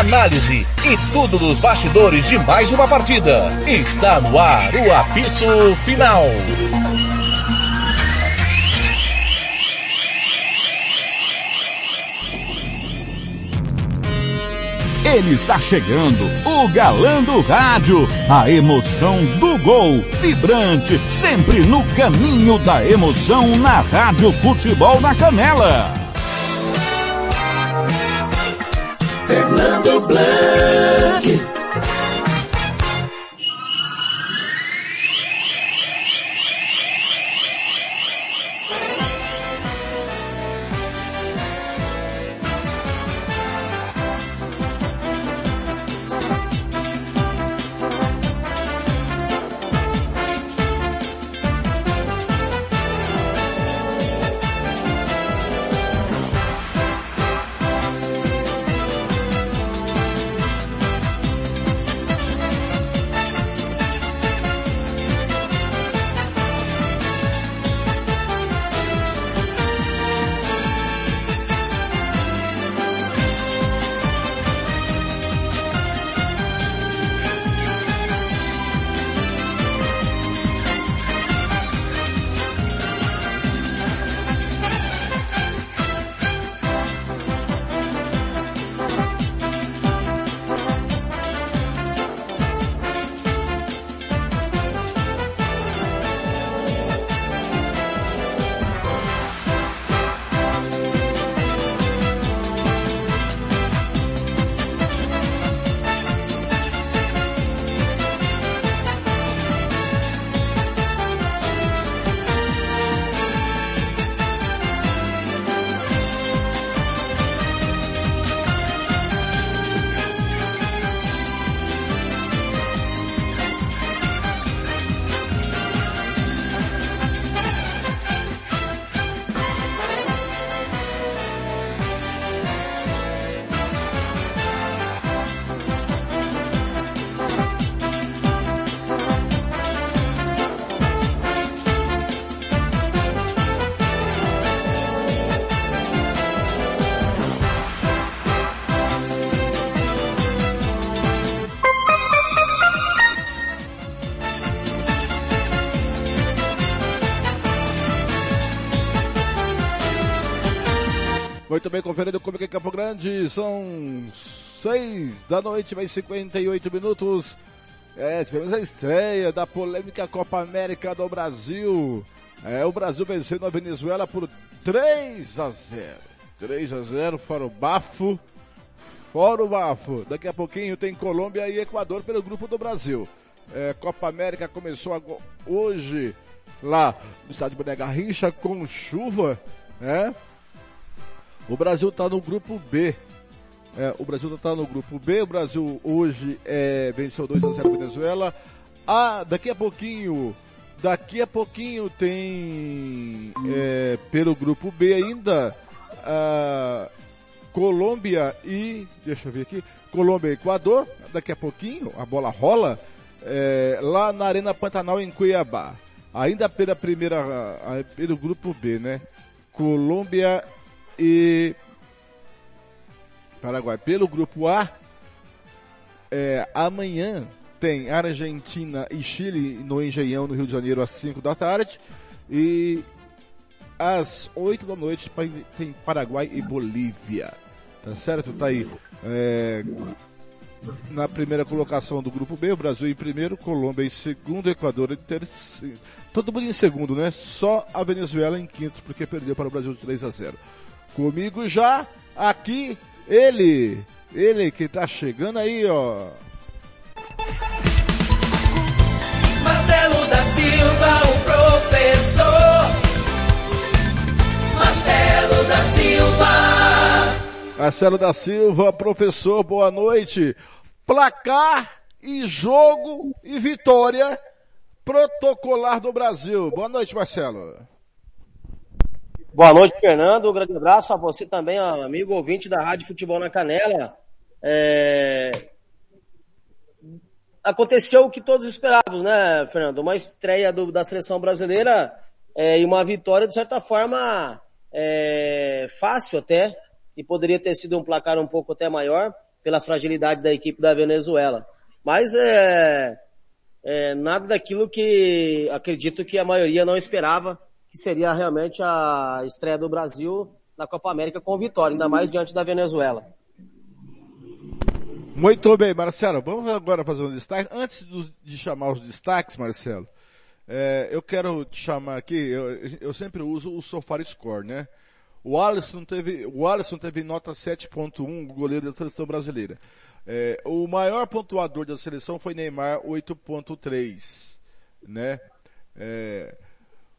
análise e tudo dos bastidores de mais uma partida. Está no ar o apito final. Ele está chegando, o galã do rádio, a emoção do gol, vibrante, sempre no caminho da emoção na Rádio Futebol na Canela. Fernando Blanc. Muito bem, conferindo como que Campo Grande, são seis da noite, mais 58 minutos. É, tivemos a estreia da polêmica Copa América do Brasil. É, o Brasil vencendo a Venezuela por 3 a 0. 3 a 0, fora o bafo. Fora o bafo. Daqui a pouquinho tem Colômbia e Equador pelo grupo do Brasil. É, Copa América começou hoje lá no estádio Boné Garrincha com chuva, é, o Brasil está no grupo B. É, o Brasil está no grupo B. O Brasil hoje é, venceu 2 a 0 a Venezuela. Ah, daqui a pouquinho, daqui a pouquinho tem é, pelo grupo B ainda ah, Colômbia e deixa eu ver aqui, Colômbia e Equador. Daqui a pouquinho a bola rola é, lá na Arena Pantanal em Cuiabá. Ainda pela primeira, pelo grupo B, né? Colômbia e Paraguai. Pelo grupo A, é, amanhã tem Argentina e Chile no Engenhão, no Rio de Janeiro, às 5 da tarde. E às 8 da noite tem Paraguai e Bolívia. Tá certo? Tá aí. É, na primeira colocação do grupo B, o Brasil em primeiro, Colômbia em segundo, Equador em terceiro. Todo mundo em segundo, né? Só a Venezuela em quinto, porque perdeu para o Brasil de 3 a 0. Comigo já aqui ele, ele que tá chegando aí, ó. Marcelo da Silva, o professor. Marcelo da Silva. Marcelo da Silva, professor, boa noite. Placar e jogo e vitória protocolar do Brasil. Boa noite, Marcelo. Boa noite, Fernando. Um grande abraço a você também, amigo ouvinte da Rádio Futebol na Canela. É... Aconteceu o que todos esperávamos, né, Fernando? Uma estreia do, da seleção brasileira é, e uma vitória, de certa forma, é, fácil até, e poderia ter sido um placar um pouco até maior. pela fragilidade da equipe da Venezuela. Mas é, é nada daquilo que acredito que a maioria não esperava, que seria realmente a estreia do Brasil na Copa América com vitória, ainda mais diante da Venezuela. Muito bem, Marcelo. Vamos agora fazer um destaque. Antes de chamar os destaques, Marcelo, é, eu quero te chamar aqui, eu, eu sempre uso o SofaScore, né? O Alisson teve, o Alisson teve nota 7.1, goleiro da seleção brasileira. É, o maior pontuador da seleção foi Neymar, 8.3, né? É,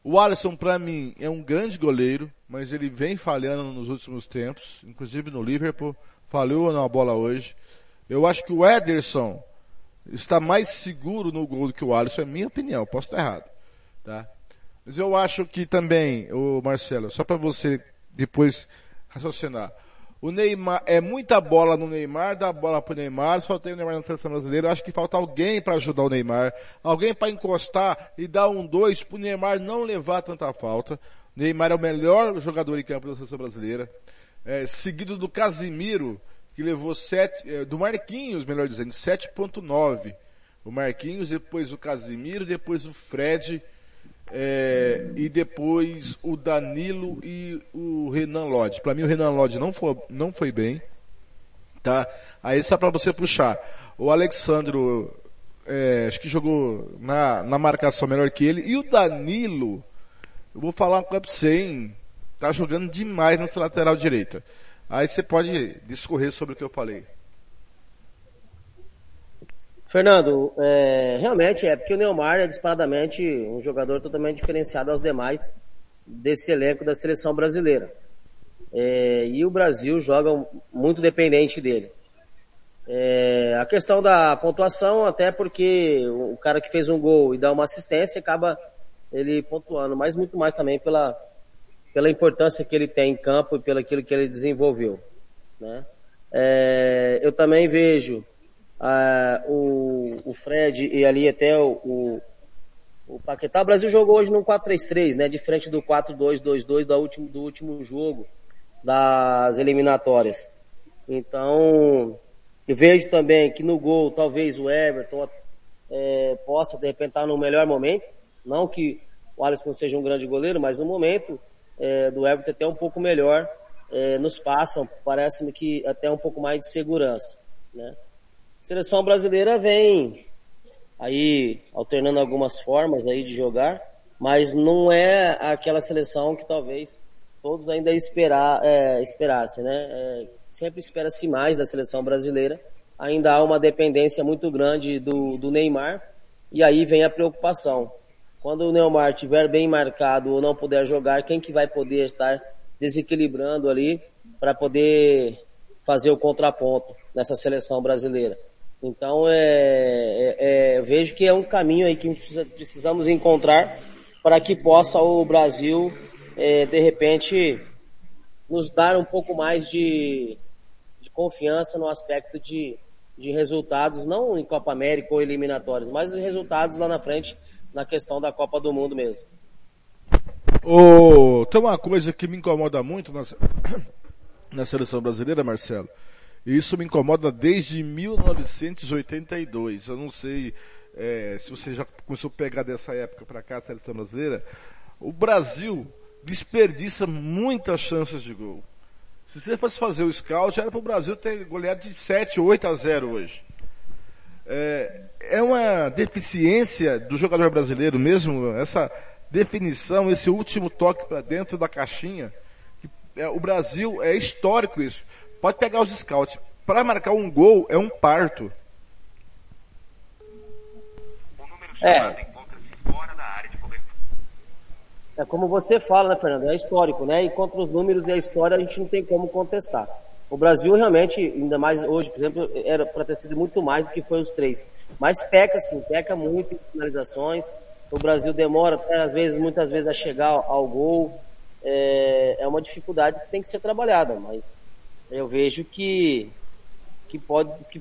o Alisson, para mim, é um grande goleiro, mas ele vem falhando nos últimos tempos, inclusive no Liverpool, falhou na bola hoje. Eu acho que o Ederson está mais seguro no gol do que o Alisson, é minha opinião, posso estar errado, tá? Mas eu acho que também, o Marcelo, só para você depois raciocinar. O Neymar, é muita bola no Neymar, dá bola pro Neymar, só tem o Neymar na seleção brasileira. Acho que falta alguém para ajudar o Neymar, alguém para encostar e dar um dois pro Neymar não levar tanta falta. O Neymar é o melhor jogador em campo da seleção brasileira, é, seguido do Casimiro, que levou sete, é, do Marquinhos, melhor dizendo, 7.9. O Marquinhos, depois o Casimiro, depois o Fred, é, e depois o Danilo e o Renan Lodge. Para mim o Renan Lodge não foi, não foi bem, tá? Aí só para você puxar. O Alexandro, é, acho que jogou na, na marcação melhor que ele. E o Danilo, eu vou falar pra você, hein? Tá jogando demais nessa lateral direita. Aí você pode discorrer sobre o que eu falei. Fernando, é, realmente é porque o Neymar é disparadamente um jogador totalmente diferenciado aos demais desse elenco da seleção brasileira. É, e o Brasil joga muito dependente dele. É, a questão da pontuação, até porque o cara que fez um gol e dá uma assistência acaba ele pontuando, mas muito mais também pela, pela importância que ele tem em campo e pelo aquilo que ele desenvolveu. Né? É, eu também vejo ah, o, o Fred e ali até o, o, o Paquetá. O Brasil jogou hoje no 4-3-3, né? Diferente do 4-2-2-2 do último, do último jogo das eliminatórias. Então, eu vejo também que no gol, talvez o Everton é, possa de repente estar no melhor momento. Não que o Alisson seja um grande goleiro, mas no momento é, do Everton até um pouco melhor é, nos passam, parece-me que até um pouco mais de segurança, né? Seleção brasileira vem aí alternando algumas formas aí de jogar, mas não é aquela seleção que talvez todos ainda esperar, é, esperassem, né? É, sempre espera-se mais da seleção brasileira. Ainda há uma dependência muito grande do, do Neymar e aí vem a preocupação. Quando o Neymar estiver bem marcado ou não puder jogar, quem que vai poder estar desequilibrando ali para poder fazer o contraponto nessa seleção brasileira? Então, é, é, é, vejo que é um caminho aí que precisamos encontrar para que possa o Brasil, é, de repente, nos dar um pouco mais de, de confiança no aspecto de, de resultados, não em Copa América ou eliminatórios, mas resultados lá na frente na questão da Copa do Mundo mesmo. Oh, tem uma coisa que me incomoda muito na, na seleção brasileira, Marcelo, e isso me incomoda desde 1982. Eu não sei é, se você já começou a pegar dessa época para cá a seleção brasileira. O Brasil desperdiça muitas chances de gol. Se você fosse fazer o scout, era para o Brasil ter goleado de 7, 8 a 0 hoje. É, é uma deficiência do jogador brasileiro mesmo, essa definição, esse último toque para dentro da caixinha. É, o Brasil é histórico isso. Pode pegar os scouts. Para marcar um gol é um parto. É. É como você fala, né, Fernando? É histórico, né? E contra os números e a história a gente não tem como contestar. O Brasil realmente, ainda mais hoje, por exemplo, era para ter sido muito mais do que foi os três. Mas peca sim, peca muito em finalizações. O Brasil demora, às vezes, muitas vezes, a chegar ao gol. É, é uma dificuldade que tem que ser trabalhada, mas eu vejo que, que, pode, que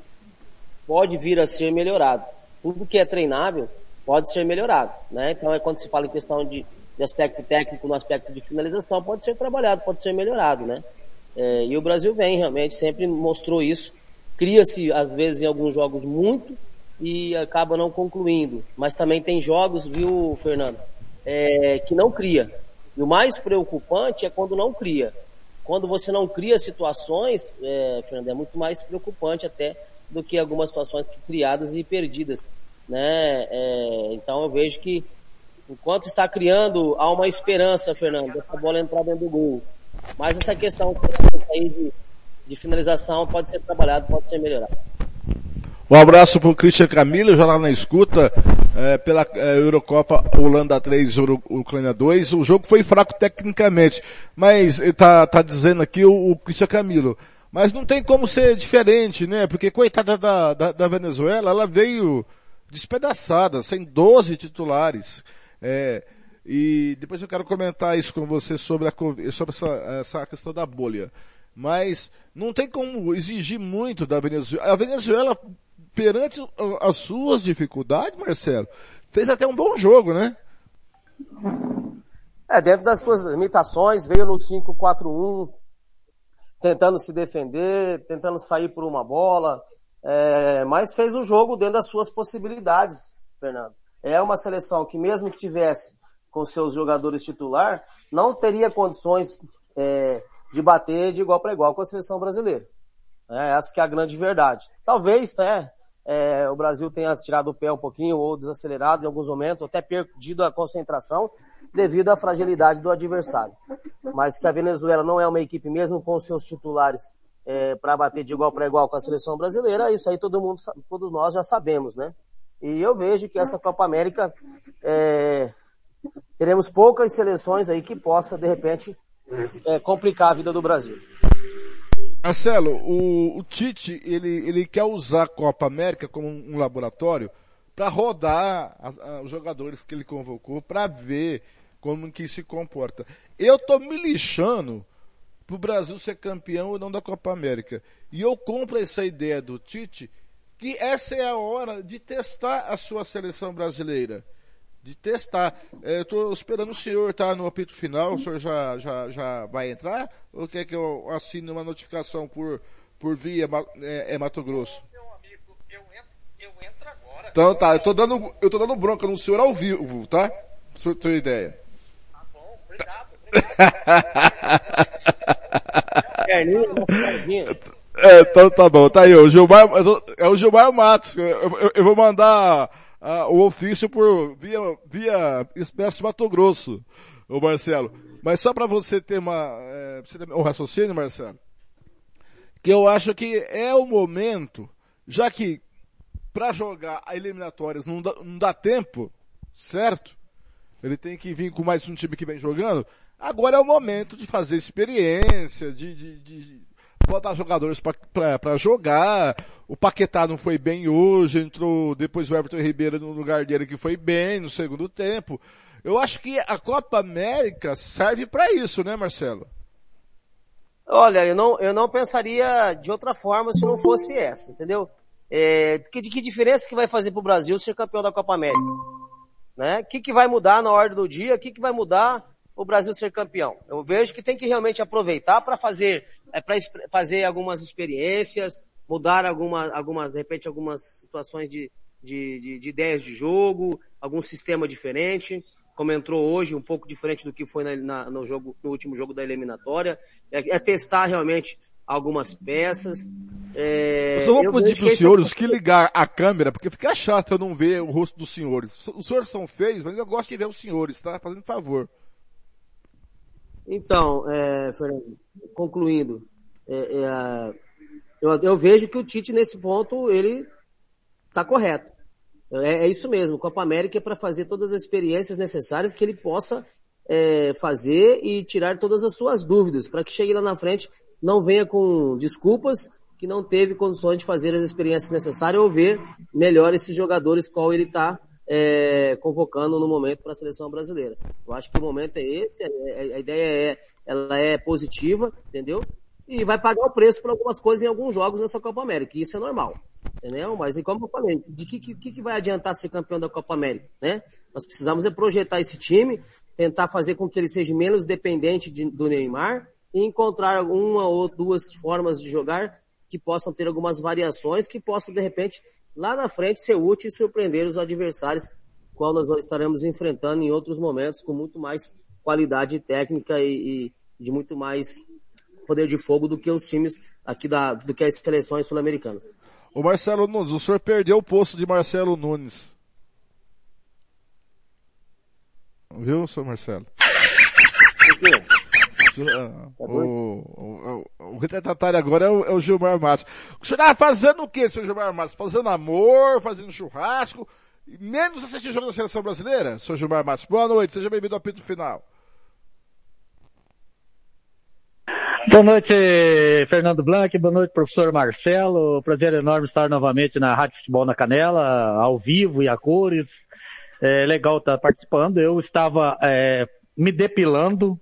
pode vir a ser melhorado. Tudo que é treinável pode ser melhorado, né? Então é quando se fala em questão de, de aspecto técnico, no aspecto de finalização, pode ser trabalhado, pode ser melhorado, né? É, e o Brasil vem realmente, sempre mostrou isso, cria-se às vezes em alguns jogos muito e acaba não concluindo. Mas também tem jogos, viu, Fernando, é, que não cria. E o mais preocupante é quando não cria. Quando você não cria situações, é, Fernando, é muito mais preocupante até do que algumas situações criadas e perdidas. Né? É, então eu vejo que enquanto está criando, há uma esperança, Fernando, dessa bola entrar dentro do gol. Mas essa questão aí de, de finalização pode ser trabalhado, pode ser melhorado. Um abraço pro Christian Camilo, já lá na escuta, é, pela é, Eurocopa Holanda 3, Euro, Ucrânia 2. O jogo foi fraco tecnicamente, mas ele tá, tá dizendo aqui o, o Christian Camilo. Mas não tem como ser diferente, né? Porque coitada da, da, da Venezuela, ela veio despedaçada, sem 12 titulares. É, e depois eu quero comentar isso com você sobre, a, sobre essa, essa questão da bolha. Mas não tem como exigir muito da Venezuela. A Venezuela perante as suas dificuldades, Marcelo, fez até um bom jogo, né? É, dentro das suas limitações, veio no 5-4-1, tentando se defender, tentando sair por uma bola, é, mas fez o jogo dentro das suas possibilidades, Fernando. É uma seleção que mesmo que tivesse com seus jogadores titular, não teria condições é, de bater de igual para igual com a seleção brasileira. É, essa que é a grande verdade. Talvez, né, é, o Brasil tenha tirado o pé um pouquinho ou desacelerado em alguns momentos, ou até perdido a concentração devido à fragilidade do adversário. Mas que a Venezuela não é uma equipe mesmo com seus titulares é, para bater de igual para igual com a seleção brasileira, isso aí todo mundo, todos nós já sabemos, né? E eu vejo que essa Copa América é, teremos poucas seleções aí que possa de repente é, complicar a vida do Brasil. Marcelo, o, o, Tite, ele, ele quer usar a Copa América como um, laboratório para rodar a, os jogadores que ele convocou para ver como que se comporta. Eu tô me lixando pro Brasil ser campeão ou não da Copa América. E eu compro essa ideia do Tite que essa é a hora de testar a sua seleção brasileira de testar. É, eu estou esperando o senhor estar tá no apito final, o senhor já, já, já vai entrar? Ou quer que eu assine uma notificação por, por via é, é Mato Grosso? Meu amigo, eu entro, eu entro agora. Então tá, eu tô dando, eu tô dando bronca no senhor ao vivo, tá? Pra você ter ideia. Tá bom, obrigado. obrigado. é, então tá bom, tá aí, o Gilmar, é o Gilmar Matos, eu, eu, eu vou mandar ah, o ofício por via, via Expresso Mato Grosso, o Marcelo. Mas só para você ter uma, é, você ter um raciocínio, Marcelo, que eu acho que é o momento, já que para jogar eliminatórias não dá, não dá tempo, certo? Ele tem que vir com mais um time que vem jogando. Agora é o momento de fazer experiência, de, de, de botar jogadores para jogar. O Paquetá não foi bem hoje, entrou depois o Everton Ribeiro no lugar dele que foi bem no segundo tempo. Eu acho que a Copa América serve para isso, né, Marcelo? Olha, eu não, eu não pensaria de outra forma se não fosse essa, entendeu? É, que, que diferença que vai fazer para o Brasil ser campeão da Copa América? Né? Que, que vai mudar na ordem do dia? O que, que vai mudar o Brasil ser campeão. Eu vejo que tem que realmente aproveitar para fazer, é, para fazer algumas experiências, mudar alguma, algumas, de repente, algumas situações de, de, de, de, ideias de jogo, algum sistema diferente, como entrou hoje, um pouco diferente do que foi na, na, no jogo, no último jogo da eliminatória. É, é testar realmente algumas peças. É, eu só vou pedir para os senhores é... que ligar a câmera, porque fica chato eu não ver o rosto dos senhores. Os senhores são feios, mas eu gosto de ver os senhores, tá? Fazendo favor. Então, é, Fernando, concluindo, é, é, eu, eu, vejo que o Tite nesse ponto ele está correto. É, é, isso mesmo. Copa América é para fazer todas as experiências necessárias que ele possa é, fazer e tirar todas as suas dúvidas, para que chegue lá na frente não venha com desculpas que não teve condições de fazer as experiências necessárias ou ver melhor esses jogadores qual ele está é, convocando no momento para a seleção brasileira. Eu acho que o momento é esse, a, é, é, a ideia é, ela é positiva, entendeu? E vai pagar o preço por algumas coisas em alguns jogos nessa Copa América, isso é normal, entendeu? Mas como eu falei, de que, que, que vai adiantar ser campeão da Copa América, né? Nós precisamos é projetar esse time, tentar fazer com que ele seja menos dependente de, do Neymar e encontrar uma ou duas formas de jogar que possam ter algumas variações que possam, de repente, lá na frente ser útil e surpreender os adversários, qual nós estaremos enfrentando em outros momentos com muito mais qualidade técnica e, e de muito mais poder de fogo do que os times aqui da, do que as seleções sul-americanas. O Marcelo Nunes, o senhor perdeu o posto de Marcelo Nunes. Viu, senhor Marcelo? Ah, O, o, o, o retratário agora é o, é o Gilmar Matos. O senhor estava fazendo o quê, senhor Gilmar Matos? Fazendo amor, fazendo churrasco, menos assistir jogo da seleção brasileira, senhor Gilmar Matos? Boa noite, seja bem-vindo ao apito final. Boa noite, Fernando Blanc. Boa noite, professor Marcelo. Prazer enorme estar novamente na Rádio Futebol na Canela, ao vivo e a cores. É legal estar participando. Eu estava é, me depilando,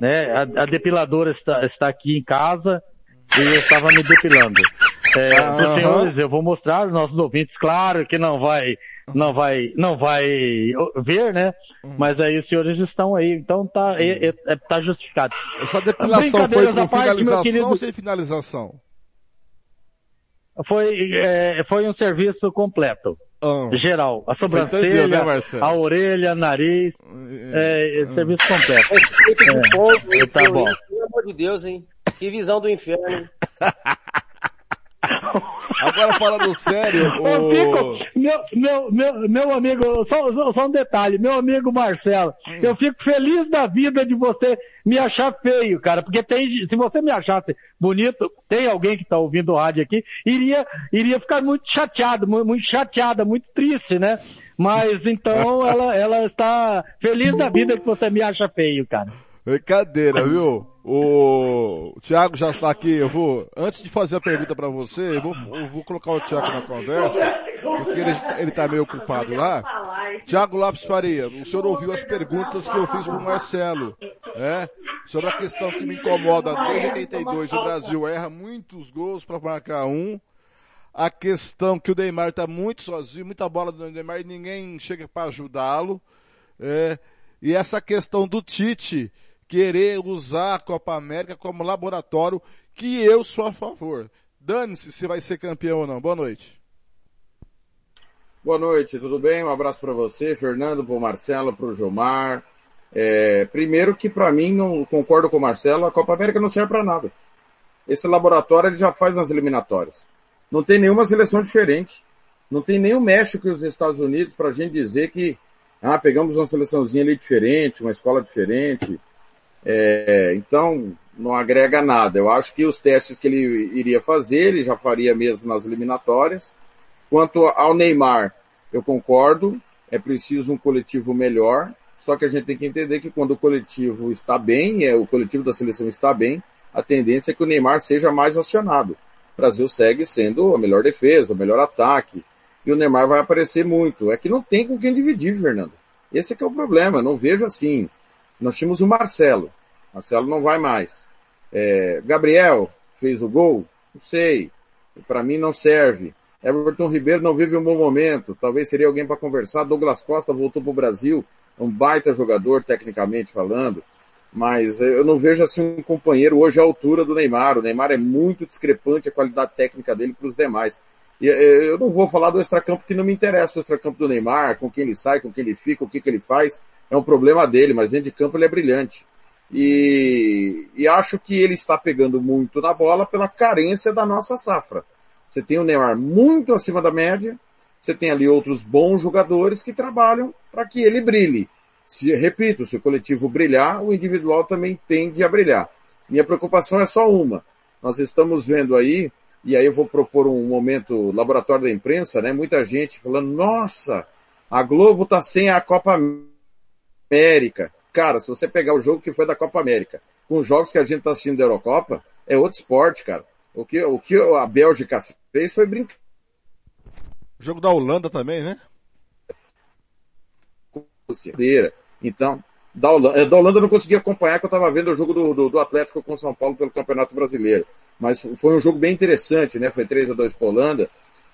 né? A, a, depiladora está, está aqui em casa e eu estava me depilando. É, os senhores, eu vou mostrar aos nossos ouvintes, claro que não vai, não vai, não vai ver, né? Mas aí os senhores estão aí, então tá, é, é- é- tá justificado. Essa depilação foi com parte, finalização querido. ou sem finalização? Foi, é, foi um serviço completo. Ah. Geral. A entendeu, sobrancelha, né, Marcelo? a orelha, nariz, é, é, serviço completo. Respeito do povo, tá bom. Pelo amor de Deus, hein? Que visão do inferno. Agora falando sério, Ô, o... Pico, meu, meu, meu, meu amigo, só, só- só um detalhe, meu amigo Marcelo, eu fico feliz da vida de você me achar feio, cara, porque tem, se você me achasse bonito, tem alguém que tá ouvindo o rádio aqui, iria, iria ficar muito chateado, mu- muito chateada, muito triste, né? Mas então ela, ela está feliz da vida que você me acha feio, cara. Brincadeira, viu? O... o Thiago já está aqui, eu vou, antes de fazer a pergunta para você, eu vou, eu vou colocar o Thiago na conversa, porque ele, ele tá meio ocupado lá. Thiago Lopes Faria, o senhor ouviu as perguntas que eu fiz pro Marcelo, né? Sobre a questão que me incomoda desde 82, o Brasil erra muitos gols para marcar um. A questão que o Neymar está muito sozinho, muita bola do Neymar e ninguém chega para ajudá-lo. É, e essa questão do Tite querer usar a Copa América como laboratório, que eu sou a favor. Dane-se se vai ser campeão ou não. Boa noite. Boa noite, tudo bem? Um abraço para você, Fernando, para o Marcelo, para o Gilmar. É, primeiro que para mim, não concordo com o Marcelo, a Copa América não serve para nada. Esse laboratório ele já faz nas eliminatórias. Não tem nenhuma seleção diferente. Não tem o México e os Estados Unidos para a gente dizer que ah, pegamos uma seleçãozinha ali diferente, uma escola diferente. É, então, não agrega nada. Eu acho que os testes que ele iria fazer, ele já faria mesmo nas eliminatórias. Quanto ao Neymar, eu concordo, é preciso um coletivo melhor, só que a gente tem que entender que quando o coletivo está bem, é, o coletivo da seleção está bem, a tendência é que o Neymar seja mais acionado. O Brasil segue sendo a melhor defesa, o melhor ataque, e o Neymar vai aparecer muito. É que não tem com quem dividir, Fernando. Esse é que é o problema, não vejo assim. Nós tínhamos o Marcelo. Marcelo não vai mais. É, Gabriel fez o gol? Não sei. Para mim não serve. Everton Ribeiro não vive um bom momento. Talvez seria alguém para conversar. Douglas Costa voltou para o Brasil. Um baita jogador, tecnicamente falando. Mas eu não vejo assim um companheiro hoje à altura do Neymar. O Neymar é muito discrepante a qualidade técnica dele para os demais. E eh, eu não vou falar do extracampo que não me interessa, o extracampo do Neymar, com quem ele sai, com quem ele fica, o que, que ele faz, é um problema dele, mas dentro de campo ele é brilhante. E, e acho que ele está pegando muito na bola pela carência da nossa safra. Você tem o Neymar muito acima da média, você tem ali outros bons jogadores que trabalham para que ele brilhe. Se, repito, se o coletivo brilhar, o individual também tende a brilhar. Minha preocupação é só uma. Nós estamos vendo aí, e aí eu vou propor um momento laboratório da imprensa, né? Muita gente falando, nossa, a Globo tá sem a Copa América. Cara, se você pegar o jogo que foi da Copa América, com os jogos que a gente tá assistindo da Eurocopa, é outro esporte, cara. O que, o que a Bélgica fez foi brincar. Jogo da Holanda também, né? Então, da Holanda, da Holanda eu não consegui acompanhar, que eu estava vendo o jogo do, do, do, Atlético com São Paulo pelo Campeonato Brasileiro. Mas foi um jogo bem interessante, né? Foi 3 a 2 para Holanda.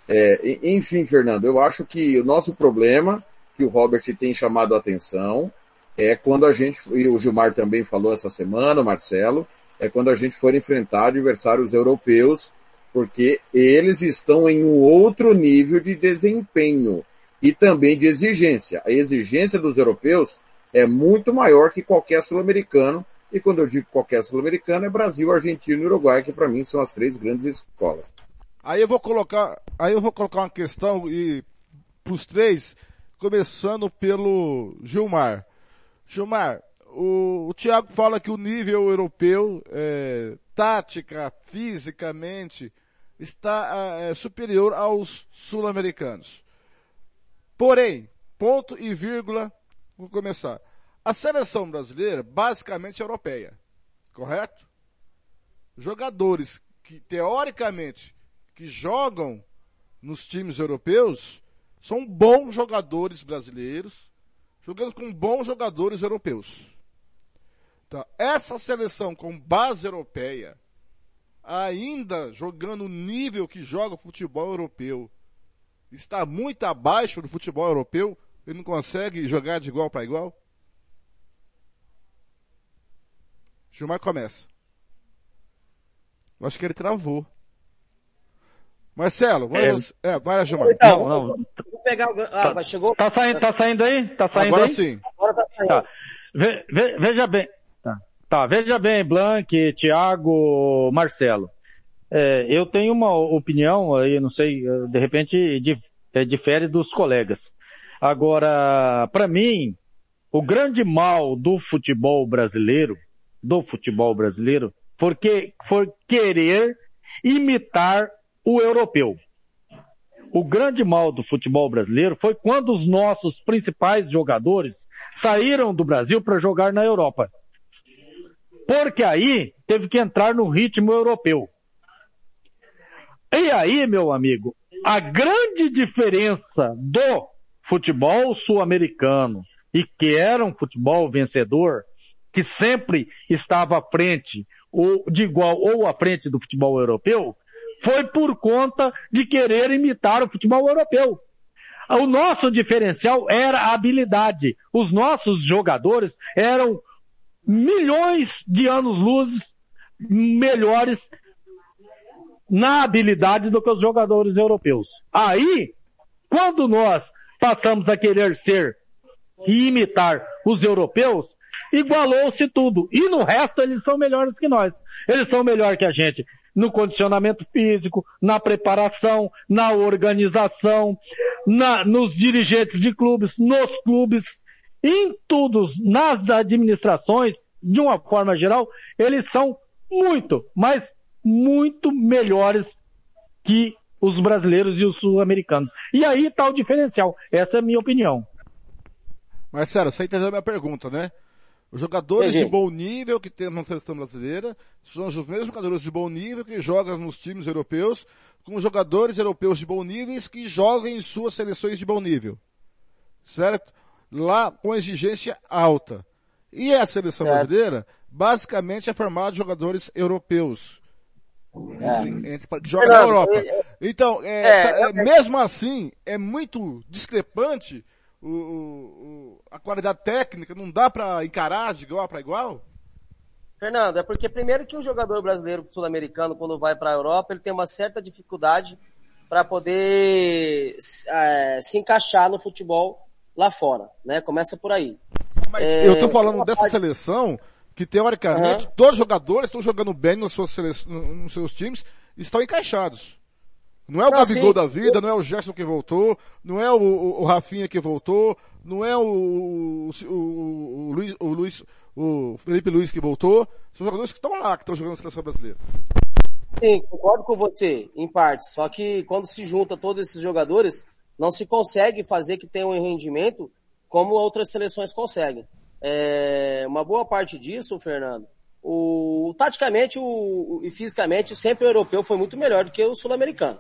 É, enfim, Fernando, eu acho que o nosso problema, que o Robert tem chamado a atenção, é quando a gente, e o Gilmar também falou essa semana, Marcelo, é quando a gente for enfrentar adversários europeus porque eles estão em um outro nível de desempenho e também de exigência. A exigência dos europeus é muito maior que qualquer sul-americano, e quando eu digo qualquer sul-americano é Brasil, Argentina e Uruguai, que para mim são as três grandes escolas. Aí eu vou colocar, aí eu vou colocar uma questão e pros três, começando pelo Gilmar. Gilmar, o, o Thiago fala que o nível europeu, é, tática, fisicamente, está é, superior aos sul-americanos. Porém, ponto e vírgula, vou começar. A seleção brasileira basicamente é europeia, correto? Jogadores que teoricamente que jogam nos times europeus são bons jogadores brasileiros, jogando com bons jogadores europeus. Então, essa seleção com base europeia, ainda jogando o nível que joga o futebol europeu, está muito abaixo do futebol europeu, ele não consegue jogar de igual para igual? Gilmar começa. Eu acho que ele travou. Marcelo, vai, é, é, vai Gilmar. Então, não, não. Pegar o... Ah, tá, chegou? Tá saindo, tá saindo aí? Tá saindo Agora aí? sim. Agora tá saindo. Tá. Ve, ve, veja bem. Tá. tá, veja bem, Blank, Thiago, Marcelo. É, eu tenho uma opinião aí, não sei, de repente é, difere dos colegas. Agora, para mim, o grande mal do futebol brasileiro, do futebol brasileiro, porque foi querer imitar o europeu. O grande mal do futebol brasileiro foi quando os nossos principais jogadores saíram do Brasil para jogar na Europa. Porque aí teve que entrar no ritmo europeu. E aí, meu amigo, a grande diferença do futebol sul-americano e que era um futebol vencedor, que sempre estava à frente, ou de igual ou à frente do futebol europeu, foi por conta de querer imitar o futebol europeu. O nosso diferencial era a habilidade. Os nossos jogadores eram milhões de anos-luzes melhores na habilidade do que os jogadores europeus. Aí, quando nós passamos a querer ser e imitar os europeus, igualou-se tudo. E no resto eles são melhores que nós. Eles são melhor que a gente no condicionamento físico, na preparação, na organização, na, nos dirigentes de clubes, nos clubes, em tudo, nas administrações, de uma forma geral, eles são muito, mas muito melhores que os brasileiros e os sul-americanos. E aí está o diferencial. Essa é a minha opinião. Marcelo, você entendeu a minha pergunta, né? Os jogadores Entendi. de bom nível que temos na seleção brasileira são os mesmos jogadores de bom nível que jogam nos times europeus, com jogadores europeus de bom nível que jogam em suas seleções de bom nível. Certo? Lá com exigência alta. E a seleção Certo. brasileira, basicamente é formada de jogadores europeus. É. Entre- que jogam na Fernando, Europa. eu- Então, é, É, é, mesmo assim, é muito discrepante o, o- a qualidade técnica, não dá pra encarar de igual para igual? Fernando, é porque primeiro que o jogador brasileiro sul-americano, quando vai para a Europa, ele tem uma certa dificuldade para poder eh, se encaixar no futebol lá fora, né? Começa por aí. Mas É, eu tô falando dessa parte- seleção que teoricamente Aham. todos os jogadores estão jogando bem suas sele... nos seus times e estão encaixados. Não é o Não, Gabigol sim. da vida, não é o Gerson que voltou, não é o, o, o Rafinha que voltou, não é o, o, Luiz, o Luiz, o Felipe Luiz que voltou. São jogadores que estão lá, que estão jogando na seleção brasileira. Sim, concordo com você, em parte. Só que quando se junta todos esses jogadores, não se consegue fazer que tenha um rendimento como outras seleções conseguem. É, uma boa parte disso, Fernando, o, taticamente o- e fisicamente sempre o europeu foi muito melhor do que o sul-americano.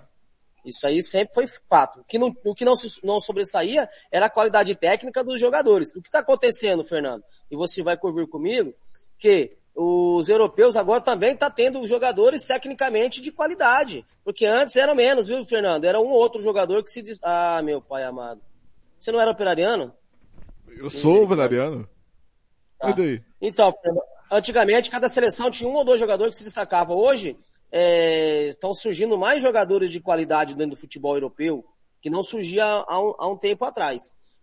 Isso aí sempre foi fato. O que não, o que não, não sobressaía era a qualidade técnica dos jogadores. O que está acontecendo, Fernando? E você vai convir comigo, que os europeus agora também tá tendo jogadores tecnicamente de qualidade. Porque antes eram menos, viu, Fernando? Era um ou outro jogador que se diz... Ah, meu pai amado. Você não era operariano? Eu sou o Valeriano. Tá. Então, antigamente cada seleção tinha um ou dois jogadores que se destacavam. Hoje, é, estão surgindo mais jogadores de qualidade dentro do futebol europeu que não surgia há um, há um tempo atrás.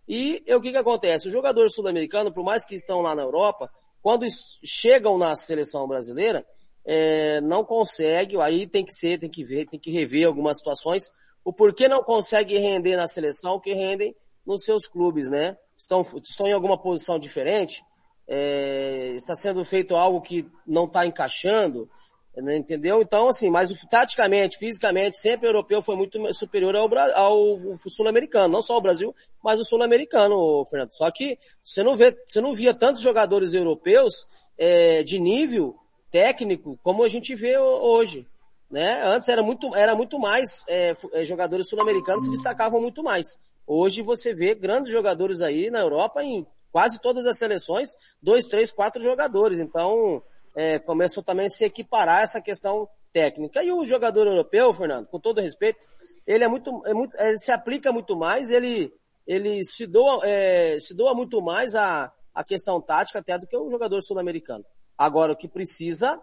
E o que que acontece? Os jogadores sul-americanos, por mais que estão lá na Europa, quando chegam na seleção brasileira, é, não consegue, aí tem que ser, tem que ver, tem que rever algumas situações, o porquê não consegue render na seleção que rendem nos seus clubes, né? Estão, estão em alguma posição diferente, é, está sendo feito algo que não está encaixando, entendeu? Então, assim, mas taticamente, fisicamente, sempre o europeu foi muito superior ao, ao sul-americano, não só o Brasil, mas o sul-americano, Fernando. Só que você não vê, você não via tantos jogadores europeus é, de nível técnico como a gente vê hoje. Né? Antes era muito, era muito mais, é, é jogadores sul-americanos se destacavam muito mais. Hoje você vê grandes jogadores aí na Europa em quase todas as seleções, dois, três, quatro jogadores. Então, é, começou também a se equiparar essa questão técnica. E o jogador europeu, Fernando, com todo respeito, ele é muito, é muito ele se aplica muito mais, ele, ele se doa, é, se doa muito mais a, a questão tática até do que o jogador sul-americano. Agora, o que precisa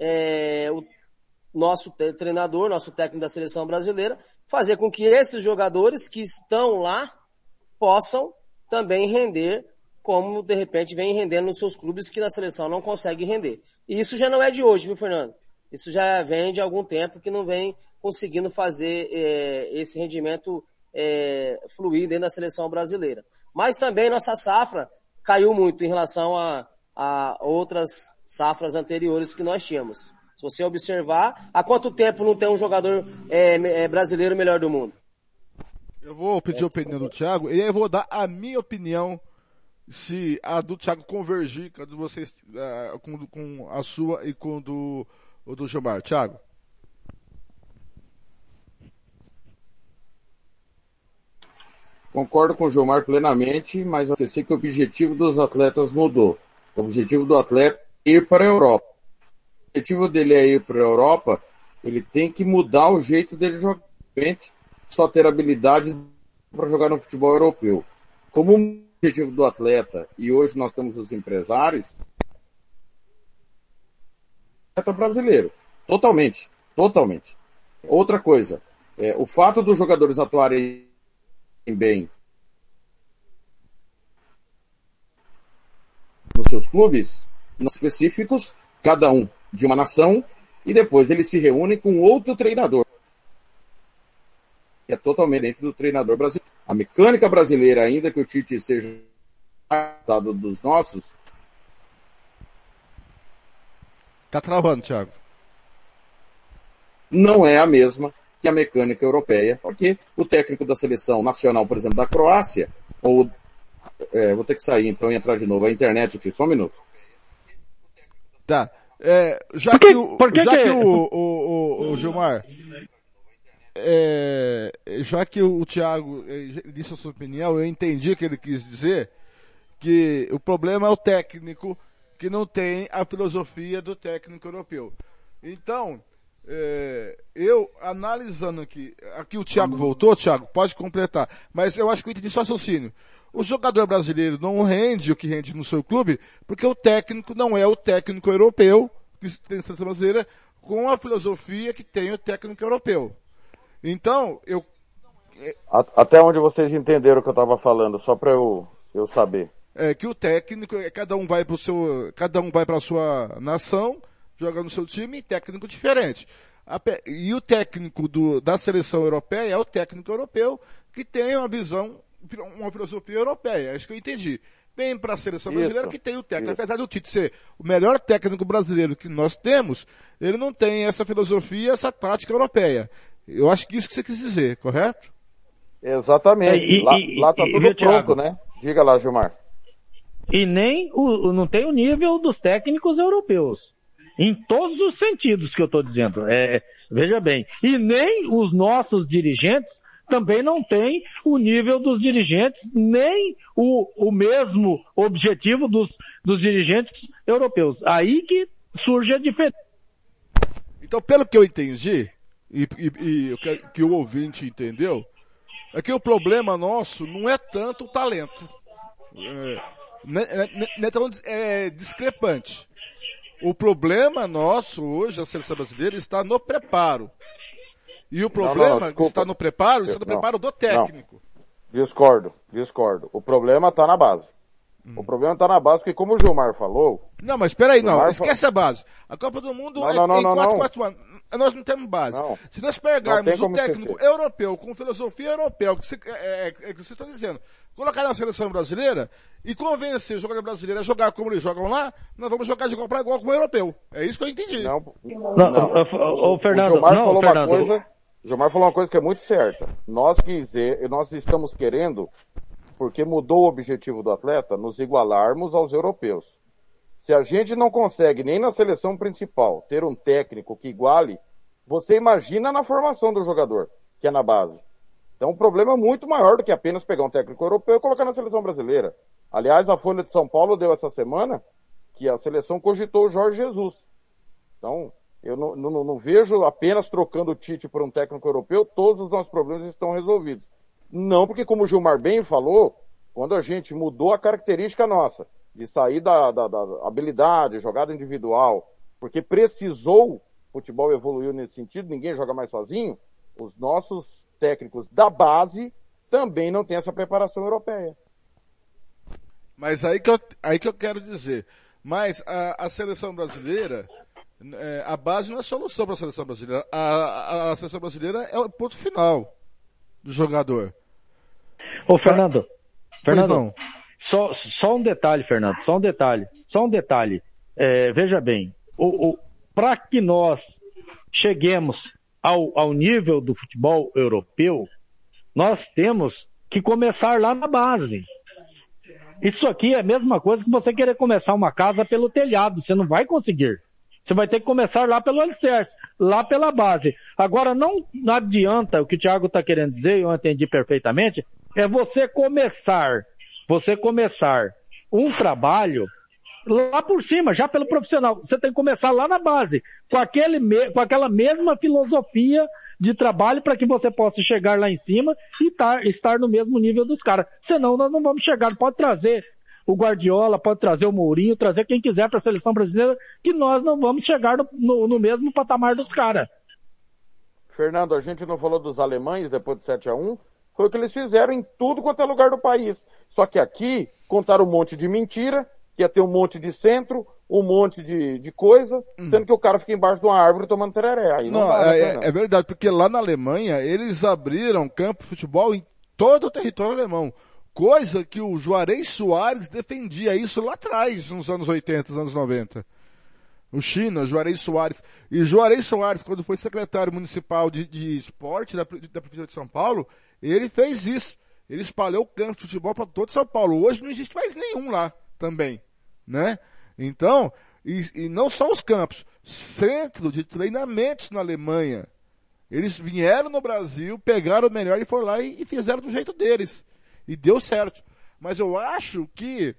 é o nosso treinador, nosso técnico da seleção brasileira, fazer com que esses jogadores que estão lá possam também render como de repente vem rendendo nos seus clubes que na seleção não consegue render. E isso já não é de hoje, viu, Fernando? Isso já vem de algum tempo que não vem conseguindo fazer é, esse rendimento é, fluir dentro da seleção brasileira. Mas também nossa safra caiu muito em relação a, a outras safras anteriores que nós tínhamos. Se você observar, há quanto tempo não tem um jogador é, é brasileiro melhor do mundo? Eu vou pedir a opinião do Thiago e aí eu vou dar a minha opinião se a do Thiago convergir com a uh, com, com, a sua e com do, o do Gilmar. Thiago. Concordo com o Gilmar plenamente, mas eu sei que o objetivo dos atletas mudou. O objetivo do atleta é ir para a Europa. O objetivo dele é ir para a Europa, ele tem que mudar o jeito dele jogar. Só ter habilidade para jogar no futebol europeu. Como objetivo do atleta, e hoje nós temos os empresários, atleta brasileiro. Totalmente. Totalmente. Outra coisa, é, o fato dos jogadores atuarem bem nos seus clubes, específicos, cada um de uma nação, e depois eles se reúnem com outro treinador é totalmente diferente do treinador brasileiro. A mecânica brasileira, ainda que o Tite seja dado dos nossos. Tá travando, Thiago. Não é a mesma que a mecânica europeia, porque o técnico da seleção nacional, por exemplo, da Croácia, ou é, vou ter que sair então e entrar de novo. A internet aqui, só um minuto. Tá. É, já que, que, o, que, já que, que o, o, o, o Gilmar, é, já que o Thiago é, disse a sua opinião, eu entendi o que ele quis dizer, que o problema é o técnico que não tem a filosofia do técnico europeu. Então, é, eu analisando aqui, aqui o Thiago voltou, Thiago, pode completar, mas eu acho que eu entendi seu raciocínio. O jogador brasileiro não rende o que rende no seu clube, porque o técnico não é o técnico europeu, que tem a brasileira, com a filosofia que tem o técnico europeu. Então, eu. Até onde vocês entenderam o que eu estava falando, só para eu, eu saber. É que o técnico, é, cada um vai para o seu, cada um vai para a sua nação, joga no seu time, técnico diferente. E o técnico do, da seleção europeia é o técnico europeu que tem uma visão, uma filosofia europeia. Acho que eu entendi. Vem para a seleção isso, brasileira que tem o técnico. Isso. Apesar do Tite ser o melhor técnico brasileiro que nós temos, ele não tem essa filosofia, essa tática europeia. Eu acho que isso que você quis dizer, correto? Exatamente. E, lá, e, lá tá tudo pronto, Thiago, né? Diga lá, Gilmar. E nem o, não tem o nível dos técnicos europeus. Em todos os sentidos que eu estou dizendo. É, veja bem. E nem os nossos dirigentes também não têm o nível dos dirigentes, nem o, o mesmo objetivo dos, dos dirigentes europeus. Aí que surge a diferença. Então, pelo que eu entendi, e, e, e que, que o ouvinte entendeu, é que o problema nosso não é tanto o talento. É, não é, não é tão é, discrepante. O problema nosso hoje, a seleção brasileira, está no preparo. E o problema não, que está no preparo, está no Não, preparo do técnico. Discordo, discordo. O problema tá na base. Hum. O problema tá na base, porque como o Gilmar falou, Não, mas espera aí, não. Esquece a base. A Copa do Mundo Não, é não, não, em não, 4, não. 4 anos. Nós não temos base. Não. Se nós pegarmos um técnico esquecer. europeu, com filosofia europeia, que, você, é, é, é que vocês estão dizendo, colocar na seleção brasileira e convencer o jogador brasileiro a jogar como eles jogam lá, nós vamos jogar de igual para igual com o europeu. É isso que eu entendi. não, Não, ô, o Fernando, Gilmar não, falou Fernando. uma coisa, o Gilmar falou uma coisa que é muito certa. Nós quiser, nós estamos querendo, porque mudou o objetivo do atleta, nos igualarmos aos europeus. Se a gente não consegue nem na seleção principal ter um técnico que iguale, você imagina na formação do jogador, que é na base. Então o problema é muito maior do que apenas pegar um técnico europeu e colocar na seleção brasileira. Aliás, a Folha de São Paulo deu essa semana que a seleção cogitou o Jorge Jesus. Então, eu não, não- não vejo apenas trocando o Tite por um técnico europeu, todos os nossos problemas estão resolvidos. Não, porque como o Gilmar bem falou, quando a gente mudou a característica nossa, de sair da, da- da habilidade, jogada individual, porque precisou, o futebol evoluiu nesse sentido, ninguém joga mais sozinho, os nossos técnicos da base também não têm essa preparação europeia. Mas aí que eu, aí que eu quero dizer. Mas a, a seleção brasileira, é, a base não é solução para a seleção brasileira. A, a, a seleção brasileira é o ponto final do jogador. Ô, Fernando. Pois Fernando, não. Só, só um detalhe, Fernando, só um detalhe, só um detalhe. É, veja bem, para que nós cheguemos ao, ao nível do futebol europeu, nós temos que começar lá na base. Isso aqui é a mesma coisa que você querer começar uma casa pelo telhado, você não vai conseguir. Você vai ter que começar lá pelo alicerce, lá pela base. Agora, não adianta o que o Thiago está querendo dizer, eu entendi perfeitamente, é você começar, você começar um trabalho lá por cima, já pelo profissional. Você tem que começar lá na base, com, aquele com aquela mesma filosofia de trabalho para que você possa chegar lá em cima e tar- estar no mesmo nível dos caras. Senão nós não vamos chegar. Pode trazer o Guardiola, pode trazer o Mourinho, trazer quem quiser para a seleção brasileira, que nós não vamos chegar no, no- no mesmo patamar dos caras. Fernando, a gente não falou dos alemães depois de 7 a 1 Foi o que eles fizeram em tudo quanto é lugar do país. Só que aqui contaram um monte de mentira, que ia ter um monte de centro, um monte de, de coisa, sendo que o cara fica embaixo de uma árvore tomando tereré. Aí não, Não, dá, né, é, Fernando? é verdade, porque lá na Alemanha eles abriram campo de futebol em todo o território alemão. Coisa que o Juarez Soares defendia isso lá atrás, nos anos 80, nos anos 90. O China, Juarez Soares. E Juarez Soares, quando foi secretário municipal de, de esporte da, da Prefeitura de São Paulo, ele fez isso. Ele espalhou o campo de futebol para todo São Paulo. Hoje não existe mais nenhum lá também, né? Então, e, e não só os campos, centro de treinamentos na Alemanha. Eles vieram no Brasil, pegaram o melhor e foram lá e, e fizeram do jeito deles. E deu certo. Mas eu acho que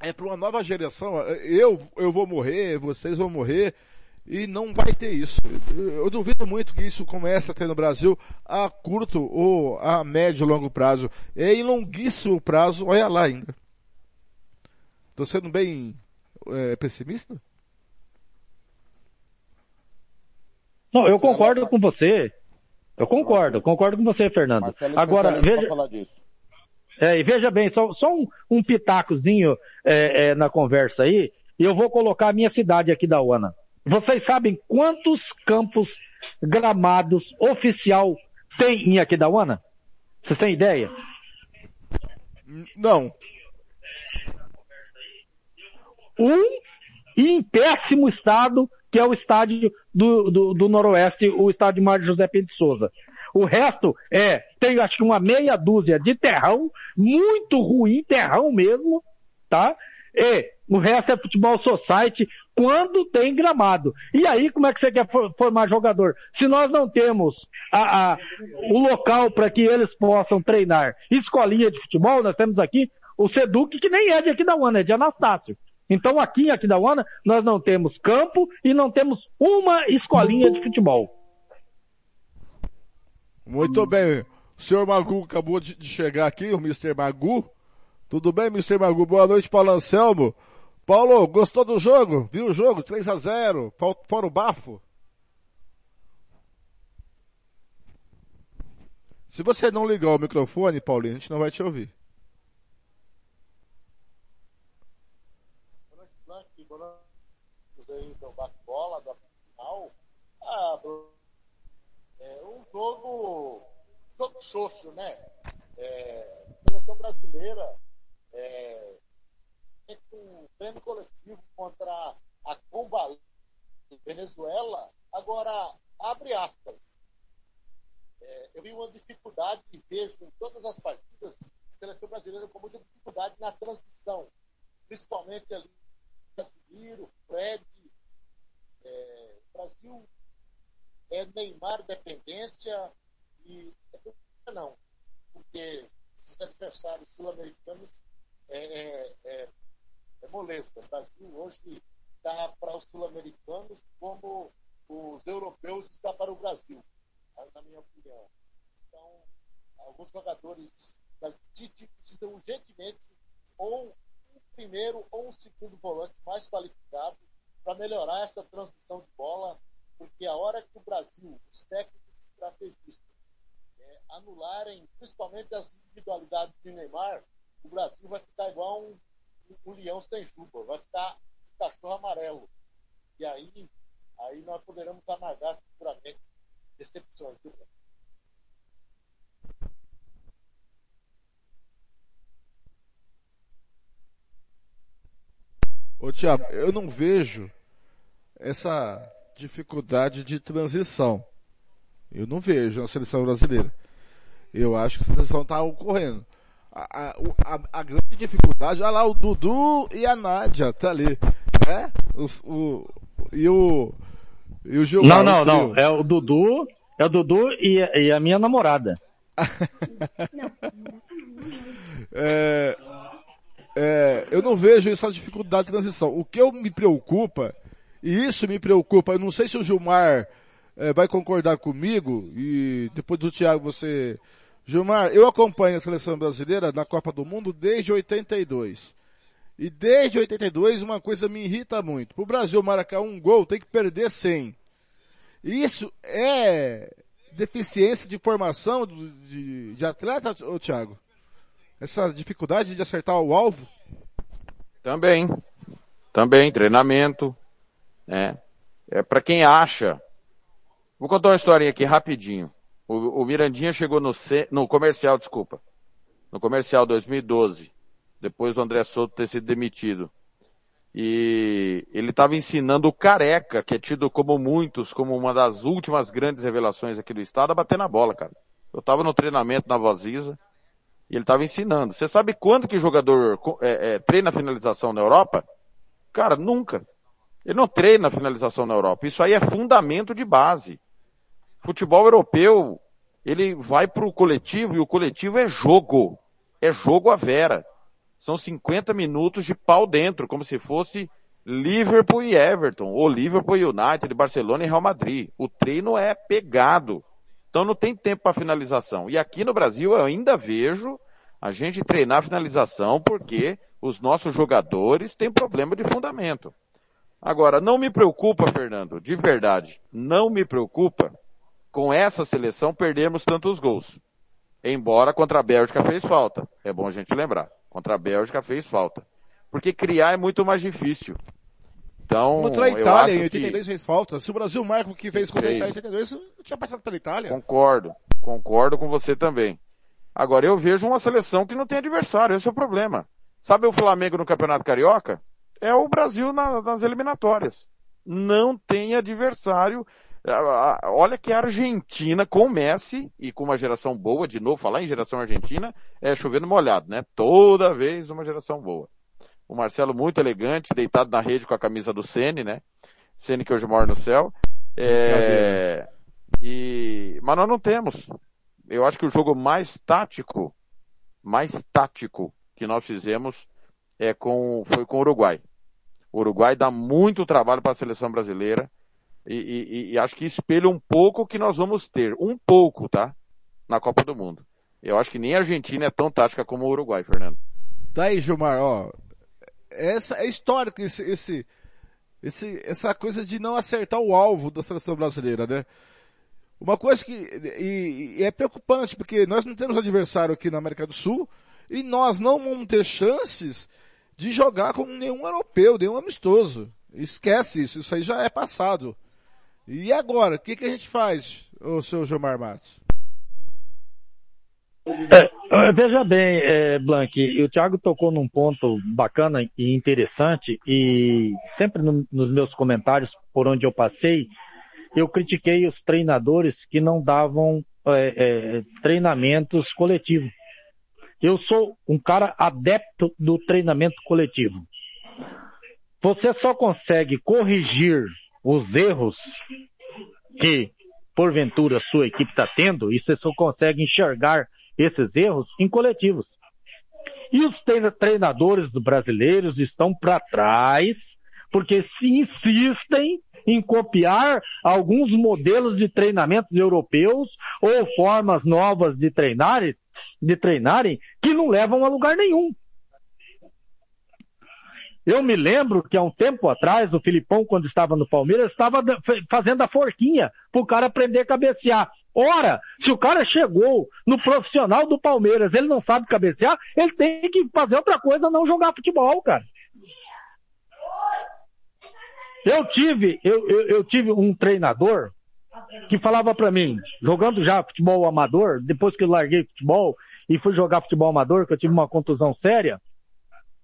é para uma nova geração. Eu, eu vou morrer, vocês vão morrer. E não vai ter isso. Eu, duvido muito que isso comece a ter no Brasil a curto ou a médio e longo prazo. É em longuíssimo prazo, olha lá ainda. Tô sendo bem é, pessimista? Não, eu concordo com você. Eu concordo, concordo com você, Fernando. Marcelo Agora, especialista veja. É, e veja bem, só, só um, um pitacozinho é, é, na conversa aí, e eu vou colocar a minha cidade aqui da UANA. Vocês sabem quantos campos gramados oficial tem em aqui da UANA? Vocês têm ideia? Não. Um em péssimo estado, que é o estádio do, do, do Noroeste, o estádio Mário José Pinto Souza. O resto é, tem acho que uma meia dúzia de terrão, muito ruim, terrão mesmo, tá? E o resto é futebol society quando tem gramado. E aí, como é que você quer for- formar jogador? Se nós não temos a, a- o local para que eles possam treinar escolinha de futebol, nós temos aqui o Seduc, que nem é de aqui da UANA, é de Anastácio. Então aqui em Aquidauana nós não temos campo e não temos uma escolinha de futebol. Muito bem. O senhor Magu acabou de chegar aqui, o Mr. Magu. Tudo bem, Mr. Magu? Boa noite, Paulo Anselmo. Paulo, gostou do jogo? Viu o jogo? 3 a 0 fora o bafo? Se você não ligar o microfone, Paulinho, a gente não vai te ouvir. bola da final, ah, é um jogo, jogo xoxo, né? É, a seleção brasileira é, um treino coletivo contra a Cuba Venezuela, agora abre aspas. É, eu vi uma dificuldade e vejo em todas as partidas a seleção brasileira com muita dificuldade na transição, principalmente ali Casimiro, Fred, é, Brasil é Neymar dependência e é não, porque esses adversários sul-americanos é, é, é, moleza. O Brasil hoje está para os sul-americanos como os europeus estão para o Brasil, na minha opinião. Então, alguns jogadores da Tite precisam urgentemente ou um primeiro ou um segundo volante mais qualificado para melhorar essa transição de bola, porque a hora que o Brasil, os técnicos estrategistas, é, anularem principalmente as individualidades de Neymar, o Brasil vai ficar igual um, um leão sem juba, vai ficar cachorro amarelo. E aí, aí nós poderemos amargar futuramente decepções. Viu? Ô Tiago, eu não vejo essa dificuldade de transição. Eu não vejo na seleção brasileira. Eu acho que a seleção está ocorrendo. A, a, a, grande dificuldade, olha lá, o Dudu e a Nádia, tá ali. Né? O, o, e o. E o Gilmar, Não, não, não. É o Dudu, é o Dudu e, e a minha namorada. é, é, eu não vejo essa dificuldade de transição. O que eu me preocupa, e isso me preocupa, eu não sei se o Gilmar é, vai concordar comigo, e depois do Thiago você... Gilmar, eu acompanho a seleção brasileira na Copa do Mundo desde 82. E desde 82 uma coisa me irrita muito. Para o Brasil marcar um gol tem que perder 100. Isso é deficiência de formação de, de atleta, ô Thiago? essa dificuldade de acertar o alvo? Também. Também, treinamento. Né? É para quem acha. Vou contar uma historinha aqui rapidinho. O, o Mirandinha chegou no, no comercial, desculpa. No comercial 2012. Depois do André Souto ter sido demitido. E ele estava ensinando o Careca, que é tido como muitos, como uma das últimas grandes revelações aqui do estado, a bater na bola, cara. Eu estava no treinamento na Voziza. E ele estava ensinando. Você sabe quando que jogador é, é, treina a finalização na Europa? Cara, nunca. Ele não treina finalização na Europa. Isso aí é fundamento de base. Futebol europeu, ele vai para o coletivo e o coletivo é jogo. É jogo a vera. São 50 minutos de pau dentro, como se fosse Liverpool e Everton, ou Liverpool e United, Barcelona e Real Madrid. O treino é pegado. Então não tem tempo para finalização. E aqui no Brasil eu ainda vejo a gente treinar a finalização porque os nossos jogadores têm problema de fundamento. Agora, não me preocupa, Fernando, de verdade, não me preocupa com essa seleção perdermos tantos gols. Embora contra a Bélgica fez falta. É bom a gente lembrar. Contra a Bélgica fez falta. Porque criar é muito mais difícil. Então, contra a Itália, em 82 que... fez falta. Se o Brasil marca o que fez contra a Itália em 82, tinha passado pela Itália. Concordo. Concordo com você também. Agora, eu vejo uma seleção que não tem adversário. Esse é o problema. Sabe o Flamengo no Campeonato Carioca? É o Brasil na, nas eliminatórias. Não tem adversário. Olha que a Argentina com o Messi e com uma geração boa, de novo, falar em geração argentina, é chovendo molhado, né? Toda vez uma geração boa o Marcelo muito elegante, deitado na rede com a camisa do Sene, né? Sene que hoje mora no céu. É, e, mas nós não temos. Eu acho que o jogo mais tático, mais tático que nós fizemos é com, foi com o Uruguai. O Uruguai dá muito trabalho para a seleção brasileira e, e, e acho que espelha um pouco o que nós vamos ter. Um pouco, tá? Na Copa do Mundo. Eu acho que nem a Argentina é tão tática como o Uruguai, Fernando. Tá aí, Gilmar, ó essa é histórico esse, esse, esse, essa coisa de não acertar o alvo da seleção brasileira, né? Uma coisa que e, e é preocupante, porque nós não temos adversário aqui na América do Sul e nós não vamos ter chances de jogar com nenhum europeu, nenhum amistoso. Esquece isso, isso aí já é passado. E agora, o que, que a gente faz, o seu Gilmar Matos? É, veja bem, é, Blank, o Thiago tocou num ponto bacana e interessante e sempre no, nos meus comentários por onde eu passei, eu critiquei os treinadores que não davam é, é, treinamentos coletivos. Eu sou um cara adepto do treinamento coletivo. Você só consegue corrigir os erros que, porventura, sua equipe está tendo, e você só consegue enxergar esses erros em coletivos. E os treinadores brasileiros estão para trás, porque se insistem em copiar alguns modelos de treinamentos europeus ou formas novas de treinarem, de treinarem que não levam a lugar nenhum. Eu me lembro que há um tempo atrás, o Filipão, quando estava no Palmeiras, estava fazendo a forquinha para o cara aprender a cabecear. Ora, se o cara chegou no profissional do Palmeiras, ele não sabe cabecear, ele tem que fazer outra coisa, não jogar futebol, cara. Eu tive, eu, eu, eu tive um treinador que falava para mim, jogando já futebol amador, depois que eu larguei futebol e fui jogar futebol amador, que eu tive uma contusão séria,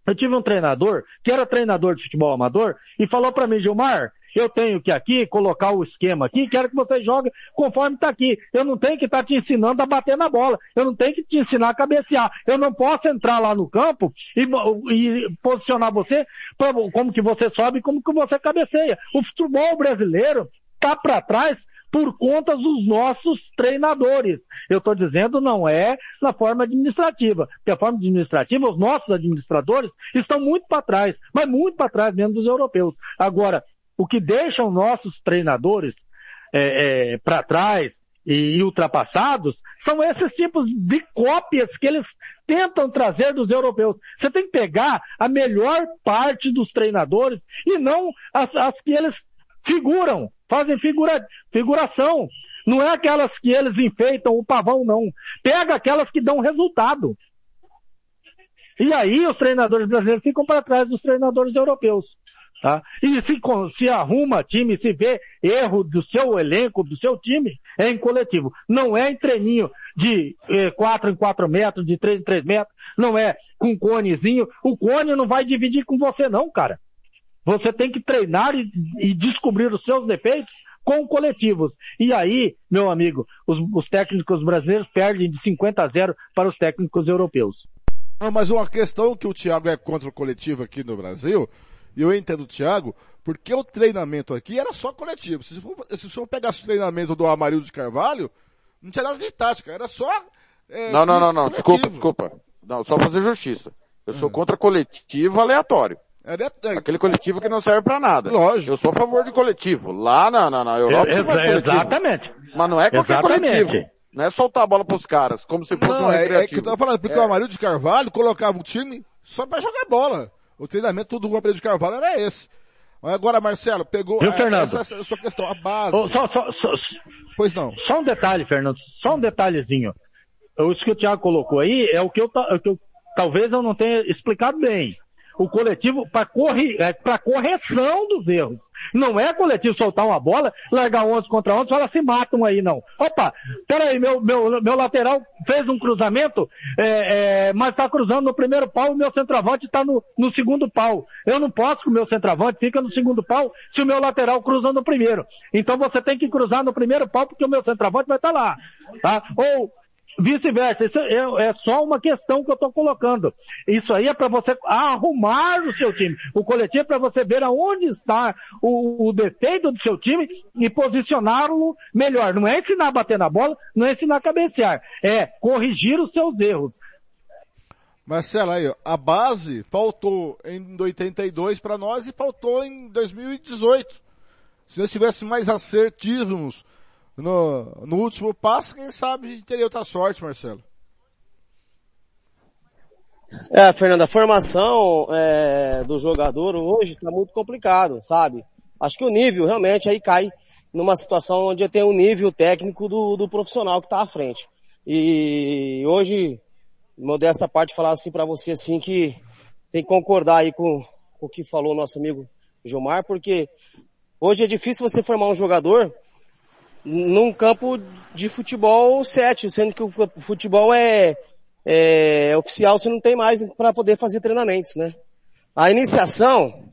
eu tive um treinador que era treinador de futebol amador e falou para mim, Gilmar, eu tenho que aqui colocar o esquema aqui, quero que você jogue conforme está aqui. Eu não tenho que estar tá te ensinando a bater na bola. Eu não tenho que te ensinar a cabecear. Eu não posso entrar lá no campo e, e posicionar você pra, como que você sobe como que você cabeceia. O futebol brasileiro está para trás por conta dos nossos treinadores. Eu estou dizendo não é na forma administrativa, porque a forma administrativa, os nossos administradores estão muito para trás, mas muito para trás mesmo dos europeus. Agora, o que deixa os nossos treinadores é, é, para trás e ultrapassados são esses tipos de cópias que eles tentam trazer dos europeus. Você tem que pegar a melhor parte dos treinadores e não as, as que eles figuram, fazem figura, figuração. Não é aquelas que eles enfeitam o pavão, não. Pega aquelas que dão resultado. E aí os treinadores brasileiros ficam para trás dos treinadores europeus. Tá? E se, se arruma time, se vê erro do seu elenco, do seu time, é em coletivo. Não é em treininho de eh, 4 em 4 metros, de 3 em 3 metros, não é com conezinho. O cone não vai dividir com você não, cara. Você tem que treinar e, e descobrir os seus defeitos com coletivos. E aí, meu amigo, os, os técnicos brasileiros perdem de 50 a 0 para os técnicos europeus. Não, mas uma questão que o Thiago é contra o coletivo aqui no Brasil, e eu entendo o Thiago, porque o treinamento aqui era só coletivo. Se for, se for pegar o treinamento do Amarildo de Carvalho, não tinha nada de tática, era só. É, não, não, não, não, desculpa, desculpa. Não, só fazer justiça. Eu sou uhum. contra coletivo aleatório. É, é, Aquele coletivo que não serve para nada. Lógico. Eu sou a favor de coletivo. Lá na, na, na Europa. É, exa exatamente. Mas não é qualquer exatamente. coletivo. Não é soltar a bola pros caras, como se fosse não, um é, é que eu tava falando, porque o Amarildo de Carvalho colocava o time só para jogar bola. O treinamento do Gabriel de Carvalho era esse. Agora, Marcelo, pegou Viu, Fernando? essa, essa, sua questão, a base. Oh, só, só, só, pois não. Só um detalhe, Fernando, só um detalhezinho. Isso que o Thiago colocou aí é o que eu, é que eu talvez eu não tenha explicado bem o coletivo para corri, é, correção dos erros. Não é coletivo soltar uma bola, largar 11 contra 11 e falar se matam aí, não. Opa, peraí, meu, meu, meu lateral fez um cruzamento, é, é, mas está cruzando no primeiro pau e meu centroavante está no, no segundo pau. Eu não posso que o meu centroavante fica no segundo pau se o meu lateral cruza no primeiro. Então você tem que cruzar no primeiro pau porque o meu centroavante vai estar tá lá. Tá? Ou Vice-versa, isso é, é, só uma questão que eu estou colocando. Isso aí é para você arrumar o seu time. O coletivo é para você ver aonde está o, o, defeito do seu time e posicioná-lo melhor. Não é ensinar a bater na bola, não é ensinar a cabecear. É corrigir os seus erros. Marcelo, aí, a base faltou em 82 para nós e faltou em 2018. Se nós tivéssemos mais assertivos no, no último passo, quem sabe a gente teria outra sorte, Marcelo. É, Fernanda, a formação é, do jogador hoje está muito complicado, sabe? Acho que o nível realmente aí cai numa situação onde tem o um nível técnico do, do profissional que está à frente. E hoje, modesta parte, falar assim para você assim que tem que concordar aí com, com o que falou nosso amigo Gilmar, porque hoje é difícil você formar um jogador num campo de futebol 7, sendo que o futebol é, é oficial, você não tem mais para poder fazer treinamentos, né? A iniciação,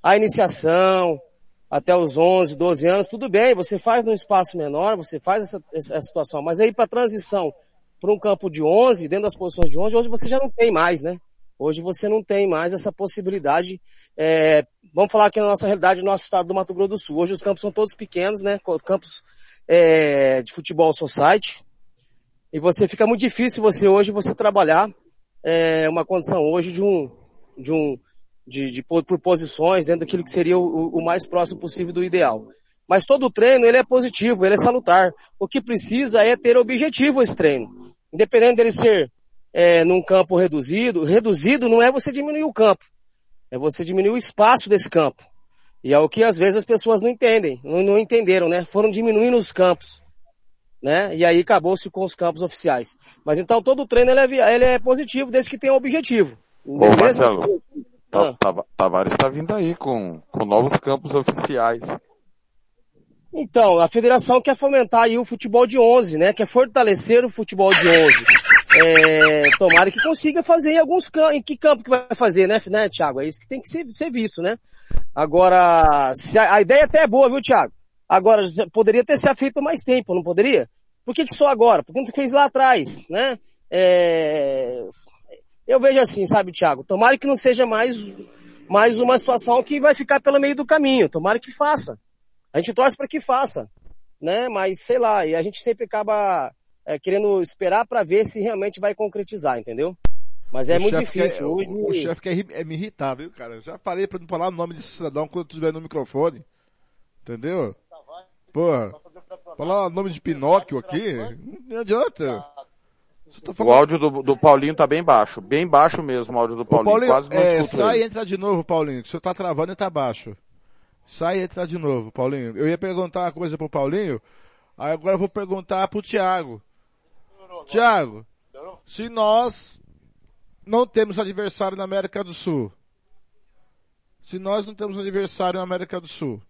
a iniciação, até os 11, 12 anos, tudo bem, você faz num espaço menor, você faz essa, essa situação, mas aí para transição para um campo de 11, dentro das posições de 11, hoje você já não tem mais, né? Hoje você não tem mais essa possibilidade, é, vamos falar aqui na nossa realidade, no nosso estado do Mato Grosso do Sul. Hoje os campos são todos pequenos, né? Campos é, de futebol society. E você fica muito difícil você hoje você trabalhar é, uma condição hoje de um de um de, de por, por posições dentro daquilo que seria o, o, mais próximo possível do ideal. Mas todo treino ele é positivo, ele é salutar. O que precisa é ter objetivo esse treino. Independente dele ser é, num campo reduzido, reduzido não é você diminuir o campo, é você diminuir o espaço desse campo. E é o que às vezes as pessoas não entendem, não, não entenderam, né? Foram diminuindo os campos, né? E aí acabou-se com os campos oficiais. Mas então todo treino ele é, ele é positivo desde que tenha um objetivo. Ô Marcelo, ah. Tavares está vindo aí com, com novos campos oficiais. Então, a federação quer fomentar aí o futebol de 11, né? Quer fortalecer o futebol de 11. É, tomara que consiga fazer em alguns campos. Em que campo que vai fazer, né, né, Thiago? É isso que tem que ser, ser visto, né? Agora, a, a, ideia até é boa, viu, Thiago? Agora, poderia ter sido feito mais tempo, não poderia? Por que, que só agora? Por que não fez lá atrás, né? É, eu vejo assim, sabe, Thiago? Tomara que não seja mais, mais uma situação que vai ficar pelo meio do caminho. Tomara que faça. A gente torce para que faça, né? Mas sei lá, e a gente sempre acaba é, querendo esperar para ver se realmente vai concretizar, entendeu? Mas é o muito difícil. Quer, Hoje... O, o chefe quer é me irritar, viu, cara? Eu já falei para não falar o nome desse cidadão quando eu estiver no microfone. Entendeu? Porra. Falar o nome de Pinóquio aqui, não adianta. O áudio do, do, Paulinho tá bem baixo. Bem baixo mesmo o áudio do Paulinho. Paulinho Quase não é, sai e entra de novo, Paulinho. O senhor tá travando e tá baixo. Sai e entra de novo, Paulinho. Eu ia perguntar uma coisa pro Paulinho, aí agora eu vou perguntar pro Thiago. Thiago, se nós não temos adversário na América do Sul, se nós não temos adversário na América do Sul,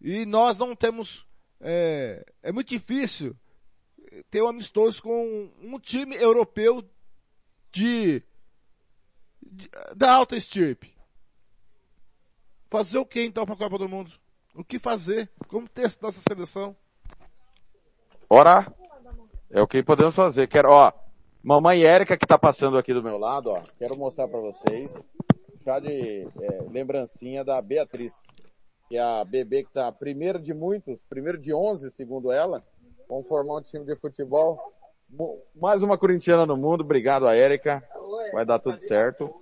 e nós não temos, é, é muito difícil ter um amistoso com um time europeu de, de da alta estirpe. Fazer o que então para a Copa do Mundo? O que fazer? Como testar essa seleção? Orar. É o que podemos fazer. Quero, ó, mamãe Érica que tá passando aqui do meu lado, ó. Quero mostrar para vocês. Já de é, lembrancinha da Beatriz. Que é a bebê que tá primeiro de muitos, primeiro de 11, segundo ela. Vamos formar um time de futebol. Mais uma corintiana no mundo. Obrigado a Érica. Vai dar tudo certo.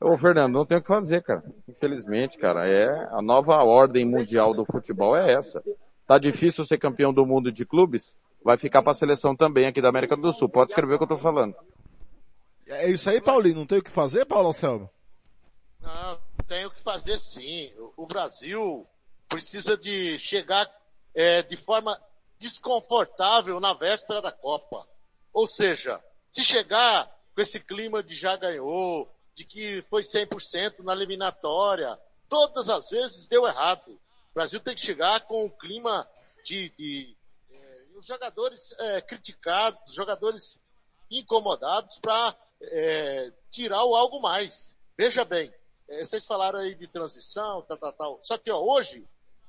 Ô, Fernando, não tem o que fazer, cara. Infelizmente, cara, é a nova ordem mundial do futebol é essa. Tá difícil ser campeão do mundo de clubes? Vai ficar para a seleção também aqui da América do Sul. Pode escrever o que eu estou falando. É isso aí, Paulinho. Não tem o que fazer, Paulo Anselmo? Não, tem o que fazer sim. O Brasil precisa de chegar é, de forma desconfortável na véspera da Copa. Ou seja, se chegar com esse clima de já ganhou, de que foi 100% na eliminatória, todas as vezes deu errado. O Brasil tem que chegar com um clima de, de os jogadores é, criticados, jogadores incomodados para é, tirar o algo mais. Veja bem, é, vocês falaram aí de transição, tal, tal, tal. Só que ó, hoje,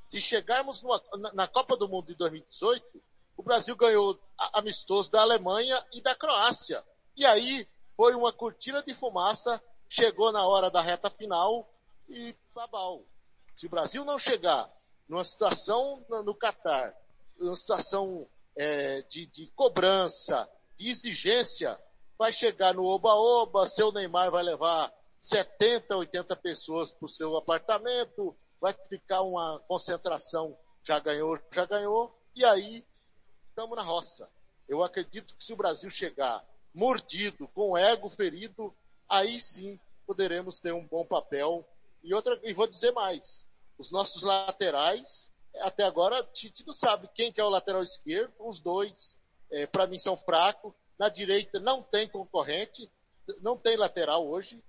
se chegarmos numa, na, na, Copa do Mundo de 2018, o Brasil ganhou amistoso da Alemanha e da Croácia. E aí foi uma cortina de fumaça, chegou na hora da reta final e babau. Se o Brasil não chegar numa situação no Catar, numa situação é, de, de cobrança, de exigência, vai chegar no oba-oba, seu Neymar vai levar 70, 80 pessoas para o seu apartamento, vai ficar uma concentração, já ganhou, já ganhou, e aí estamos na roça. Eu acredito que se o Brasil chegar mordido, com o ego ferido, aí sim poderemos ter um bom papel. E outra, e vou dizer mais, os nossos laterais, até agora, Tite não sabe quem que é o lateral esquerdo, os dois, é, para mim são fracos. Na direita não tem concorrente, não tem lateral hoje.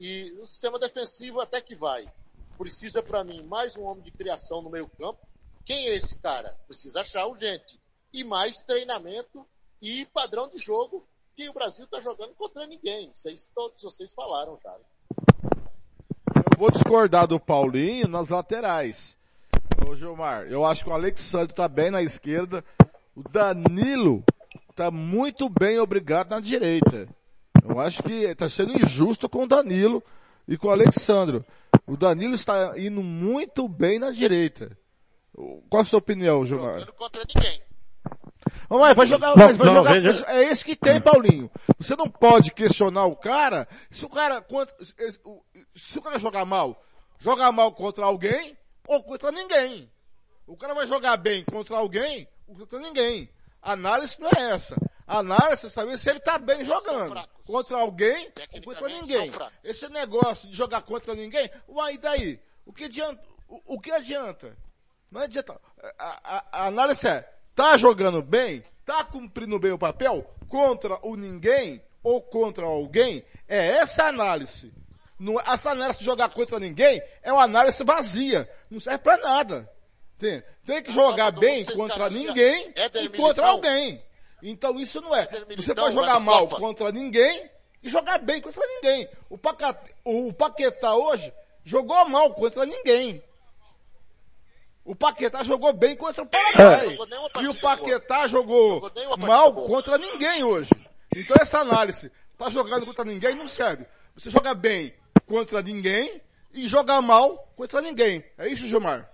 E o sistema defensivo até que vai. Precisa para mim mais um homem de criação no meio campo. Quem é esse cara? Precisa achar urgente. E mais treinamento e padrão de jogo que o Brasil está jogando contra ninguém. Vocês, todos vocês falaram já. Eu vou discordar do Paulinho nas laterais. Ô Gilmar, eu acho que o Alexandre tá bem na esquerda. O Danilo tá muito bem obrigado na direita. Eu acho que tá sendo injusto com o Danilo e com o Alexandre. O Danilo está indo muito bem na direita. Qual a sua opinião, Gilmar? Jogando contra ninguém. Mas vai jogar, Não, mas vai não, jogar, veja- é esse que tem, Paulinho. Você não pode questionar o cara, se o cara, se o cara jogar mal, jogar mal contra alguém ou contra ninguém. O cara vai jogar bem contra alguém ou contra ninguém. A análise não é essa. A análise é saber se ele tá bem jogando. Contra alguém ou contra ninguém. Esse negócio de jogar contra ninguém, uai, e daí? O que adianta? O, o que adianta? Não adianta. A, a- a análise é, tá jogando bem? Tá cumprindo bem o papel? Contra o ninguém ou contra alguém? É essa a análise. Não, essa análise de jogar contra ninguém é uma análise vazia. Não serve pra nada. Tem, tem que jogar bem contra ninguém Éder e contra alguém. Então isso não é. Éder Você pode jogar mal contra ninguém e jogar bem contra ninguém. O, Paca, o Paquetá hoje jogou mal contra ninguém. O Paquetá jogou bem contra o Paraguai. E o Paquetá jogou mal boa. contra ninguém hoje. Então essa análise, tá jogando contra ninguém, não serve. Você joga bem contra ninguém e joga mal contra ninguém. É isso, Gilmar?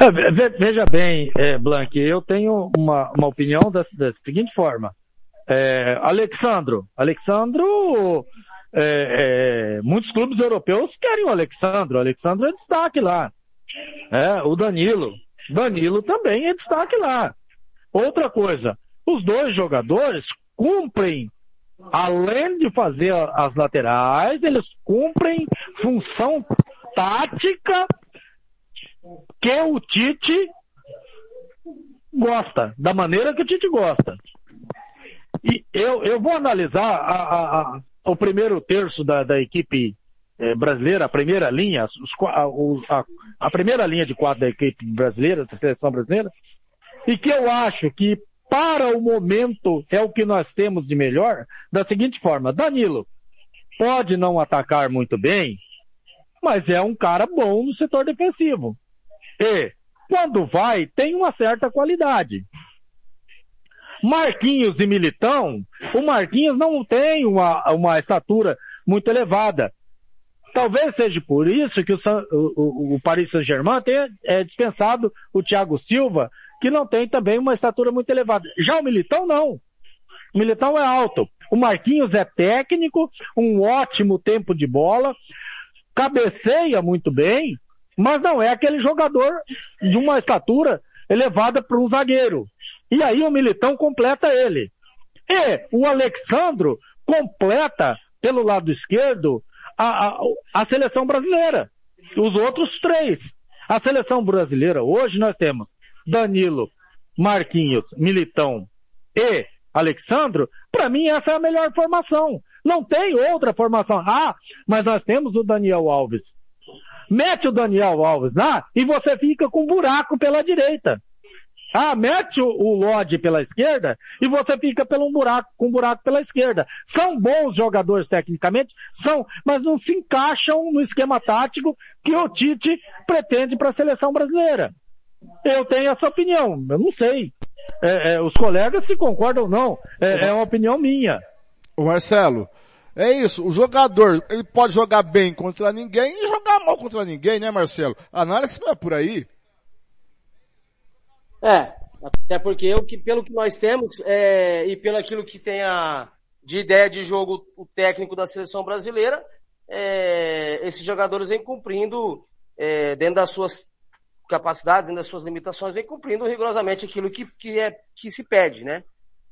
É, ve- ve- Veja bem, é, Blank, eu tenho uma, uma opinião da, da seguinte forma. É, Alexandro, Alexandro, é, é, muitos clubes europeus querem o Alexandro, Alexandro é destaque lá. É, o Danilo, Danilo também é destaque lá. Outra coisa, os dois jogadores cumprem, além de fazer as laterais, eles cumprem função tática que o Tite gosta, da maneira que o Tite gosta. E eu, eu vou analisar a- a- a- o primeiro terço da, da equipe eh, brasileira, a primeira linha, os a, primeira linha de quadro da equipe brasileira, da seleção brasileira, e que eu acho que para o momento é o que nós temos de melhor, da seguinte forma, Danilo pode não atacar muito bem, mas é um cara bom no setor defensivo. E, quando vai, tem uma certa qualidade. Marquinhos e Militão, o Marquinhos não tem uma, uma estatura muito elevada. Talvez seja por isso que o, o- o Paris Saint-Germain tenha é, dispensado o Thiago Silva, que não tem também uma estatura muito elevada. Já o Militão não. O Militão é alto. O Marquinhos é técnico, um ótimo tempo de bola, cabeceia muito bem, mas não é aquele jogador de uma estatura elevada para um zagueiro. E aí o Militão completa ele. E o Alexandro completa, pelo lado esquerdo, a, a, a seleção brasileira. Os outros três. A seleção brasileira, hoje nós temos Danilo, Marquinhos, Militão e Alexandro. Para mim, essa é a melhor formação. Não tem outra formação. Ah, mas nós temos o Daniel Alves. Mete o Daniel Alves lá e você fica com um buraco pela direita. Ah, mete o, o Lodge pela esquerda e você fica pelo um buraco, com um buraco pela esquerda. São bons jogadores tecnicamente, são, mas não se encaixam no esquema tático que o Tite pretende para a seleção brasileira. Eu tenho essa opinião, eu não sei. É, é, os colegas se concordam ou não, é, é uma opinião minha. O Marcelo, é isso, o jogador, ele pode jogar bem contra ninguém e jogar mal contra ninguém, né Marcelo? A análise não é por aí. É, até porque o que, pelo que nós temos é, e pelo aquilo que tem a, de ideia de jogo o técnico da seleção brasileira, é, esses jogadores vêm cumprindo, é, dentro das suas capacidades, dentro das suas limitações, vêm cumprindo rigorosamente aquilo que, que, é, que se pede, né?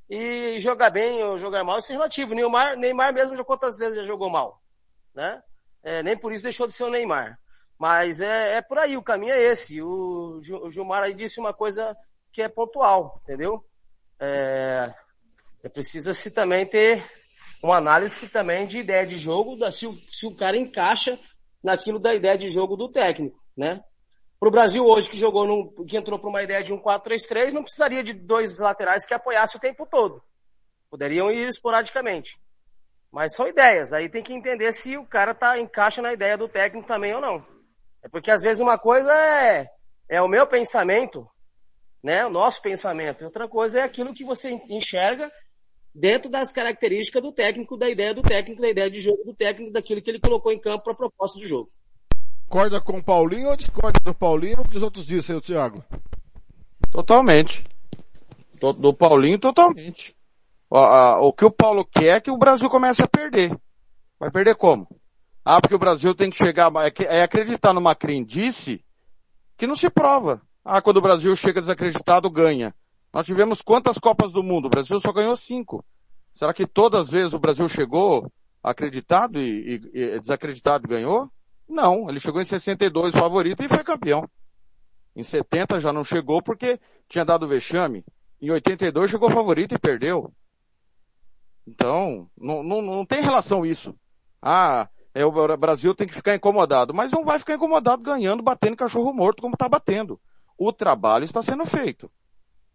E jogar bem ou jogar mal, isso é relativo. Neymar, Neymar mesmo já quantas vezes já jogou mal, né? É, nem por isso deixou de ser o Neymar. Mas é, é por aí, o caminho é esse. O, o Gilmar aí disse uma coisa que é pontual, entendeu? É, é precisa-se também ter uma análise também de ideia de jogo, da, se, o, se o cara encaixa naquilo da ideia de jogo do técnico, né? Pro Brasil hoje que jogou que entrou para uma ideia de um 4-3-3, não precisaria de dois laterais que apoiassem o tempo todo. Poderiam ir esporadicamente. Mas são ideias, aí tem que entender se o cara tá, encaixa na ideia do técnico também ou não. É porque às vezes uma coisa é, é o meu pensamento, né? O nosso pensamento. Outra coisa é aquilo que você enxerga dentro das características do técnico, da ideia do técnico, da ideia de jogo do técnico, daquilo que ele colocou em campo para a proposta de jogo. Concorda com o Paulinho ou discorda do Paulinho? O que os outros dizem, o Thiago? Totalmente. Do, Paulinho, totalmente. O, que o Paulo quer é que o Brasil comece a perder. Vai perder como? Ah, porque o Brasil tem que chegar, é, é acreditar numa crendice que não se prova. Ah, quando o Brasil chega desacreditado, ganha. Nós tivemos quantas Copas do Mundo? O Brasil só ganhou cinco. Será que todas as vezes o Brasil chegou acreditado e, e- e desacreditado ganhou? Não, ele chegou em 62 favorito e foi campeão. Em 70 já não chegou porque tinha dado vexame. Em 82 chegou favorito e perdeu. Então, não, não, não tem relação isso. Ah, é, o Brasil tem que ficar incomodado. Mas não vai ficar incomodado ganhando, batendo cachorro morto como está batendo. O trabalho está sendo feito.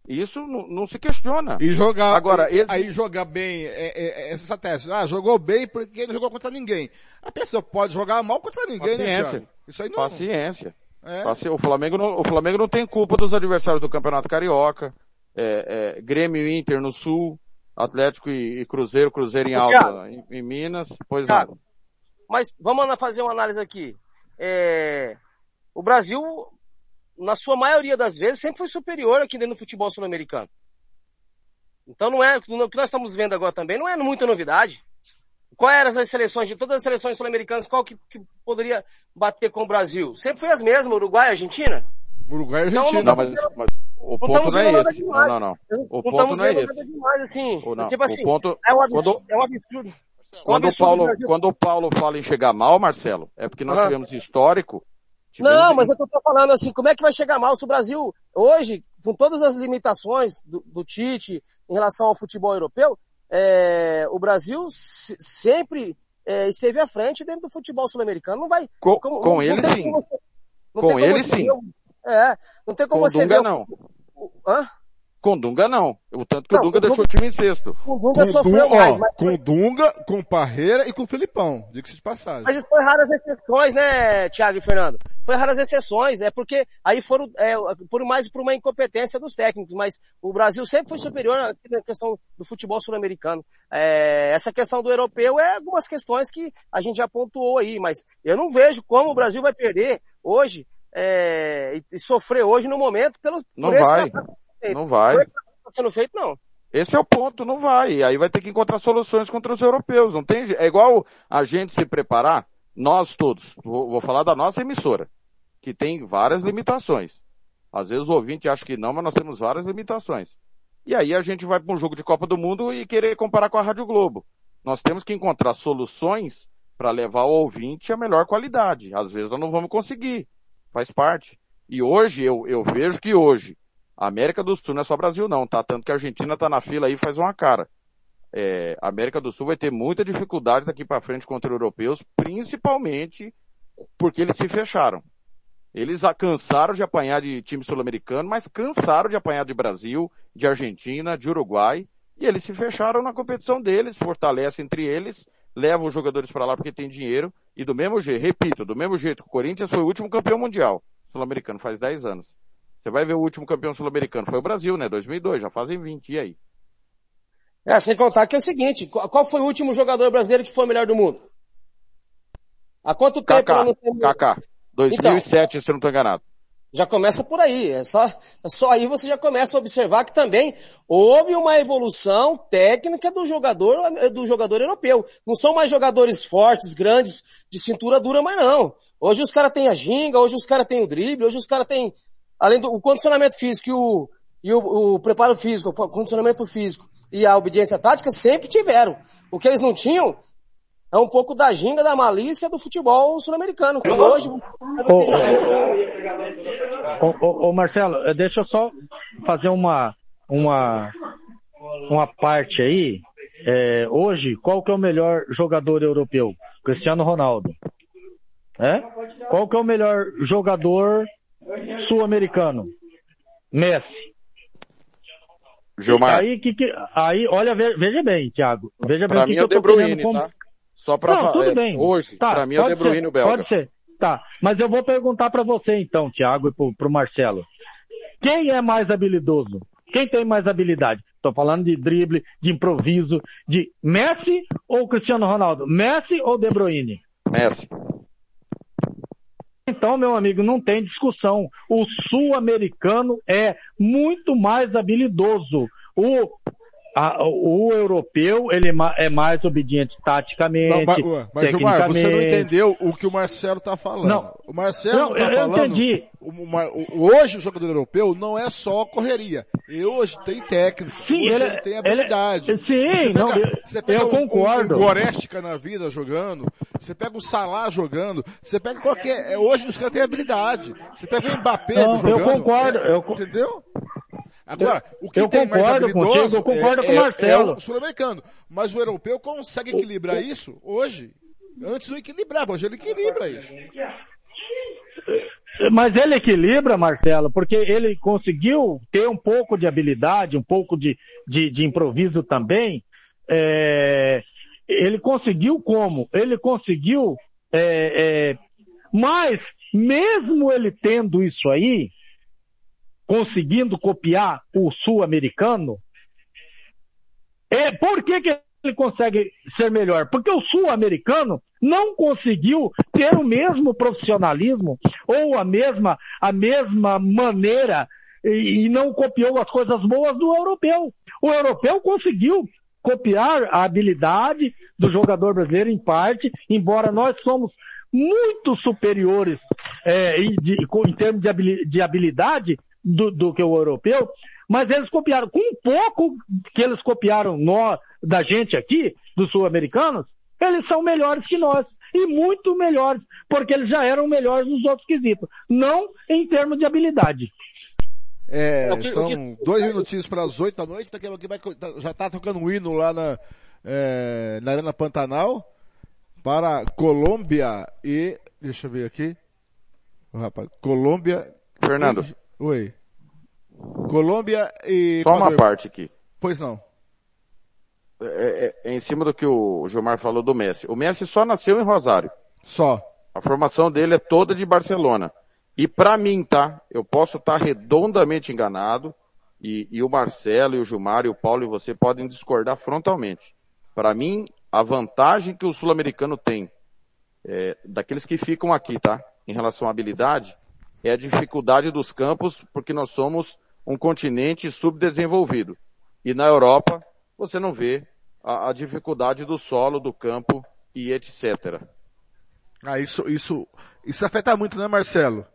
Isso não, não se questiona. E jogar, Agora, e- esse- aí jogar bem, é, é, é essa estratégia. Ah, jogou bem porque não jogou contra ninguém. A pessoa pode jogar mal contra ninguém, né, Paciência. Thiago? Isso aí não... Paciência. É. Paci- O Flamengo, não, o Flamengo não tem culpa dos adversários do Campeonato Carioca. É, é, Grêmio e Inter no Sul, Atlético e, e Cruzeiro, Cruzeiro em alta em, em Minas. Pois Thiago. não. Mas vamos fazer uma análise aqui. É, o Brasil, na sua maioria das vezes, sempre foi superior aqui dentro do futebol sul-americano. Então não é, o que nós estamos vendo agora também não é muita novidade. Qual eram as seleções, de todas as seleções sul-americanas, qual que, que poderia bater com o Brasil? Sempre foi as mesmas, Uruguai, Argentina. Uruguai e Então, Argentina. Não, mas, mas o Não ponto não é esse. Não, demais. não, não. O não ponto não é esse. demais, assim. Ou não, Tipo o assim, ponto- é um absurdo, quando- é um absurdo. É um Quando o absurdo Paulo, quando o Paulo fala em chegar mal, Marcelo, é porque nós tivemos histórico. Não, mas é eu tô falando assim, como é que vai chegar mal se o Brasil, hoje, com todas as limitações do, do Tite em relação ao futebol europeu, é, o Brasil se- sempre é, esteve à frente dentro do futebol sul-americano. Não vai. Com, com não- ele não sim. como Com ele sim. ver o- É, não tem como Com o você ver. Dunga o- não. o- Hã? Com Dunga não. O tanto que Não, o Dunga o Dunga- deixou o time em sexto. O Com Dunga sofreu Dunga, mais, ó, mas, com Dunga, com Parreira e com Filipão. Diga-se de passagem. mas isso foi raras exceções, né, Thiago e Fernando? Foi raras exceções, é porque aí foram, é, por mais por uma incompetência dos técnicos, mas o Brasil sempre foi superior na questão do futebol sul-americano. É, essa questão do europeu é algumas questões que a gente já pontuou aí, mas eu não vejo como o Brasil vai perder hoje, é, e, e sofrer hoje no momento pelo, Não por esse vai. trabalho feito. Não vai. Está sendo feito, não. Esse é o ponto, não vai. Aí vai ter que encontrar soluções contra os europeus. Não tem, é igual a gente se preparar, nós todos, vou, vou falar da nossa emissora, que tem várias limitações. Às vezes o ouvinte acha que não, mas nós temos várias limitações. E aí a gente vai para um jogo de Copa do Mundo e querer comparar com a Rádio Globo. Nós temos que encontrar soluções para levar ao ouvinte a melhor qualidade. Às vezes nós não vamos conseguir. Faz parte. E hoje, eu, eu vejo que hoje, América do Sul não é só Brasil não, tá? Tanto que a Argentina tá na fila aí faz uma cara. É, América do Sul vai ter muita dificuldade daqui para frente contra os europeus, principalmente porque eles se fecharam. Eles cansaram de apanhar de time sul-americano, mas cansaram de apanhar de Brasil, de Argentina, de Uruguai, e eles se fecharam na competição deles, fortalecem entre eles, levam os jogadores para lá porque tem dinheiro, e do mesmo jeito, repito, do mesmo jeito que o Corinthians foi o último campeão mundial sul-americano, faz 10 anos. Você vai ver o último campeão sul-americano, foi o Brasil, né? 2002, já fazem 20, e aí? É, sem contar que é o seguinte, qual foi o último jogador brasileiro que foi o melhor do mundo? Há quanto tempo Kaká, não temos... Kaká, 2007, se eu não estou enganado. Já começa por aí. É só, é só aí você já começa a observar que também houve uma evolução técnica do jogador, do jogador europeu. Não são mais jogadores fortes, grandes, de cintura dura, mas não. Hoje os caras têm a ginga, hoje os caras têm o drible, hoje os caras têm, além do o condicionamento físico e o, e o, o preparo físico, o condicionamento físico e a obediência tática sempre tiveram. O que eles não tinham é um pouco da ginga, da malícia do futebol sul-americano, que hoje... Ô, ô, ô, Marcelo, eh, deixa eu só fazer uma, uma, uma parte aí. É, hoje, qual que é o melhor jogador europeu? Cristiano Ronaldo. É? Qual que é o melhor jogador sul-americano? Messi. Gilmar, Aí, que, que, aí, olha, ve- veja bem, Thiago. Veja bem pra o que, mim que é o De Bruyne, querendo com- tá? Só pra Não, fa- tudo é, bem. Hoje, Tá, pra mim é o De Bruyne ser, o belga. Pode ser. Tá. Mas eu vou perguntar pra você então, Thiago, e pro, pro Marcelo. Quem é mais habilidoso? Quem tem mais habilidade? Tô falando de drible, de improviso, de Messi ou Cristiano Ronaldo? Messi ou De Bruyne? Messi. Então, meu amigo, não tem discussão. O sul-americano é muito mais habilidoso. O, a- o europeu, ele é ma- é mais obediente Não, taticamente, mas, ué, mas Gilmar, você não entendeu o que o Marcelo tá falando. Não. O Marcelo Não, não, tá eu- eu falando. entendi. o- o hoje o jogador europeu não é só correria. E hoje tem técnica. Sim, hoje ele- ele, tem ele- habilidade. sim, você pega, não, eu- você pega eu um, concordo. Um, um Goretzka na vida jogando. Você pega o Salah jogando. Você pega qualquer. é, Hoje os caras têm habilidade. Você pega o Mbappé Não, eu jogando. concordo, é, eu entendeu? Agora, o que eu tem mais concordo habilidoso contigo, eu concordo é, com o é- Marcelo. é o sul-americano. Mas o europeu consegue equilibrar isso hoje. Antes não equilibrava, hoje ele equilibra isso. Mas ele equilibra, Marcelo, porque ele conseguiu ter um pouco de habilidade, um pouco de, de, de improviso também. É, ele conseguiu como? Ele conseguiu, é, é, mas mesmo ele tendo isso aí, conseguindo copiar o sul-americano, é, por que, que ele consegue ser melhor? Porque o sul-americano não conseguiu ter o mesmo profissionalismo ou a mesma, a mesma maneira e, e não copiou as coisas boas do europeu. O europeu conseguiu copiar a habilidade do jogador brasileiro em parte, embora nós somos muito superiores é, em, de- em termos de habilidade do, do que o europeu, mas eles copiaram. Com um pouco que eles copiaram nós, da gente aqui, dos sul-americanos, eles são melhores que nós. E muito melhores, porque eles já eram melhores nos outros quesitos. Não em termos de habilidade. É, É, são dois minutinhos para as oito da noite, daqui a pouco vai- tá- já tá tocando um hino lá na, é, na Arena Pantanal para Colômbia e, deixa eu ver aqui, rapaz, Colômbia, Fernando, oi, Colômbia e só uma Equador. parte aqui. Pois não. É, é- é em cima do que o Gilmar falou do Messi. O Messi só nasceu em Rosário. Só. A formação dele é toda de Barcelona. E pra mim, tá? Eu posso estar redondamente enganado. E, e o Marcelo, e o Gilmar, e o Paulo e você podem discordar frontalmente. Pra mim, a vantagem que o sul-americano tem, é, daqueles que ficam aqui, tá? Em relação à habilidade, é a dificuldade dos campos, porque nós somos um continente subdesenvolvido. E na Europa, você não vê a, a dificuldade do solo, do campo e etc. Ah, isso, isso, isso afeta muito, né, Marcelo?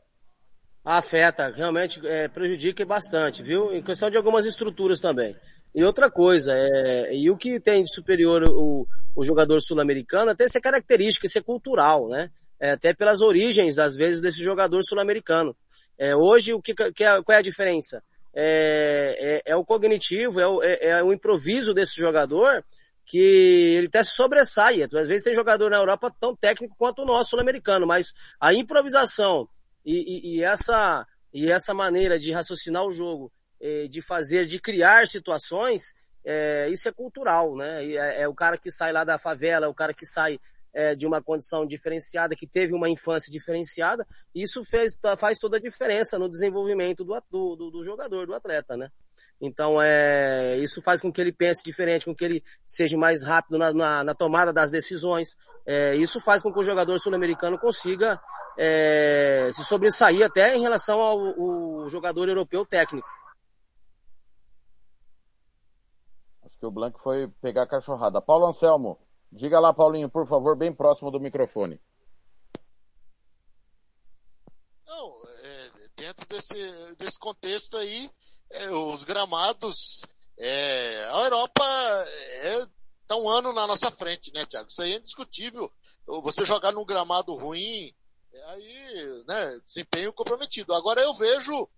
Afeta, realmente é, prejudica bastante, viu? Em questão de algumas estruturas também. E outra coisa, é, e o que tem de superior o, o jogador sul-americano é ter essa característica, isso é cultural, né? É, até pelas origens, às vezes, desse jogador sul-americano. É, hoje, o que, que é, qual é a diferença? É, é, é o cognitivo, é o, é, é o improviso desse jogador que ele até se sobressai. Às vezes tem jogador na Europa tão técnico quanto o nosso sul-americano, mas a improvisação e, e, e essa, e essa maneira de raciocinar o jogo, eh, de fazer, de criar situações, eh, isso é cultural, né? É, é o cara que sai lá da favela, é o cara que sai eh, de uma condição diferenciada, que teve uma infância diferenciada, isso fez, faz toda a diferença no desenvolvimento do, do- do jogador, do atleta, né? Então, é, isso faz com que ele pense diferente, com que ele seja mais rápido na, na- na tomada das decisões. É, isso faz com que o jogador sul-americano consiga é, se sobressair até em relação ao, ao jogador europeu técnico. Acho que o Blanco foi pegar a cachorrada. Paulo Anselmo, diga lá, Paulinho, por favor, bem próximo do microfone. Não, é, dentro desse, desse contexto aí, é, os gramados É, a Europa é, tá um ano na nossa frente, né, Thiago? Isso aí é indiscutível. Você jogar num gramado ruim, aí, né, desempenho comprometido. Agora eu vejo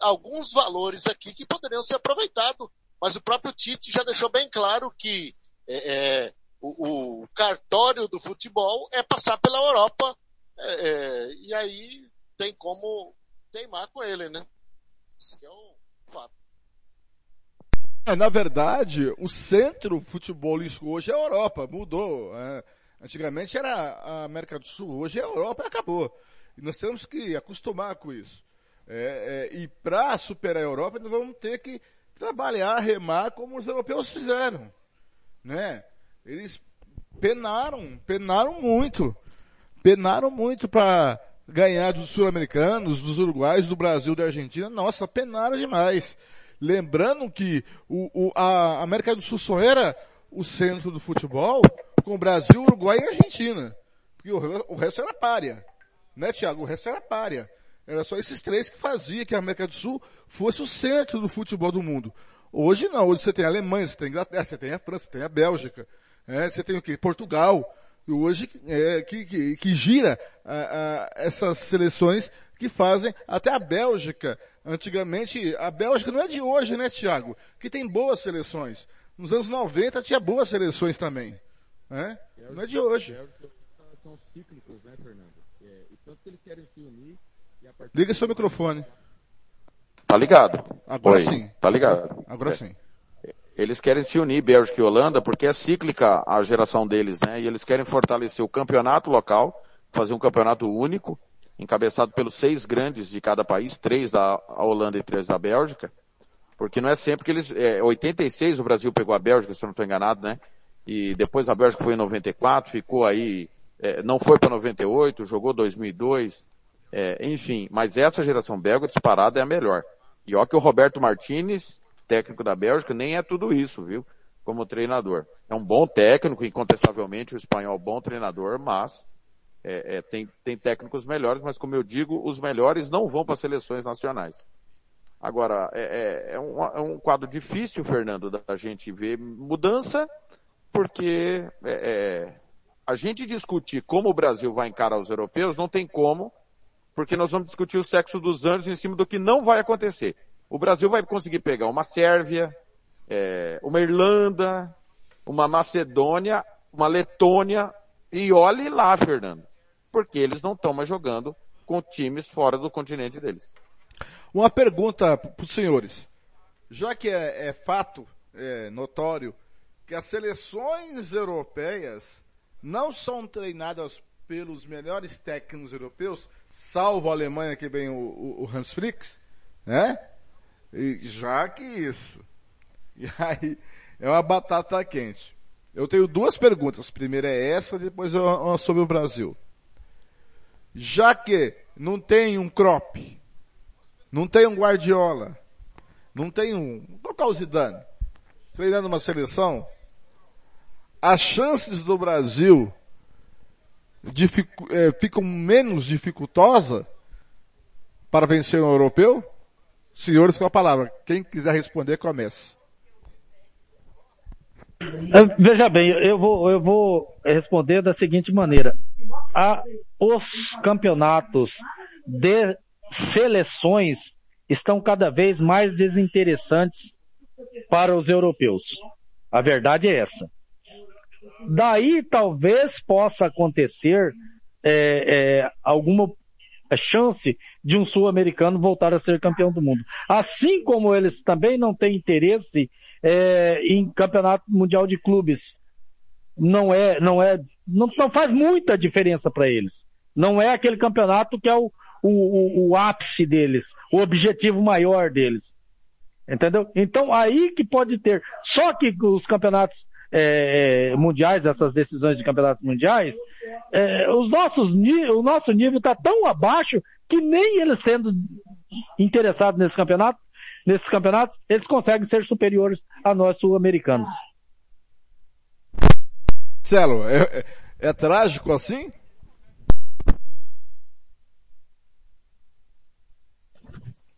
alguns valores aqui que poderiam ser aproveitados, mas o próprio Tite já deixou bem claro que é, é, o, o, cartório do futebol é passar pela Europa, é, é e aí tem como teimar com ele, né? Isso é um fato. É, na verdade, o centro futebolístico hoje é a Europa, mudou. É. Antigamente era a América do Sul, hoje é a Europa e acabou. E nós temos que acostumar com isso. É, é, e para superar a Europa, nós vamos ter que trabalhar, remar como os europeus fizeram. Né? Eles penaram, penaram muito. Penaram muito para ganhar dos sul-americanos, dos uruguaios, do Brasil, da Argentina. Nossa, penaram demais. Lembrando que o, o, a América do Sul só era o centro do futebol com Brasil, Uruguai e Argentina. Porque o, o resto era párea. Né, Tiago? O resto era párea. Era só esses três que fazia que a América do Sul fosse o centro do futebol do mundo. Hoje não, hoje você tem a Alemanha, você tem a Inglaterra, você tem a França, você tem a Bélgica, é, você tem o quê? Portugal. Hoje é, que, que, que, gira a, a, essas seleções que fazem até a Bélgica. Antigamente, a Bélgica não é de hoje, né, Tiago? Que tem boas seleções. Nos anos 90 tinha boas seleções também. Né? Não é de hoje. São cíclicos, né, Fernando? É, e tanto que eles querem se unir Liga seu microfone. Tá ligado. Agora Oi. sim. Tá ligado. Agora é. sim. Eles querem se unir, Bélgica e Holanda, porque é cíclica a geração deles, né? E eles querem fortalecer o campeonato local, fazer um campeonato único, encabeçado pelos seis grandes de cada país, três da Holanda e três da Bélgica. Porque não é sempre que eles, é, 86 o Brasil pegou a Bélgica, se eu não estou enganado, né? E depois a Bélgica foi em 94, ficou aí, é, não foi para 98, jogou 2002, é, enfim, mas essa geração belga disparada é a melhor. E ó que o Roberto Martinez, técnico da Bélgica, nem é tudo isso, viu? Como treinador. É um bom técnico, incontestavelmente, o espanhol bom treinador, mas é, é, tem, tem técnicos melhores, mas como eu digo, os melhores não vão para seleções nacionais. Agora, é, é, é, um, é um quadro difícil, Fernando, da gente ver mudança, porque é, é, a gente discutir como o Brasil vai encarar os europeus não tem como, porque nós vamos discutir o sexo dos anjos em cima do que não vai acontecer. O Brasil vai conseguir pegar uma Sérvia, é, uma Irlanda, uma Macedônia, uma Letônia, e olhe lá, Fernando, porque eles não estão mais jogando com times fora do continente deles. Uma pergunta para os senhores. Já que é, é fato, é notório, que as seleções europeias não são treinadas pelos melhores técnicos europeus, salvo a Alemanha que vem o, o, Hans Fricks, né? Já que isso. E aí, é uma batata quente. Eu tenho duas perguntas. Primeira é essa, depois uma sobre o Brasil. Já que não tem um Crop, não tem um Guardiola, não tem um, colocar o Zidane, treinando uma seleção, as chances do Brasil dificu é, ficam menos dificultosa para vencer um europeu? Senhores, com a palavra. Quem quiser responder, comece. É, veja bem, eu vou, eu vou responder da seguinte maneira. A, os campeonatos de seleções estão cada vez mais desinteressantes para os europeus. A verdade é essa. Daí talvez possa acontecer é, é, alguma chance de um sul-americano voltar a ser campeão do mundo. Assim como eles também não têm interesse é, em campeonato mundial de clubes. Não é, não é, não, não faz muita diferença para eles. Não é aquele campeonato que é o, o, o, o ápice deles, o objetivo maior deles. Entendeu? Então aí que pode ter. Só que os campeonatos é, é, mundiais, essas decisões de campeonatos mundiais, é, os nossos, o nosso nível está tão abaixo que nem eles sendo interessados nesse campeonato, nesses campeonatos, eles conseguem ser superiores a nós sul-americanos. Celo, é, é, é trágico assim?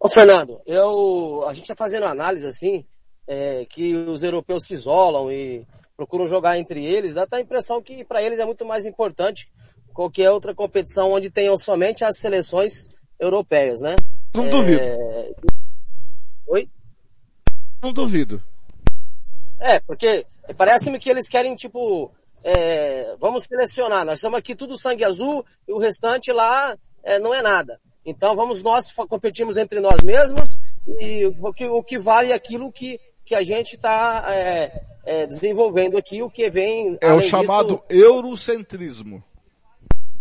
Ô Fernando, eu, a gente está fazendo análise assim, é, que os europeus se isolam e procuram jogar entre eles, dá a impressão que para eles é muito mais importante qualquer outra competição onde tenham somente as seleções europeias, né? Não é... duvido. Oi? Não duvido. É, porque parece-me que eles querem, tipo, é, vamos selecionar, nós estamos aqui tudo sangue azul e o restante lá é, não é nada. Então vamos nós competimos entre nós mesmos e o que, o que vale é aquilo que, que a gente está é, é, desenvolvendo aqui, o que vem... É o chamado disso, eurocentrismo.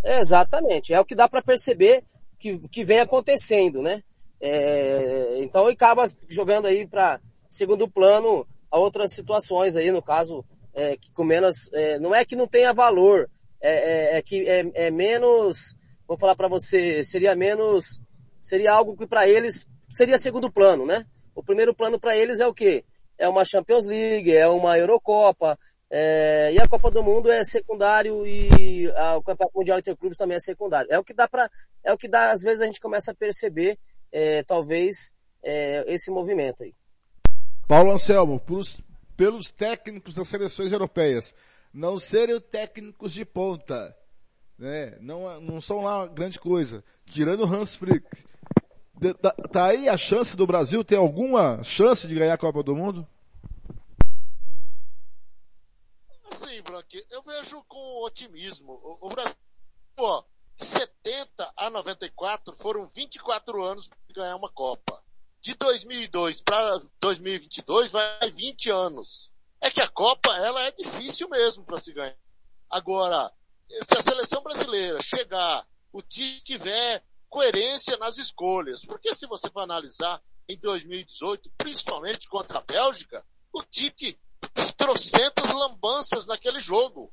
Exatamente, é o que dá para perceber que, que vem acontecendo, né? É, então acaba jogando aí para segundo plano a outras situações aí, no caso, é, que com menos, é, não é que não tenha valor, é, é, é que é, é, menos, vou falar para você, seria menos, seria algo que para eles seria segundo plano, né? O primeiro plano para eles é o quê? É uma Champions League, é uma Eurocopa, é, e a Copa do Mundo é secundário e a, o Campeonato Mundial Interclubes também é secundário. É o que dá para, é o que dá, às vezes a gente começa a perceber, é, talvez, é, esse movimento aí. Paulo Anselmo, pelos, pelos técnicos das seleções europeias, não serem técnicos de ponta, né? Não, não são lá grande coisa. Tirando o Hans Frick. Tá, tá aí a chance do Brasil ter alguma chance de ganhar a Copa do Mundo? Sim, Branque, eu vejo com otimismo. O, Brasil, ó, 70 a 94 foram 24 anos para ganhar uma Copa de 2002 para 2022 vai 20 anos. É que a Copa, ela é difícil mesmo para se ganhar. Agora, se a seleção brasileira chegar, o time tiver coerência nas escolhas, porque se você for analisar em 2018, principalmente contra a Bélgica, o Tite trocentas lambanças naquele jogo.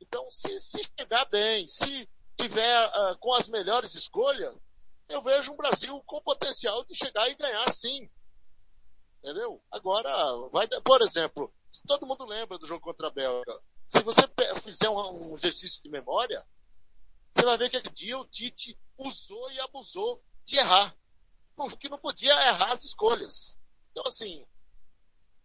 Então, se, se chegar bem, se tiver uh, com as melhores escolhas, eu vejo um Brasil com potencial de chegar e ganhar sim. Entendeu? Agora, vai, por exemplo, todo mundo lembra do jogo contra a Bélgica. Se você fizer um, um exercício de memória, você vai ver que aquele dia o Tite usou e abusou de errar. Que não podia errar as escolhas. Então, assim,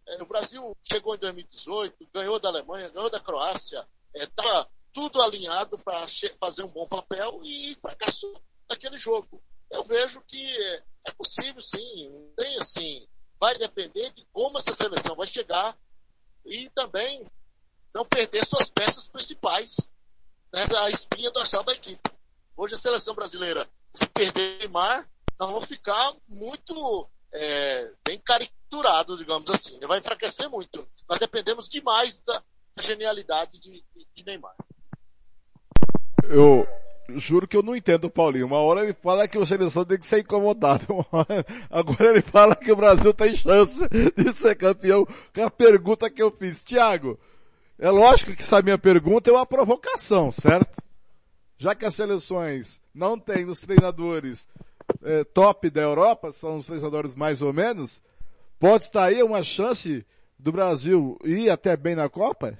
é, o Brasil chegou em 2018, ganhou da Alemanha, ganhou da Croácia, estava é, tudo alinhado para fazer um bom papel e fracassou naquele jogo eu vejo que é possível sim, não tem assim, vai depender de como essa seleção vai chegar e também não perder suas peças principais nessa espinha dorsal da equipe. Hoje a seleção brasileira, se perder Neymar, nós vamos ficar muito é, bem caricaturado, digamos assim. Vai enfraquecer muito. Nós dependemos demais da genialidade de, de Neymar. Eu, juro que eu não entendo o Paulinho. Uma hora ele fala que o seleção tem que ser incomodado. Agora ele fala que o Brasil tem chance de ser campeão com a pergunta que eu fiz. Tiago, é lógico que essa minha pergunta é uma provocação, certo? Já que as seleções não têm os treinadores é, top da Europa, são os treinadores mais ou menos, pode estar aí uma chance do Brasil ir até bem na Copa?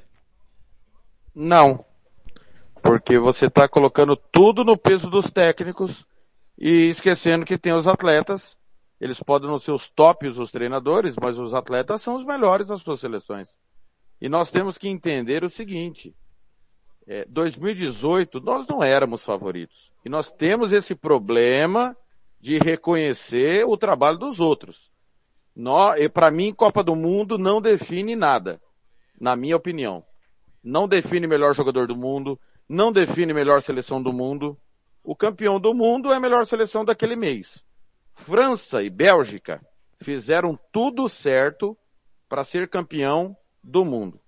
Não porque você está colocando tudo no peso dos técnicos e esquecendo que tem os atletas. Eles podem não ser os tops, os treinadores, mas os atletas são os melhores das suas seleções. E nós temos que entender o seguinte, é, 2018 nós não éramos favoritos. E nós temos esse problema de reconhecer o trabalho dos outros. Para mim, Copa do Mundo não define nada, na minha opinião. Não define melhor jogador do mundo, não define melhor seleção do mundo. O campeão do mundo é a melhor seleção daquele mês. França e Bélgica fizeram tudo certo para ser campeão do mundo.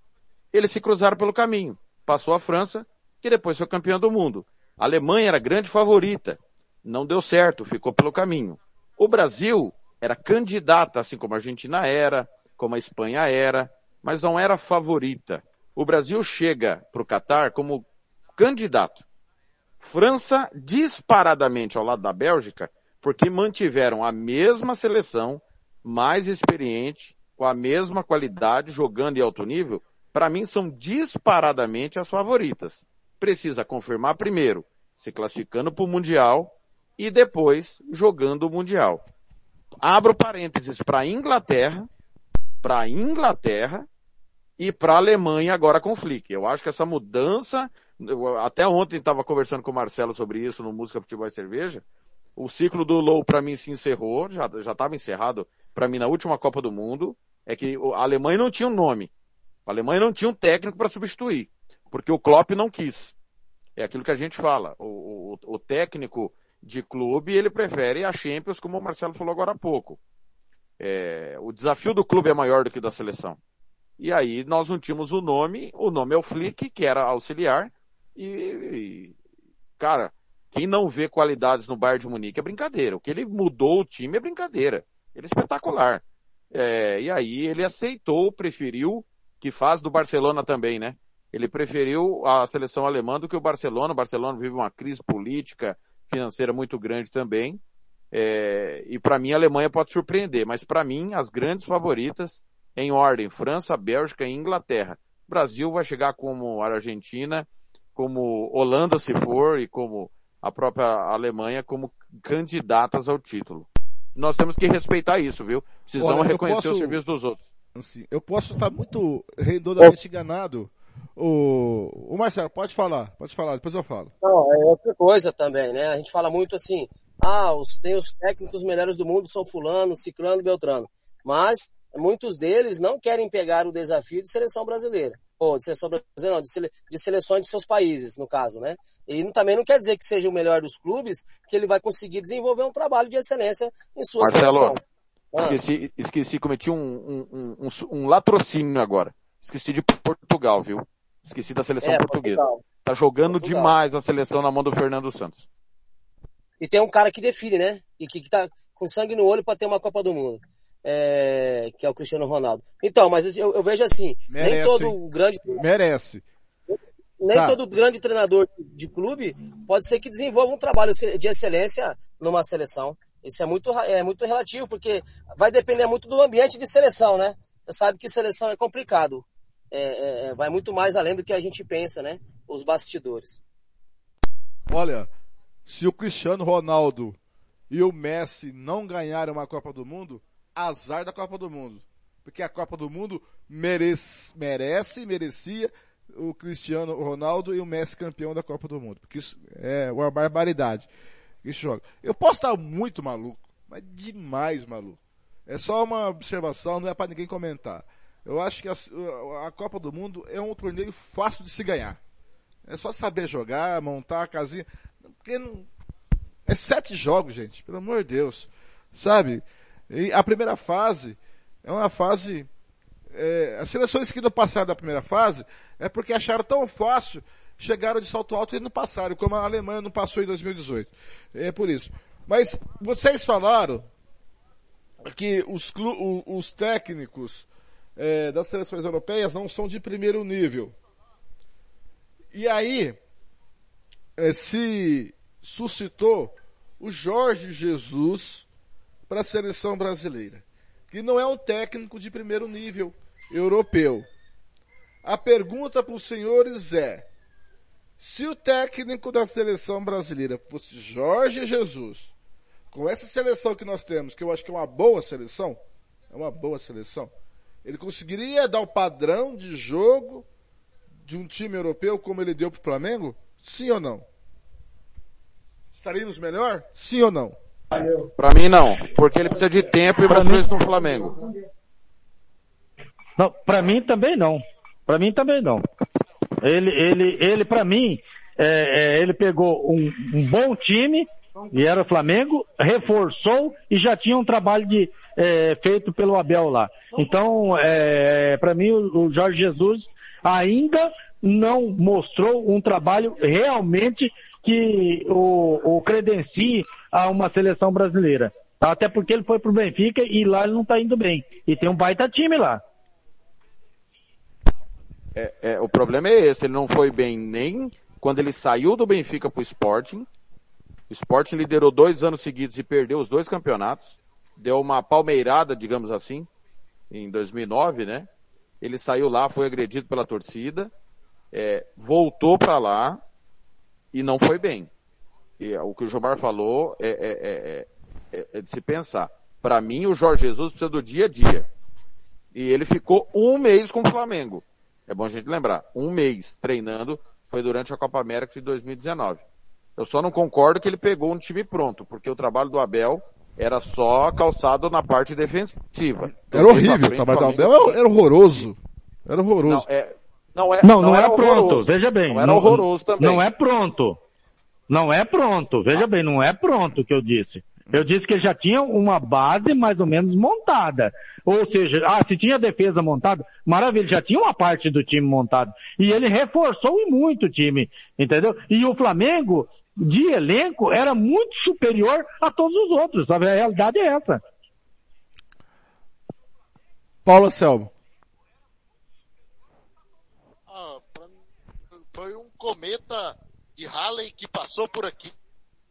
Eles se cruzaram pelo caminho. Passou a França, que depois foi campeão do mundo. A Alemanha era grande favorita. Não deu certo, ficou pelo caminho. O Brasil era candidata, assim como a Argentina era, como a Espanha era, mas não era favorita. O Brasil chega para o Catar como candidato. França disparadamente ao lado da Bélgica, porque mantiveram a mesma seleção, mais experiente, com a mesma qualidade, jogando em alto nível, para mim são disparadamente as favoritas. Precisa confirmar primeiro, se classificando para o Mundial e depois jogando o Mundial. Abro parênteses para Inglaterra, para Inglaterra e para Alemanha agora com Flick. Eu acho que essa mudança, eu, até ontem estava conversando com o Marcelo sobre isso no Música Futebol e Cerveja, o ciclo do Low para mim se encerrou, já já estava encerrado para mim na última Copa do Mundo, é que a Alemanha não tinha um nome. A Alemanha não tinha um técnico para substituir, porque o Klopp não quis. É aquilo que a gente fala. O, o, o técnico de clube, ele prefere a Champions, como o Marcelo falou agora há pouco. É, o desafio do clube é maior do que da seleção. E aí nós não tínhamos o nome, o nome é o Flick, que era auxiliar, e, e cara, quem não vê qualidades no Bayern de Munique é brincadeira. O que ele mudou o time é brincadeira. Ele é espetacular. É, e aí ele aceitou, preferiu, que faz do Barcelona também, né? Ele preferiu a seleção alemã do que o Barcelona. O Barcelona vive uma crise política, financeira muito grande também. É, e para mim a Alemanha pode surpreender, mas para mim as grandes favoritas em ordem, França, Bélgica e Inglaterra. O Brasil vai chegar como a Argentina, como Holanda se for e como a própria Alemanha como candidatas ao título. Nós temos que respeitar isso, viu? Precisamos Olha, reconhecer posso- o serviço dos outros. Assim, eu posso estar muito redondamente enganado. O, o Marcelo, pode falar, pode falar, depois eu falo. Não, é outra coisa também, né? A gente fala muito assim, ah, os, tem os técnicos melhores do mundo são fulano, ciclano, beltrano. Mas muitos deles não querem pegar o desafio de seleção brasileira. Ou de seleção brasileira, não, de, sele, de seleções de seus países, no caso, né? E também não quer dizer que seja o melhor dos clubes, que ele vai conseguir desenvolver um trabalho de excelência em sua Marcelo, seleção. Ah, Esqueci, esqueci, cometi um, um, um, um, um latrocínio agora. Esqueci de Portugal, viu? Esqueci da seleção é, portuguesa. Portugal. Tá jogando Portugal. demais a seleção na mão do Fernando Santos. E tem um cara que define, né? E que, que tá com sangue no olho para ter uma Copa do Mundo. É, que é o Cristiano Ronaldo. Então, mas eu, eu vejo assim, nem Merece, todo hein? grande, Merece. nem Tá. todo grande treinador de clube pode ser que desenvolva um trabalho de excelência numa seleção. Isso é muito, é muito relativo, porque vai depender muito do ambiente de seleção, né? Você sabe que seleção é complicado. É, é, é, vai muito mais além do que a gente pensa, né? Os bastidores. Olha, se o Cristiano Ronaldo e o Messi não ganharem uma Copa do Mundo, azar da Copa do Mundo. Porque a Copa do Mundo merece, merece merecia o Cristiano Ronaldo e o Messi campeão da Copa do Mundo. Porque isso é uma barbaridade. Isso joga. Eu posso estar muito maluco, mas demais maluco. É só uma observação, não é para ninguém comentar. Eu acho que a, a Copa do Mundo é um torneio fácil de se ganhar. É só saber jogar, montar a casinha. Porque não... É sete jogos, gente, pelo amor de Deus. Sabe? E a primeira fase é uma fase. É, as seleções que não passaram da primeira fase é porque acharam tão fácil, chegaram de salto alto e não passaram, como a Alemanha não passou em 2018. É por isso. Mas vocês falaram que os, os técnicos é, das seleções europeias não são de primeiro nível. E aí, eh, se suscitou o Jorge Jesus para a seleção brasileira, que não é um técnico de primeiro nível europeu. A pergunta para os senhores é, se o técnico da seleção brasileira fosse Jorge Jesus, com essa seleção que nós temos, que eu acho que é uma boa seleção, é uma boa seleção, ele conseguiria dar o padrão de jogo de um time europeu como ele deu para o Flamengo? Sim ou não? Estaríamos melhor? Sim ou não? Pra mim não, porque ele precisa de tempo e o brasileiro no Flamengo. Não, para mim também não. Para mim também não. Ele, ele, ele para mim, é, é, ele pegou um, um bom time e era o Flamengo, reforçou e já tinha um trabalho de é, feito pelo Abel lá. Então, é, para mim, o, o Jorge Jesus ainda não mostrou um trabalho realmente que o, o credencie a uma seleção brasileira. Até porque ele foi pro Benfica e lá ele não tá indo bem. E tem um baita time lá. É, é, o problema é esse, ele não foi bem nem quando ele saiu do Benfica pro Sporting. O Sporting liderou dois anos seguidos e perdeu os dois campeonatos. Deu uma palmeirada, digamos assim, em 2009, né? Ele saiu lá, foi agredido pela torcida, é, voltou para lá e não foi bem. E o que o Gilmar falou é, é- é- é- é de se pensar. Para mim, o Jorge Jesus precisa do dia a dia. E ele ficou um mês com o Flamengo. É bom a gente lembrar. Um mês treinando foi durante a Copa América de 2019. Eu só não concordo que ele pegou um time pronto, porque o trabalho do Abel era só calçado na parte defensiva. Era horrível, o trabalho do Abel era, era horroroso. Era horroroso. Não, é, não, é, Não, não, era é pronto. horroroso. Veja bem. Não era horroroso também. Não é pronto. Não é pronto. Veja bem, não é pronto o que eu disse. Eu disse que ele já tinha uma base mais ou menos montada. Ou seja, ah, se tinha defesa montada, maravilha, já tinha uma parte do time montado. E ele reforçou e muito o time, entendeu? E o Flamengo, de elenco, era muito superior a todos os outros. sabe? A realidade é essa. Paulo Selmo. Ah, foi um cometa de Halley que passou por aqui.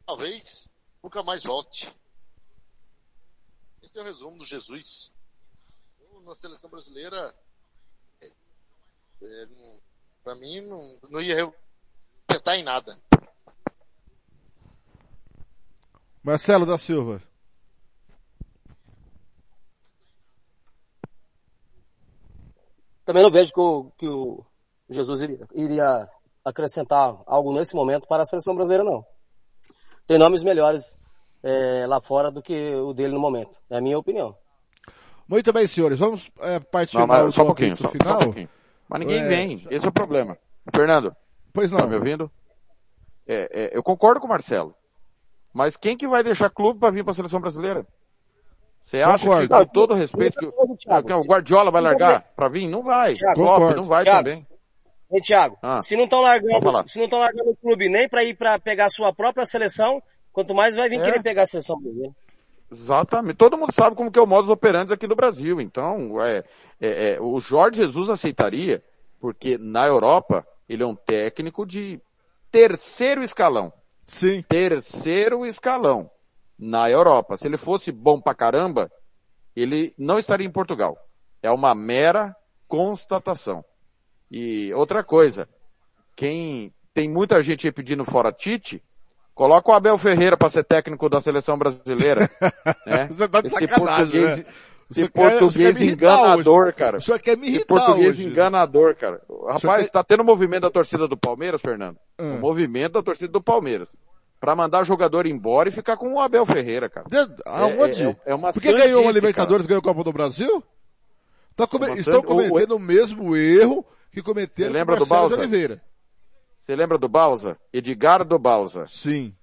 Talvez nunca mais volte. Esse é o resumo do Jesus. Eu, na seleção brasileira, é, é, pra mim, não, não ia tentar em nada. Marcelo da Silva. Também não vejo que o, que o Jesus iria, iria acrescentar algo nesse momento para a seleção brasileira, não. Tem nomes melhores eh, lá fora do que o dele no momento. É a minha opinião. Muito bem, senhores. Vamos é, partir Não, mas só um pouquinho, só, só final. um pouquinho. Mas ninguém É, vem. Esse é o problema. Fernando, Pois tá não. me ouvindo? É, é, eu concordo com o Marcelo. Mas quem que vai deixar clube para vir para a seleção brasileira? Você acha Concordo. que, com todo respeito, que, o- que o Guardiola vai largar para vir? Não vai. Thiago, Klopp concordo. não vai Thiago, também. Ei, Thiago, Ah, se não estão largando, se não estão largando o clube nem para ir para pegar a sua própria seleção, quanto mais vai vir É. querer pegar a seleção brasileira. Exatamente. Todo mundo sabe como que é o modus operandi aqui no Brasil. Então, é, é, é, o Jorge Jesus aceitaria, porque na Europa ele é um técnico de terceiro escalão. Sim. Terceiro escalão na Europa. Se ele fosse bom pra caramba, ele não estaria em Portugal. É uma mera constatação. E outra coisa, quem tem muita gente aí pedindo fora Tite, coloca o Abel Ferreira para ser técnico da seleção brasileira. né? Você tá de Esse sacanagem, português, né? esse quer- quer português me irritar enganador, hoje. cara. O senhor quer me Esse irritar português hoje. enganador, cara. Rapaz, quer- tá tendo movimento da torcida do Palmeiras, Fernando. Hum. O movimento da torcida do Palmeiras. Pra mandar jogador embora e ficar com o Abel Ferreira, cara. De- Aonde? É, é- é uma Porque ganhou sandice, Libertadores, ganhou a Copa do Brasil? Tá come- Uma Estão sandy- o- cometendo o mesmo erro que cometeram Você lembra com do Balsa? Oliveira. Você lembra do Balsa? Edgar do Balsa. Sim.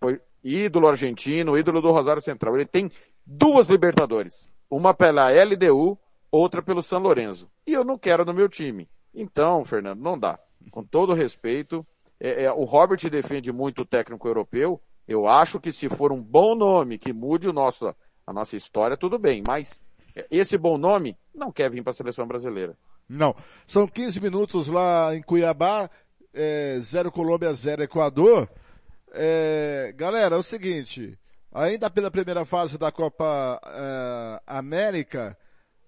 Foi ídolo argentino, ídolo do Rosário Central. Ele tem duas Libertadores. Uma pela LDU, outra pelo São Lourenço. E eu não quero no meu time. Então, Fernando, não dá. Com todo respeito, é, é, o Robert defende muito o técnico europeu. Eu acho que se for um bom nome que mude o nosso, a nossa história, tudo bem. Mas esse bom nome não quer vir para a seleção brasileira. Não. São 15 minutos lá em Cuiabá, é, zero Colômbia, zero Equador. É, galera, é o seguinte, ainda pela primeira fase da Copa é, América,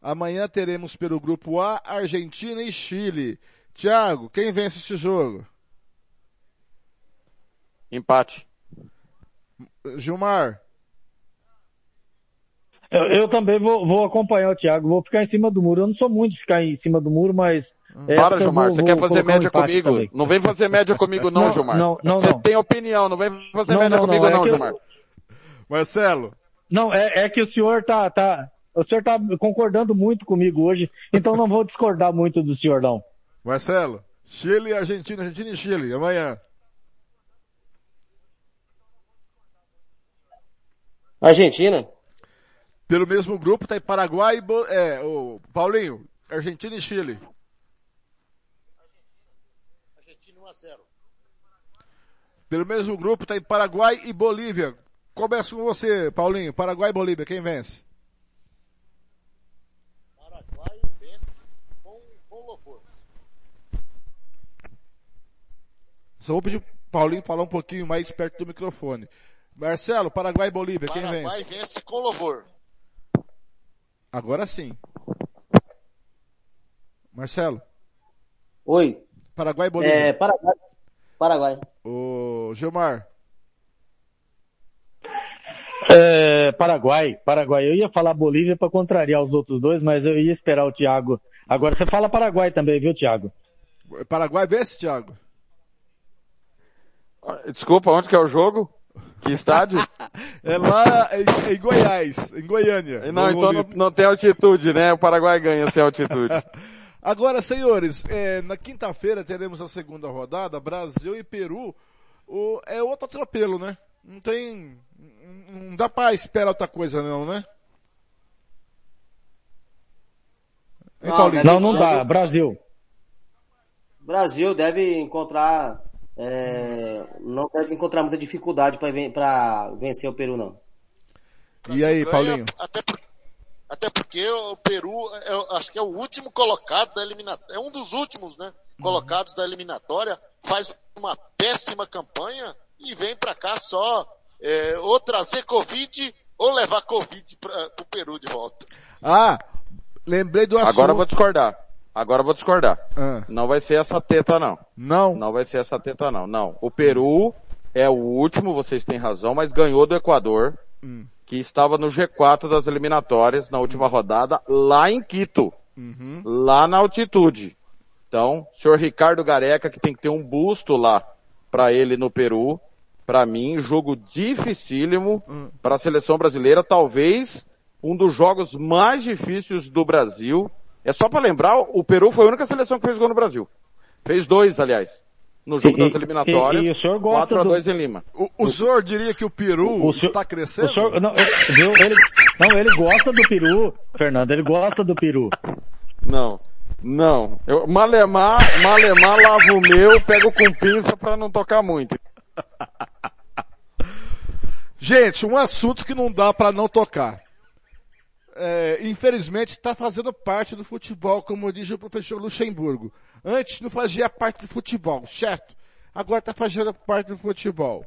amanhã teremos pelo grupo A, Argentina e Chile. Thiago, quem vence esse jogo? Empate. Gilmar? Eu, eu também vou, vou acompanhar o Thiago, vou ficar em cima do muro. Eu não sou muito de ficar em cima do muro, mas. Para, essa eu Gilmar. vou- Você quer fazer um média empate comigo? também. Não vem fazer média comigo não, Não, Gilmar. não, não, Você não. tem opinião, não vem fazer Não, média não, comigo não, é não, que eu- Gilmar. Marcelo? Não, é, é que o senhor tá, tá, o senhor tá concordando muito comigo hoje, então não vou discordar muito do senhor não. Marcelo? Chile, Argentina, Argentina e Chile, amanhã. Argentina? Pelo mesmo grupo tá em Paraguai e, é, o Paulinho, Argentina e Chile. Argentina 1 a 0. Pelo mesmo grupo tá em Paraguai e Bolívia. Começo com você, Paulinho. Paraguai e Bolívia, quem vence? Paraguai vence com, com louvor. Só vou pedir Paulinho falar um pouquinho mais perto do microfone. Marcelo, Paraguai e Bolívia, quem Paraguai vence? vence com louvor. Agora sim. Marcelo, Oi. Paraguai e Bolívia. É, Paraguai. Paraguai. O Gilmar, É, É, Paraguai, Paraguai. Eu ia falar Bolívia para contrariar os outros dois, mas eu ia esperar o Thiago. Agora você fala Paraguai também, viu, Thiago? Paraguai vence, Thiago? Desculpa, onde que é o jogo? Que estádio? É lá em, em Goiás, em Goiânia. Não, então não, não tem altitude, né? O Paraguai ganha sem altitude. Agora, senhores, é, na quinta-feira teremos a segunda rodada, Brasil e Peru. O, é outro atropelo, né? Não tem. Não dá pra esperar outra coisa, não, né? Não, Não, não dá. Brasil. Brasil deve encontrar, é, não deve encontrar muita dificuldade para vencer o Peru, não. E aí, Paulinho? Até, por- até porque o Peru, é, acho que é o último colocado da eliminatória, é um dos últimos, né? Colocados da eliminatória, faz uma péssima campanha e vem pra cá só é, ou trazer Covid ou levar Covid para o Peru de volta. Ah, lembrei do assunto. Agora eu vou discordar. Agora eu vou discordar. Ah, Não vai ser essa teta não. não. Não vai ser essa teta não. Não. O Peru é o último, vocês têm razão, mas ganhou do Equador, Hum. que estava no G4 das eliminatórias na última rodada, lá em Quito. Uhum. lá na altitude. Então, senhor Ricardo Gareca, que tem que ter um busto lá para ele no Peru, para mim, jogo dificílimo Hum. para a seleção brasileira, talvez um dos jogos mais difíceis do Brasil. É só para lembrar, o Peru foi a única seleção que fez gol no Brasil. Fez dois, aliás, no jogo E- das eliminatórias, e- e o senhor gosta 4 a do- 2 em Lima. O, o senhor diria que o Peru O senhor- está crescendo? O senhor, não, eu- viu? Ele, não, ele gosta do peru, Fernando, ele gosta do peru. Não. Não. Eu, malemar, malemar, lavo o meu, pego com pinça para não tocar muito. Gente, um assunto que não dá pra não tocar. É, infelizmente está fazendo parte do futebol, como diz o professor Luxemburgo. Antes não fazia parte do futebol, certo? Agora está fazendo parte do futebol.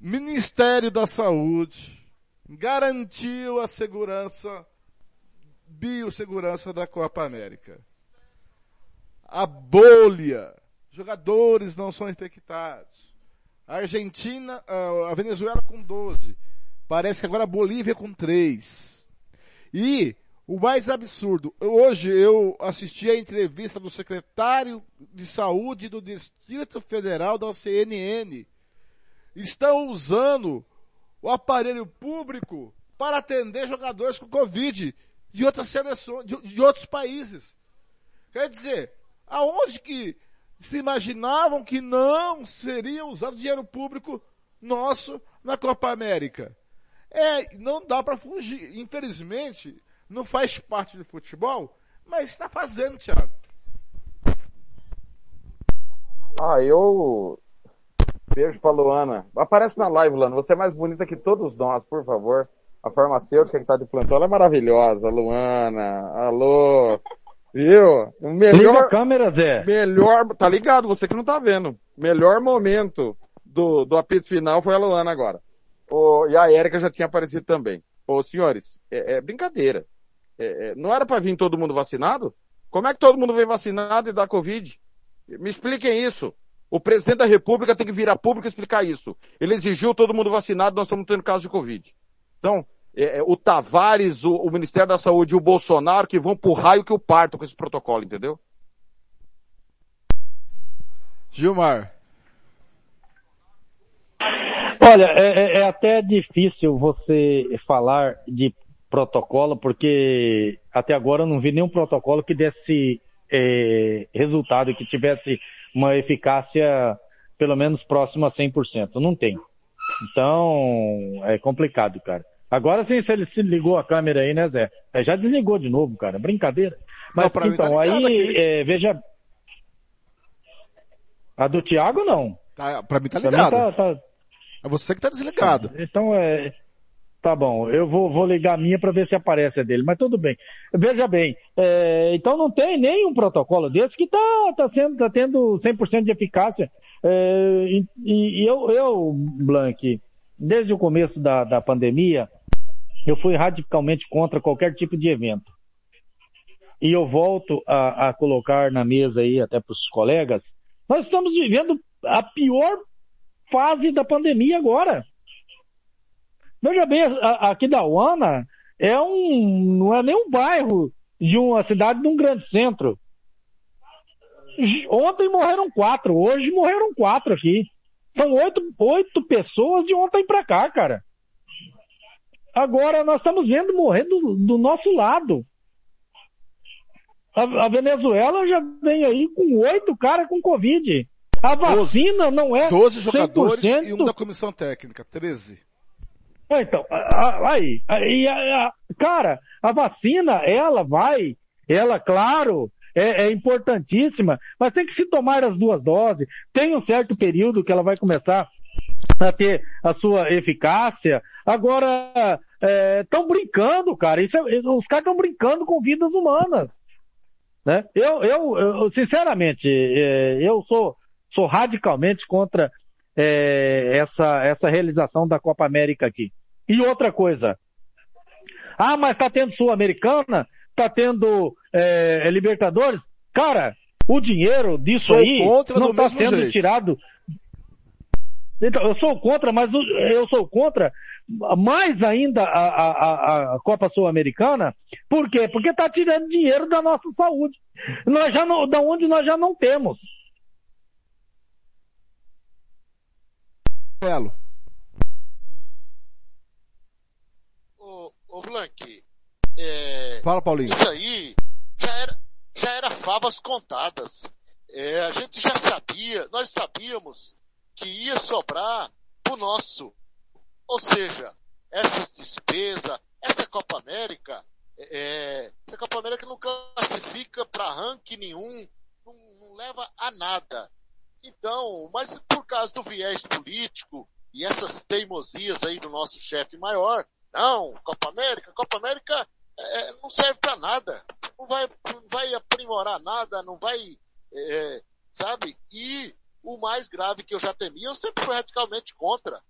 Ministério da Saúde garantiu a segurança, biossegurança da Copa América. A bolha. Jogadores não são infectados. A Argentina, a Venezuela com 12. Parece que agora a Bolívia com 3. E o mais absurdo, hoje eu assisti a entrevista do secretário de saúde do Distrito Federal da CNN. Estão usando o aparelho público para atender jogadores com Covid de outras seleções, de, de outros países. Quer dizer, aonde que se imaginavam que não seria usado dinheiro público nosso na Copa América? É, não dá para fugir. Infelizmente, não faz parte do futebol, mas está fazendo, Thiago. Ah, eu beijo pra Luana. Aparece na live, Luana. Você é mais bonita que todos nós, por favor. A farmacêutica que tá de plantão, ela é maravilhosa, Luana. Alô. Viu? O Liga a melhor, câmera, Zé. melhor, tá ligado, você que não tá vendo. Melhor momento do, do apito final foi a Luana agora. E a Érica já tinha aparecido também. Ô, senhores, é, é brincadeira. É, é, não era pra vir todo mundo vacinado? Como é que todo mundo vem vacinado e dá Covid? Me expliquem isso. O presidente da República tem que vir a público explicar isso. Ele exigiu todo mundo vacinado, nós estamos tendo caso de Covid. Então, é, é, o Tavares, o, o Ministério da Saúde e o Bolsonaro que vão pro raio que o parto com esse protocolo, entendeu? Gilmar. Olha, é, é- é até difícil você falar de protocolo, porque até agora eu não vi nenhum protocolo que desse é, resultado, que tivesse uma eficácia pelo menos próxima a 100%. Não tem. Então, é complicado, cara. Agora sim, se ele se ligou a câmera aí, né, Zé? É, já desligou de novo, cara. Brincadeira. Mas mim tá então, ligado aí, é, veja. A do Thiago, não. Tá, pra mim tá Pra mim ligado. tá- tá, É você que tá desligado. então é. Tá bom, eu vou, vou ligar a minha para ver se aparece a dele, mas tudo bem. Veja bem, é, então não tem nenhum protocolo desse que tá, tá sendo, tá tendo 100% de eficácia. É, e, e eu, eu, Blank, desde o começo da, da pandemia, eu fui radicalmente contra qualquer tipo de evento. E eu volto a, a colocar na mesa aí, até para os colegas, nós estamos vivendo a pior fase da pandemia agora. Veja bem, aqui da Uana é um, não é nem um bairro de uma cidade de um grande centro. Ontem morreram quatro, hoje morreram quatro aqui. São oito, oito pessoas de ontem pra cá, cara. Agora nós estamos vendo morrer do, do nosso lado. A, a Venezuela já vem aí com oito caras com Covid. A vacina não é 12 jogadores 100%. e um da comissão técnica, 13. É, Então, aí, aí, a- a- cara, a vacina, ela vai, ela, claro, é, é importantíssima, mas tem que se tomar as duas doses, tem um certo período que ela vai começar a ter a sua eficácia. Agora, estão brincando, cara, isso é- os caras estão brincando com vidas humanas. Né? Eu, eu, eu, sinceramente, é, eu sou, sou radicalmente contra é, essa, essa realização da Copa América aqui. E outra coisa. Ah, mas tá tendo Sul-Americana, tá tendo é, Libertadores. Cara, o dinheiro disso Sou aí não está sendo jeito. tirado. Então, eu sou contra, mas eu sou contra mais ainda a, a, a- a Copa Sul-Americana. Por quê? Porque está tirando dinheiro da nossa saúde. Nós já não, da onde nós já não temos. Belo. Ô, ô Blank, é, Fala, Paulinho. isso aí já era, já era favas contadas. É, a gente já sabia, nós sabíamos que ia sobrar pro nosso. Ou seja, essas despesas, essa Copa América, é, essa Copa América não classifica para ranking nenhum, não, não leva a nada. Então, mas por causa do viés político e essas teimosias aí do nosso chefe maior, não, Copa América, Copa América é, não serve para nada. Não vai, não vai aprimorar nada, não vai, é, sabe? E o mais grave que eu já temia, eu sempre fui radicalmente contra.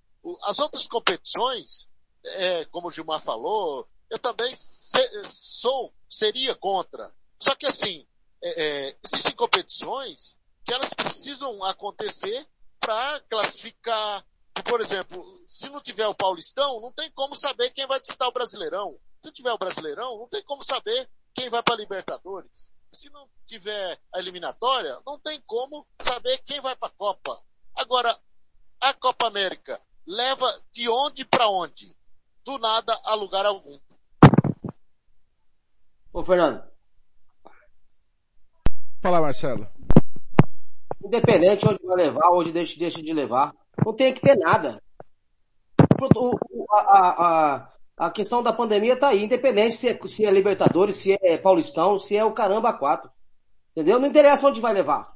As outras competições, é, como o Gilmar falou, eu também se- sou, seria contra. Só que assim, é, é, existem competições que elas precisam acontecer para classificar. Por exemplo, se não tiver o Paulistão, não tem como saber quem vai disputar o Brasileirão. Se não tiver o Brasileirão, não tem como saber quem vai para a Libertadores. Se não tiver a eliminatória, não tem como saber quem vai para a Copa. Agora, a Copa América leva de onde para onde? Do nada a lugar algum. Ô, Fernando, Fala, Marcelo. Independente onde vai levar, onde deixa, deixa de levar, não tem que ter nada. O- a, a, a, questão da pandemia tá aí, independente se é, se é Libertadores, se é Paulistão, se é o caramba quatro. Entendeu? Não interessa onde vai levar.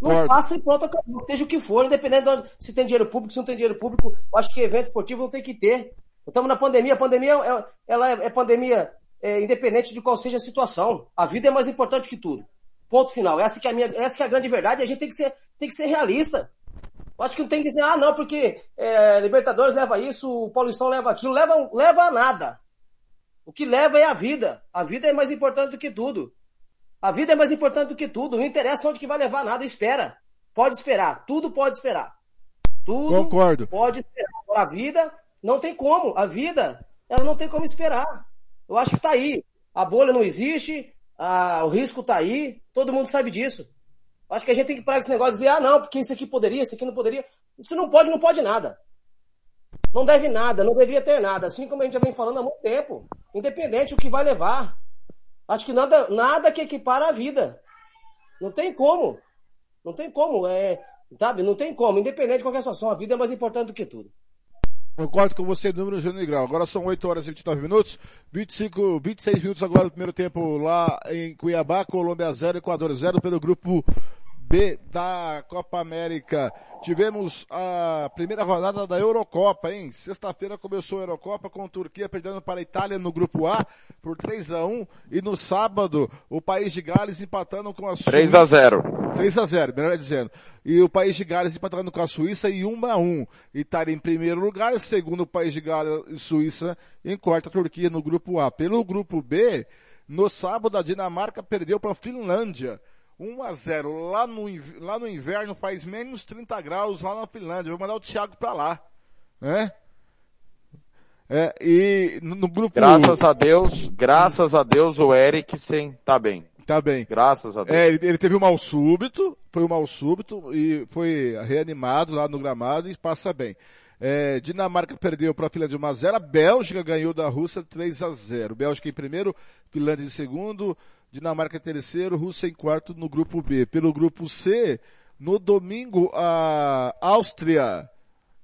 Não Concordo. faça e pronto, acabou. seja o que for, independente de onde, se tem dinheiro público, se não tem dinheiro público, eu acho que evento esportivo não tem que ter. Estamos na pandemia, a pandemia é, ela é, é pandemia é, independente de qual seja a situação. A vida é mais importante que tudo. Ponto final. Essa que é a minha, essa que é a grande verdade. A gente tem que ser, tem que ser realista. Eu acho que não tem que dizer, ah, não, porque é, Libertadores leva isso, o Paulistão leva aquilo, leva, leva a nada. O que leva é a vida. A vida é mais importante do que tudo. A vida é mais importante do que tudo. Não interessa onde que vai levar nada, espera. Pode esperar. Tudo pode esperar. Tudo Concordo. pode esperar. A vida não tem como. A vida, ela não tem como esperar. Eu acho que tá aí. A bolha não existe, a- o risco tá aí, todo mundo sabe disso. Acho que a gente tem que parar esse negócio de dizer, ah não, porque isso aqui poderia, isso aqui não poderia. Isso não pode, não pode nada. Não deve nada, não deveria ter nada. Assim como a gente já vem falando há muito tempo. Independente o que vai levar. Acho que nada, nada que equipara a vida. Não tem como. Não tem como. É, sabe? Não tem como. Independente de qualquer situação, a vida é mais importante do que tudo. Concordo com você, número Júnior Grau. Agora são 8 horas e 29 minutos. 25, 26 minutos agora do primeiro tempo lá em Cuiabá, Colômbia 0, Equador 0 pelo grupo B da Copa América. Tivemos a primeira rodada da Eurocopa, hein? Sexta-feira começou a Eurocopa com a Turquia perdendo para a Itália no grupo A por 3 a 1 e no sábado o país de Gales empatando com a Suíça. 3 a 0 3 a 0 melhor dizendo. E o país de Gales empatando com a Suíça em 1 a 1 Itália em primeiro lugar, segundo o país de Gales e Suíça em quarta, Turquia no grupo A. Pelo grupo B, no sábado a Dinamarca perdeu para a Finlândia. 1 a 0 lá no, lá no inverno faz menos 30 graus lá na Finlândia. Vou mandar o Thiago para lá. Né? É, e no, no grupo... Graças a Deus, graças a Deus o Eriksen tá bem. Tá bem. Graças a Deus. É, ele, ele teve um mal súbito, foi um mal súbito e foi reanimado lá no gramado e passa bem. É, Dinamarca perdeu para a Finlândia 1 a 0 a Bélgica ganhou da Rússia 3 a 0 Bélgica em primeiro, Finlândia em segundo, Dinamarca em terceiro, Rússia em quarto no grupo B. Pelo grupo C, no domingo a Áustria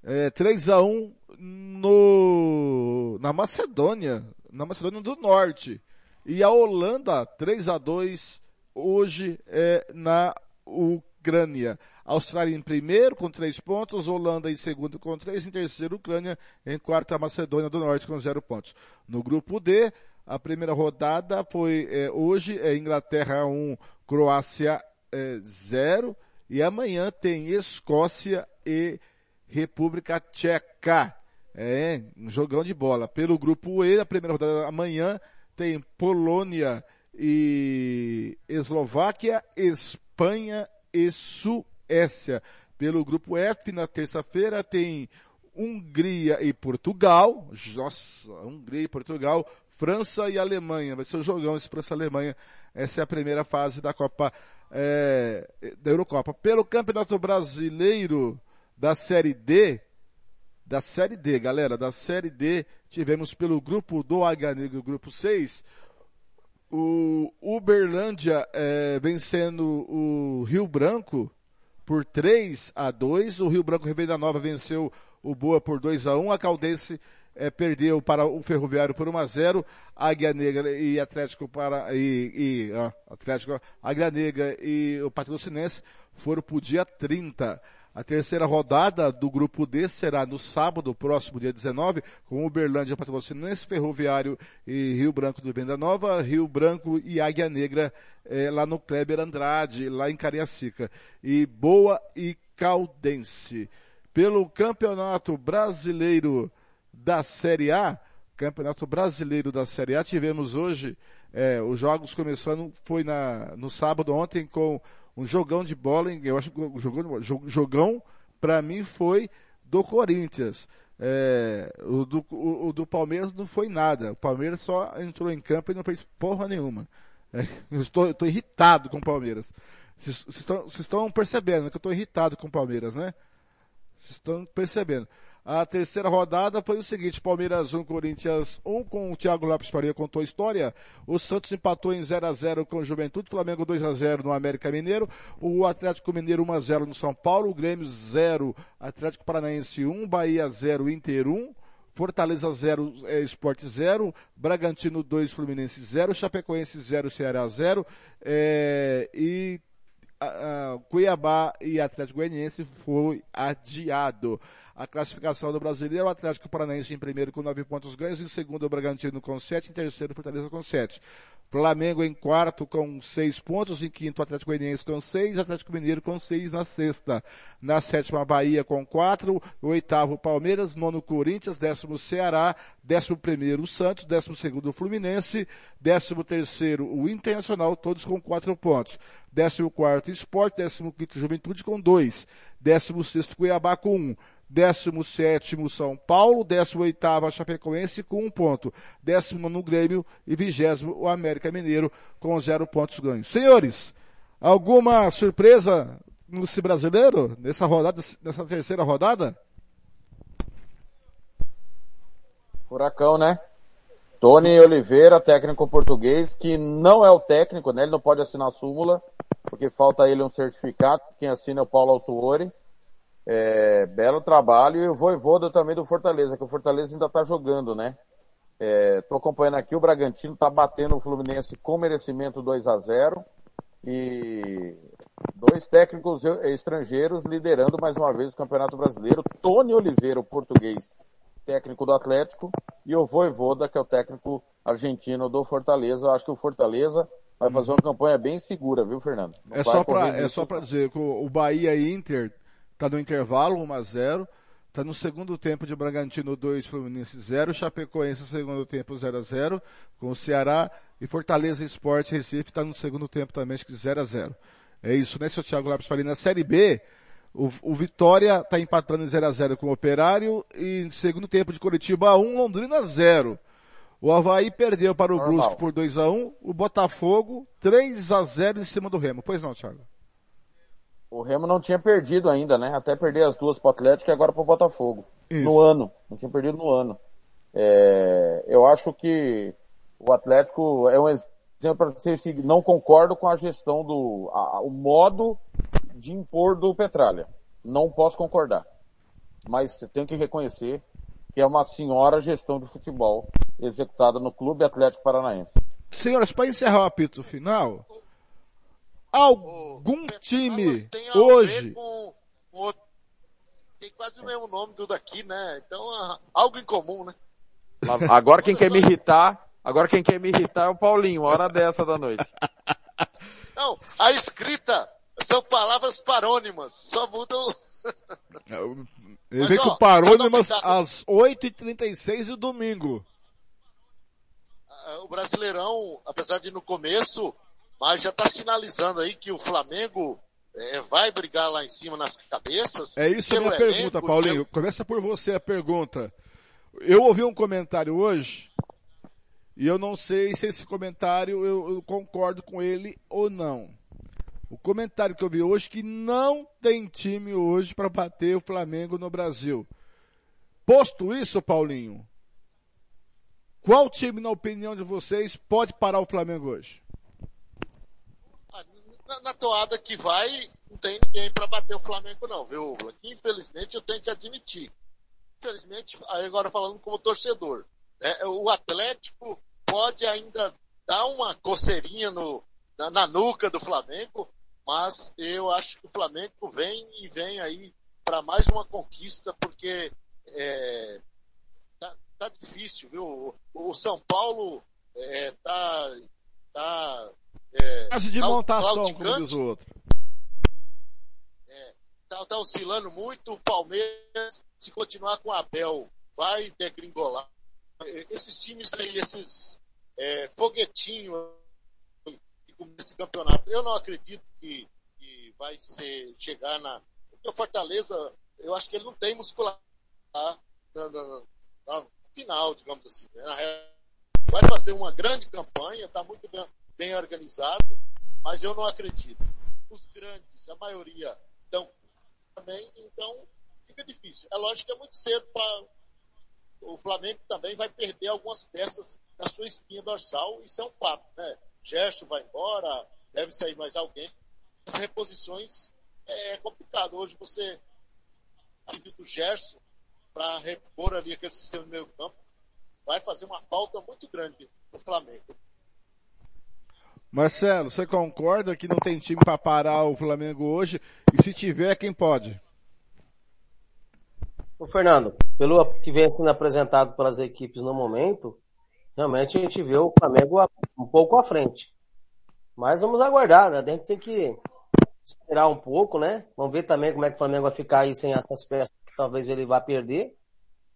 é, 3 a 1 no na Macedônia, na Macedônia do Norte. E a Holanda 3 a 2 hoje é na Ucrânia. Austrália em primeiro com três pontos, Holanda em segundo com três, em terceiro Ucrânia, em quarto a Macedônia do Norte com zero pontos. No grupo D, a primeira rodada foi é, hoje é Inglaterra 1, Croácia é, 0 e amanhã tem Escócia e República Tcheca. É, um jogão de bola. Pelo grupo E, a primeira rodada amanhã tem Polônia e Eslováquia, Espanha e Suécia. Pelo grupo F, na terça-feira, tem Hungria e Portugal. Nossa, Hungria e Portugal. França e Alemanha. Vai ser um jogão esse França e Alemanha. Essa é a primeira fase da Copa, é, da Eurocopa. Pelo Campeonato Brasileiro da Série D, da Série D, galera, da Série D, tivemos pelo grupo do H Negro, grupo 6, o Uberlândia é, vencendo o Rio Branco por 3 a 2 o Rio Branco Ribeira Nova venceu o Boa por 2 a 1 a Caldense é, perdeu para o Ferroviário por 1 a 0 Águia Negra e Atlético para e, e ó, Atlético Águia Negra e o Patrocinense foram para o dia 30 a terceira rodada do grupo D será no sábado, próximo dia 19, com Uberlândia Patrocinense, Ferroviário e Rio Branco do Venda Nova, Rio Branco e Águia Negra é, lá no Kleber Andrade, lá em Cariacica. E Boa e Caldense. Pelo Campeonato Brasileiro da Série A, Campeonato Brasileiro da Série A, tivemos hoje é, os jogos começando, foi na, no sábado ontem com um jogão de bola, eu acho que o jogão, jogão para mim foi do Corinthians. É, o, do, o, o, do Palmeiras não foi nada. O Palmeiras só entrou em campo e não fez porra nenhuma. É, eu estou, estou, irritado com o Palmeiras. Vocês estão, estão, percebendo que eu estou irritado com o Palmeiras, né? Vocês estão percebendo. A terceira rodada foi o seguinte, Palmeiras 1, Corinthians 1, com o Thiago Lopes Faria contou a história. O Santos empatou em 0 a 0 com o Juventude, Flamengo 2 a 0 no América Mineiro, o Atlético Mineiro 1 a 0 no São Paulo, o Grêmio 0, Atlético Paranaense 1, Bahia 0, Inter 1, Fortaleza 0, é, Esporte 0, Bragantino 2, Fluminense 0, Chapecoense 0, Ceará 0, é, e a, a, Cuiabá e Atlético Goianiense foi adiado a classificação do brasileiro, o Atlético Paranaense em primeiro com nove pontos ganhos, em segundo o Bragantino com sete, em terceiro o Fortaleza com sete. Flamengo em quarto com seis pontos, em quinto o Atlético Goianiense com seis, Atlético Mineiro com seis na sexta. Na sétima Bahia com quatro, o oitavo Palmeiras, nono Corinthians, décimo Ceará, décimo primeiro Santos, décimo segundo Fluminense, décimo terceiro o Internacional, todos com quatro pontos. Décimo quarto Esporte, décimo quinto Juventude com dois, décimo sexto Cuiabá com um. 17 São Paulo, 18 Chapecoense com um ponto, 19 Grêmio e 20 o América Mineiro com zero pontos ganhos. Senhores, alguma surpresa no brasileiro nessa rodada, nessa terceira rodada? Furacão, né? Tony Oliveira, técnico português, que não é o técnico, né? Ele não pode assinar a súmula, porque falta ele um certificado. Quem assina é o Paulo Autuori. É, belo trabalho e o Voivoda também do Fortaleza, que o Fortaleza ainda está jogando, né? Estou é, acompanhando aqui, o Bragantino está batendo o Fluminense com merecimento 2 a 0 e dois técnicos estrangeiros liderando mais uma vez o Campeonato Brasileiro. Tony Oliveira, o português, técnico do Atlético, e o Voivoda, que é o técnico argentino do Fortaleza. Eu acho que o Fortaleza vai fazer uma campanha bem segura, viu, Fernando? Não é só para é só para dizer que o Bahia Inter Está no intervalo 1 a 0 Está no segundo tempo de Bragantino 2, Fluminense 0. Chapecoense, segundo tempo 0 a 0 Com o Ceará e Fortaleza Esporte Recife está no segundo tempo também, acho que 0 a 0 É isso, né, seu Thiago Lopes Faria? Na Série B, O, o Vitória está empatando em 0x0 com o Operário e segundo tempo de Curitiba 1, Londrina 0. O Havaí perdeu para o Normal. Brusque por 2x1, o Botafogo 3x0 em cima do Remo. Pois não, Thiago? O Remo não tinha perdido ainda, né? Até perder as duas pro Atlético e agora pro Botafogo. Isso. No ano. Não tinha perdido no ano. É, eu acho que o Atlético é um exemplo para se não concordo com a gestão do, a- o modo de impor do Petralha. Não posso concordar. Mas tenho que reconhecer que é uma senhora gestão de futebol executada no Clube Atlético Paranaense. Senhores, para encerrar o apito final, algum Petronas time hoje, com- com outro- Tem quase o mesmo nome do daqui, né? Então, ah, algo em comum, né? Agora quem quer me irritar, agora quem quer me irritar é o Paulinho, hora dessa da noite. Não, a escrita são palavras parônimas, só mudam. ele Mas, vem com parônimas às 8h36 do domingo. Ah, O Brasileirão, apesar de no começo, mas já está sinalizando aí que o Flamengo eh, vai brigar lá em cima nas cabeças. É isso a minha elenco, pergunta, Paulinho. pelo- Começa por você a pergunta. Eu ouvi um comentário hoje, e eu não sei se esse comentário eu, eu concordo com ele ou não. O comentário que eu vi hoje que não tem time hoje para bater o Flamengo no Brasil. Posto isso, Paulinho, qual time, na opinião de vocês, pode parar o Flamengo hoje? Na, na toada que vai, não tem ninguém para bater o Flamengo não, viu? Infelizmente eu tenho que admitir. Infelizmente, agora falando como torcedor, né, o Atlético pode ainda dar uma coceirinha no, na, na nuca do Flamengo, mas eu acho que o Flamengo vem e vem aí para mais uma conquista, porque é, tá, tá difícil, viu? O, o São Paulo é, tá, tá é, Fase de tá montação, como diz o outro. tá, tá oscilando muito. O Palmeiras, se continuar com o Abel, vai degringolar. Eh, Esses times aí, esses é, foguetinhos que começam esse campeonato, eu não acredito que, que vai ser, chegar na. Porque o Fortaleza, eu acho que ele não tem muscular na, na- na final, digamos assim. né? Na real, vai fazer uma grande campanha, está muito bem, bem organizado, mas eu não acredito. Os grandes, a maioria, estão também, então fica difícil. É lógico que é muito cedo para. O Flamengo também vai perder algumas peças da sua espinha dorsal, isso é um fato, né? Gerson vai embora, deve sair mais alguém. As reposições é complicado. Hoje você vive do Gerson para repor ali aquele sistema do meio campo, vai fazer uma falta muito grande no Flamengo. Marcelo, você concorda que não tem time para parar o Flamengo hoje? E se tiver, quem pode? Ô, Fernando, pelo que vem sendo apresentado pelas equipes no momento, realmente a gente vê o Flamengo um pouco à frente. Mas vamos aguardar, né? A gente tem que esperar um pouco, né? Vamos ver também como é que o Flamengo vai ficar aí sem essas peças que talvez ele vá perder.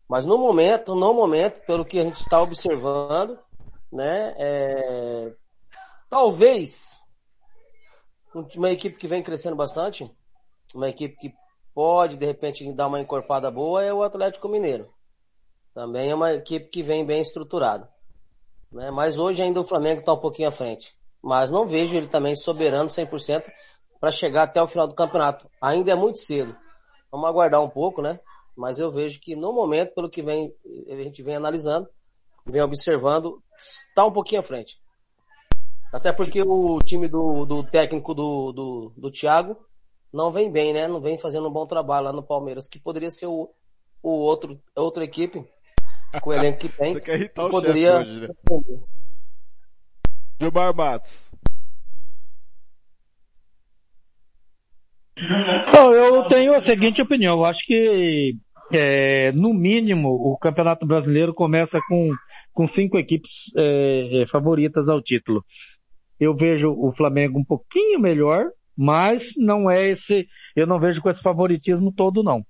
Mas no momento, no momento, pelo que a gente está observando, né? é, Talvez uma equipe que vem crescendo bastante, uma equipe que pode de repente dar uma encorpada boa é o Atlético Mineiro. Também é uma equipe que vem bem estruturada. Né? Mas hoje ainda o Flamengo está um pouquinho à frente. Mas não vejo ele também soberano 100% para chegar até o final do campeonato. Ainda é muito cedo. Vamos aguardar um pouco, né? Mas eu vejo que no momento, pelo que vem, a gente vem analisando, vem observando, está um pouquinho à frente. Até porque o time do, do técnico do, do, do Thiago não vem bem, né? Não vem fazendo um bom trabalho lá no Palmeiras, que poderia ser o, o outro, outra equipe, com o elenco que tem, Você quer irritar que o chefe poderia hoje, né? Gilmar Matos. Bom, eu tenho a seguinte opinião. Eu acho que, é, no mínimo, o Campeonato Brasileiro começa com, com cinco equipes é, favoritas ao título. Eu vejo o Flamengo um pouquinho melhor, mas não é esse, eu não vejo com esse favoritismo todo, não.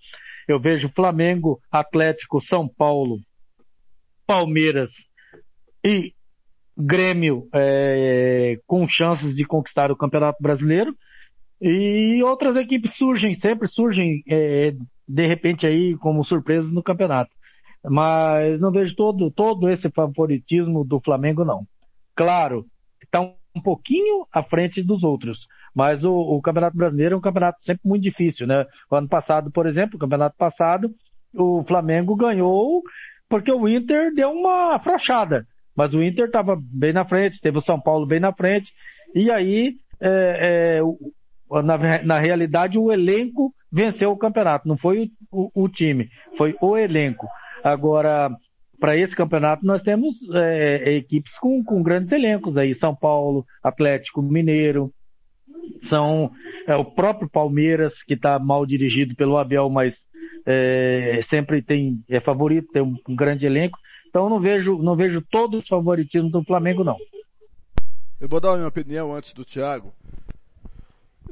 Eu vejo Flamengo, Atlético, São Paulo, Palmeiras e Grêmio é, com chances de conquistar o Campeonato Brasileiro E outras equipes surgem, sempre surgem, é, de repente aí, como surpresas no campeonato. Mas não vejo todo, todo esse favoritismo do Flamengo, não. Claro, está um pouquinho à frente dos outros. Mas o, o, Campeonato Brasileiro é um campeonato sempre muito difícil, né? O ano passado, por exemplo, o campeonato passado, o Flamengo ganhou porque o Inter deu uma afrouxada. Mas o Inter estava bem na frente, teve o São Paulo bem na frente. E aí, é, é, na, na, realidade, o elenco venceu o campeonato. Não foi o, o, o time, foi o elenco. Agora, para esse campeonato nós temos é, equipes com, com grandes elencos aí, São Paulo, Atlético Mineiro, são é, o próprio Palmeiras que está mal dirigido pelo Abel, mas é, sempre tem é favorito, tem um, um, grande elenco. Então não vejo não vejo todos os favoritismos do Flamengo não. Eu vou dar a minha opinião antes do Thiago.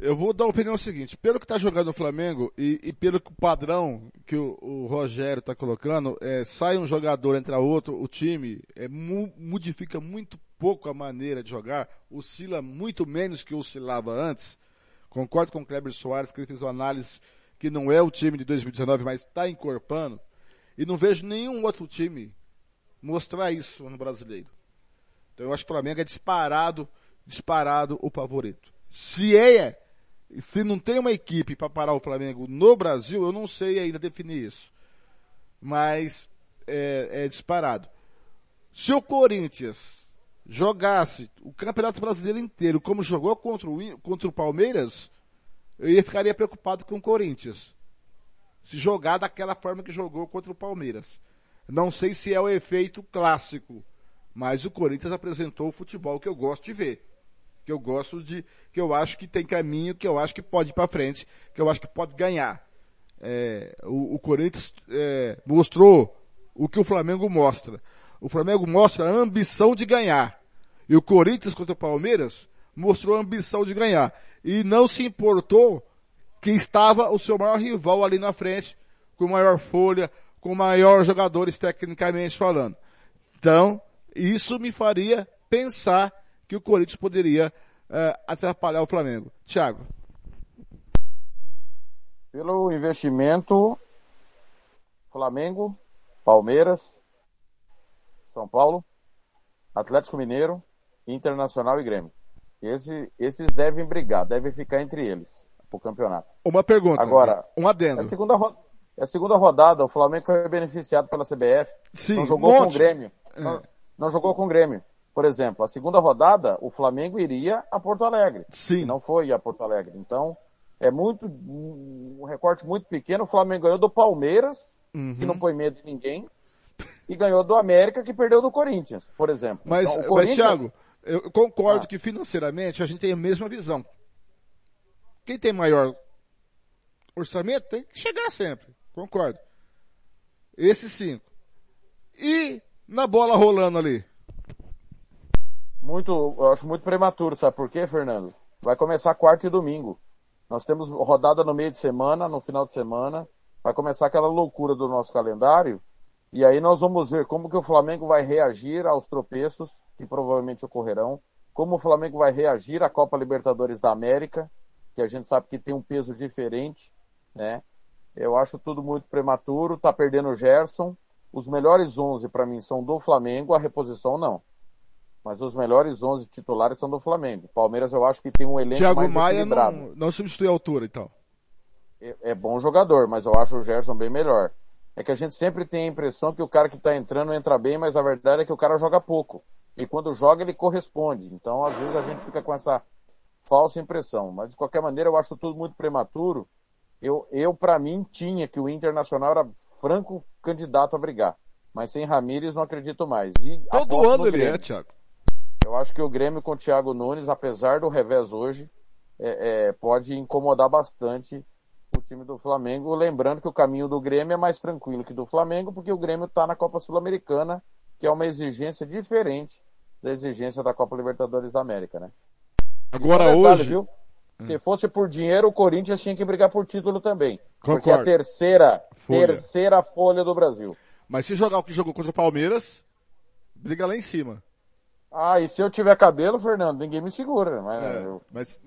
Eu vou dar a opinião seguinte, pelo que está jogando o Flamengo e, e, pelo padrão que o, o Rogério está colocando, é, sai um jogador, entra outro, o time é, mu, modifica muito pouco a maneira de jogar, oscila muito menos que oscilava antes. Concordo com o Kleber Soares que ele fez uma análise que não é o time de 2019, mas está encorpando. E não vejo nenhum outro time mostrar isso no brasileiro. Então eu acho que o Flamengo é disparado, disparado o favorito. Se é se não tem uma equipe para parar o Flamengo no Brasil, eu não sei ainda definir isso. Mas é, é disparado. Se o Corinthians jogasse o Campeonato Brasileiro inteiro como jogou contra o, contra o Palmeiras, eu ia ficaria preocupado com o Corinthians. Se jogar daquela forma que jogou contra o Palmeiras. Não sei se é o efeito clássico, mas o Corinthians apresentou o futebol que eu gosto de ver que eu gosto de, que eu acho que tem caminho, que eu acho que pode ir para frente, que eu acho que pode ganhar. É, o, o, Corinthians é, mostrou o que o Flamengo mostra. O Flamengo mostra a ambição de ganhar. E o Corinthians contra o Palmeiras mostrou a ambição de ganhar. E não se importou que estava o seu maior rival ali na frente, com maior folha, com maiores jogadores tecnicamente falando. Então, isso me faria pensar que o Corinthians poderia uh, atrapalhar o Flamengo. Thiago. Pelo investimento, Flamengo, Palmeiras, São Paulo, Atlético Mineiro, Internacional e Grêmio. Esse, esses devem brigar, devem ficar entre eles o campeonato. Uma pergunta. Agora, um adendo. É a segunda, é a segunda rodada, o Flamengo foi beneficiado pela CBF. Sim, não jogou um com o Grêmio. É. Não, não, jogou com o Grêmio. Por exemplo, a segunda rodada, o Flamengo iria a Porto Alegre. Sim. Não foi a Porto Alegre. Então, é muito, um recorte muito pequeno. O Flamengo ganhou do Palmeiras, uhum. que não põe medo de ninguém, e ganhou do América, que perdeu do Corinthians, por exemplo. Mas, então, Corinthians... mas Thiago, eu concordo ah. que financeiramente a gente tem a mesma visão. Quem tem maior orçamento tem que chegar sempre. Concordo. Esses cinco. E na bola rolando ali? Muito, eu acho muito prematuro, sabe por quê, Fernando? Vai começar quarta e domingo. Nós temos rodada no meio de semana, no final de semana. Vai começar aquela loucura do nosso calendário. E aí nós vamos ver como que o Flamengo vai reagir aos tropeços que provavelmente ocorrerão. Como o Flamengo vai reagir à Copa Libertadores da América, que a gente sabe que tem um peso diferente, né? Eu acho tudo muito prematuro, tá perdendo o Gerson. Os melhores 11 para mim são do Flamengo, a reposição não mas os melhores 11 titulares são do Flamengo. Palmeiras eu acho que tem um elenco Thiago mais Maia equilibrado. Não, não substitui a altura, então. É, é, bom jogador, mas eu acho o Gerson bem melhor. É que a gente sempre tem a impressão que o cara que está entrando entra bem, mas a verdade é que o cara joga pouco. E quando joga, ele corresponde. Então, às vezes, a gente fica com essa falsa impressão. Mas, de qualquer maneira, eu acho tudo muito prematuro. Eu, eu para mim, tinha que o Internacional era franco candidato a brigar. Mas sem Ramires, não acredito mais. E Todo ano ele é, Thiago. Eu acho que o Grêmio com o Thiago Nunes, apesar do revés hoje, é, é, pode incomodar bastante o time do Flamengo. Lembrando que o caminho do Grêmio é mais tranquilo que do Flamengo, porque o Grêmio está na Copa Sul-Americana, que é uma exigência diferente da exigência da Copa Libertadores da América, né? Agora detalhe, hoje. Viu? Se fosse por dinheiro, o Corinthians tinha que brigar por título também. Concordo. Porque é a terceira, folha. terceira folha do Brasil. Mas se jogar o que jogou contra o Palmeiras, briga lá em cima. Ah, e se eu tiver cabelo, Fernando, ninguém me segura. Mas, É, eu, mas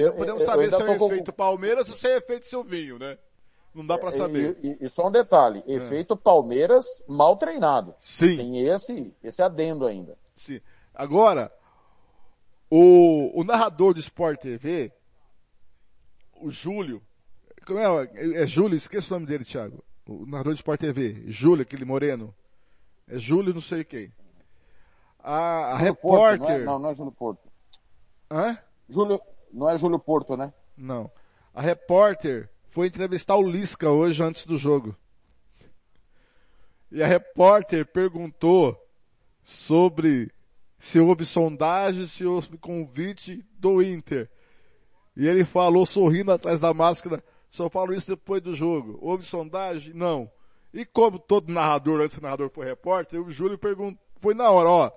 eu- podemos eu- saber se é com- efeito Palmeiras ou se é efeito Silvinho, né? Não dá pra saber. E, e- e só um detalhe, efeito Palmeiras mal treinado. Sim. Tem esse, esse adendo ainda. Sim. Agora, o, o narrador do Sport TV, o Júlio, como é? É Júlio, esqueço o nome dele, Thiago. O narrador do Sport TV, Júlio, aquele moreno. É Júlio não sei quem. A, Júlio Porto, repórter... não, é, não, não é Júlio Porto. Hã? Júlio, não é Júlio Porto, né? Não. A repórter foi entrevistar o Lisca hoje antes do jogo. E a repórter perguntou sobre se houve sondagem, se houve convite do Inter. E ele falou sorrindo atrás da máscara, só falo isso depois do jogo. Houve sondagem? Não. E como todo narrador, antes do narrador foi repórter, o Júlio perguntou, foi na hora, ó,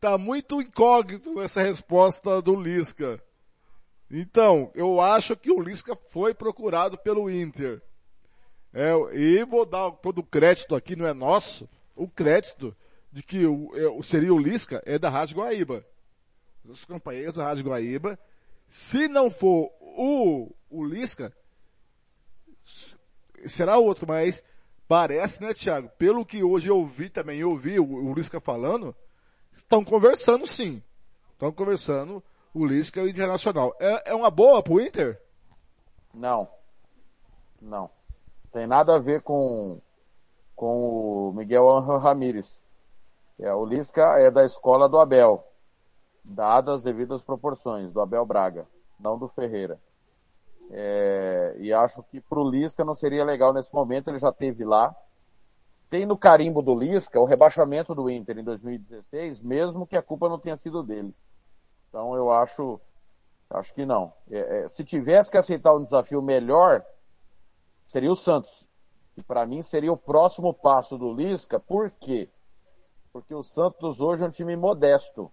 tá muito incógnito essa resposta do Lisca. Então, eu acho que o Lisca foi procurado pelo Inter. É, e vou dar todo o crédito aqui, não é nosso, o crédito de que o, é, seria o Lisca é da Rádio Guaíba. Os companheiros da Rádio Guaíba. Se não for o, o Lisca, será outro, mas parece, né, Thiago? Pelo que hoje eu vi também, eu vi o, o Lisca falando, estão conversando sim. Estão conversando o Lisca e o Internacional. É, é uma boa pro Inter? Não. Não. Tem nada a ver com, com o Miguel Ángel Ramírez. É, o Lisca é da escola do Abel. Dadas as devidas proporções, do Abel Braga, não do Ferreira. É, e acho que pro Lisca não seria legal nesse momento, ele já teve lá. Tem no carimbo do Lisca o rebaixamento do Inter em 2016, mesmo que a culpa não tenha sido dele. Então eu acho, acho que não. É, é, se tivesse que aceitar um desafio melhor, seria o Santos. E para mim seria o próximo passo do Lisca, por quê? Porque o Santos hoje é um time modesto.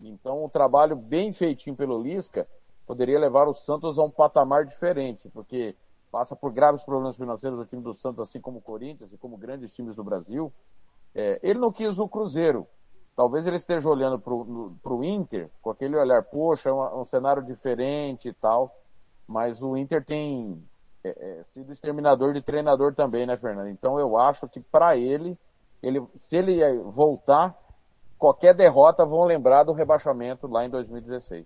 Então um trabalho bem feitinho pelo Lisca poderia levar o Santos a um patamar diferente, porque passa por graves problemas financeiros o time do Santos, assim como o Corinthians e como grandes times do Brasil. É, ele não quis o Cruzeiro. Talvez ele esteja olhando para o Inter com aquele olhar, poxa, é um, um cenário diferente e tal. Mas o Inter tem é, é, sido exterminador de treinador também, né, Fernando? Então eu acho que para ele, ele, se ele voltar, qualquer derrota vão lembrar do rebaixamento lá em 2016.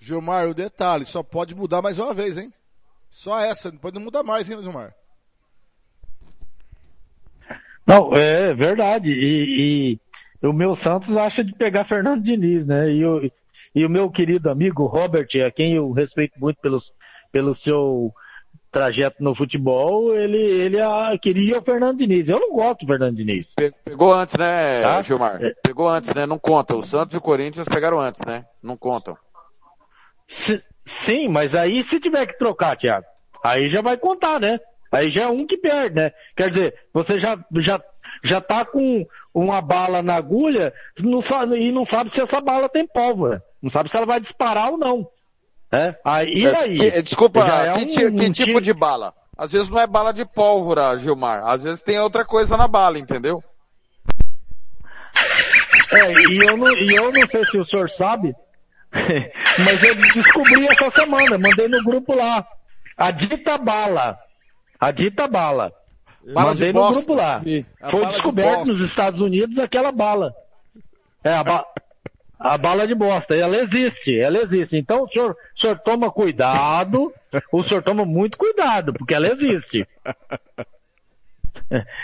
Gilmar, o detalhe, só pode mudar mais uma vez, hein? Só essa, não pode mudar mais, hein, Gilmar? Não, é verdade. E, e o meu Santos acha de pegar Fernando Diniz, né? E o, e o meu querido amigo Robert, a quem eu respeito muito pelos, pelo seu trajeto no futebol, ele, ele ah, queria o Fernando Diniz. Eu não gosto do Fernando Diniz. Pe- Pegou antes, né, Tá? Gilmar? É. Pegou antes, né? Não conta. O Santos e o Corinthians pegaram antes, né? Não contam. Si- Sim, mas aí se tiver que trocar, Thiago, aí já vai contar, né? Aí já é um que perde, né? Quer dizer, você já, já, já tá com uma bala na agulha não sabe- e não sabe se essa bala tem pólvora. Não sabe se ela vai disparar ou não. É? Aí, e aí? Que- desculpa, Já é que, um- que um tipo de bala? Às vezes não é bala de pólvora, Gilmar. Às vezes tem outra coisa na bala, entendeu? É, e eu não, e eu não sei se o senhor sabe, mas eu descobri essa semana, mandei no grupo lá. A dita bala. A dita bala. Bala mandei de no bosta. grupo lá. Foi bala de descoberto nos Estados Unidos aquela bala. É, a, ba- a bala de bosta. Ela existe, ela existe. Então o senhor, o senhor toma cuidado, o senhor toma muito cuidado, porque ela existe.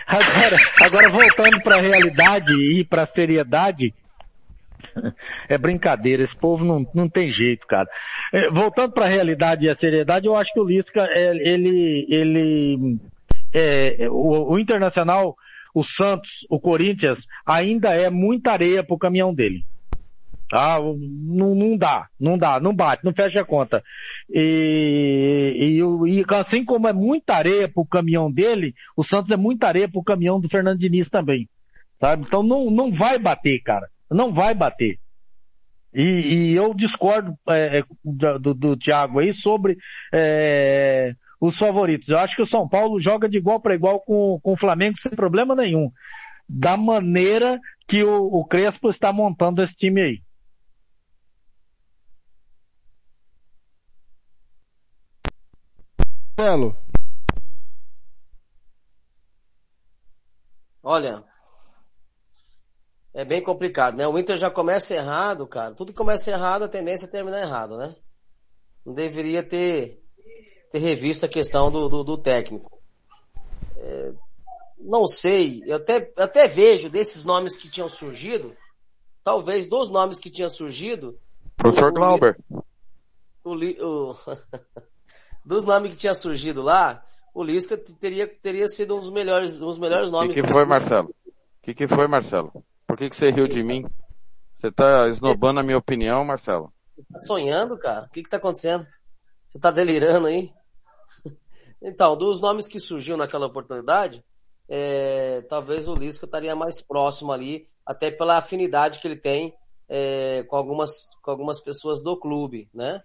Agora, agora voltando para a realidade e para a seriedade, é brincadeira, esse povo não, não tem jeito, cara. É, voltando para a realidade e a seriedade, eu acho que o Lisca, é, ele, ele, é, o, o Internacional, o Santos, o Corinthians, ainda é muita areia pro caminhão dele. Ah, não, não dá, não dá, não bate, não fecha a conta. E, e, e assim como é muita areia pro caminhão dele, o Santos é muita areia pro caminhão do Fernando Diniz também. Sabe? Então não, não vai bater, cara. Não vai bater. E, e eu discordo é, é do, do Thiago aí sobre é, os favoritos. Eu acho que o São Paulo joga de igual para igual com, com o Flamengo sem problema nenhum. Da maneira que o, o Crespo está montando esse time aí. Marcelo. Olha, é bem complicado, né? O Inter já começa errado, cara. Tudo que começa errado, a tendência é terminar errado, né? Não deveria ter, ter revisto a questão do, do, do técnico. É, não sei, eu até, até vejo desses nomes que tinham surgido, talvez dos nomes que tinham surgido. Professor o- Glauber. o, Li- o- dos nomes que tinha surgido lá, o Lisca teria, teria sido um dos melhores, um dos melhores O nomes. que, que foi, Marcelo? O que, que foi, Marcelo? Por que, que você riu de mim? Você tá esnobando a minha opinião, Marcelo? Tá sonhando, cara? O que que tá acontecendo? Você tá delirando aí? Então, dos nomes que surgiu naquela oportunidade, é, talvez o Lisca estaria mais próximo ali, até pela afinidade que ele tem é, com, algumas, com algumas pessoas do clube, né?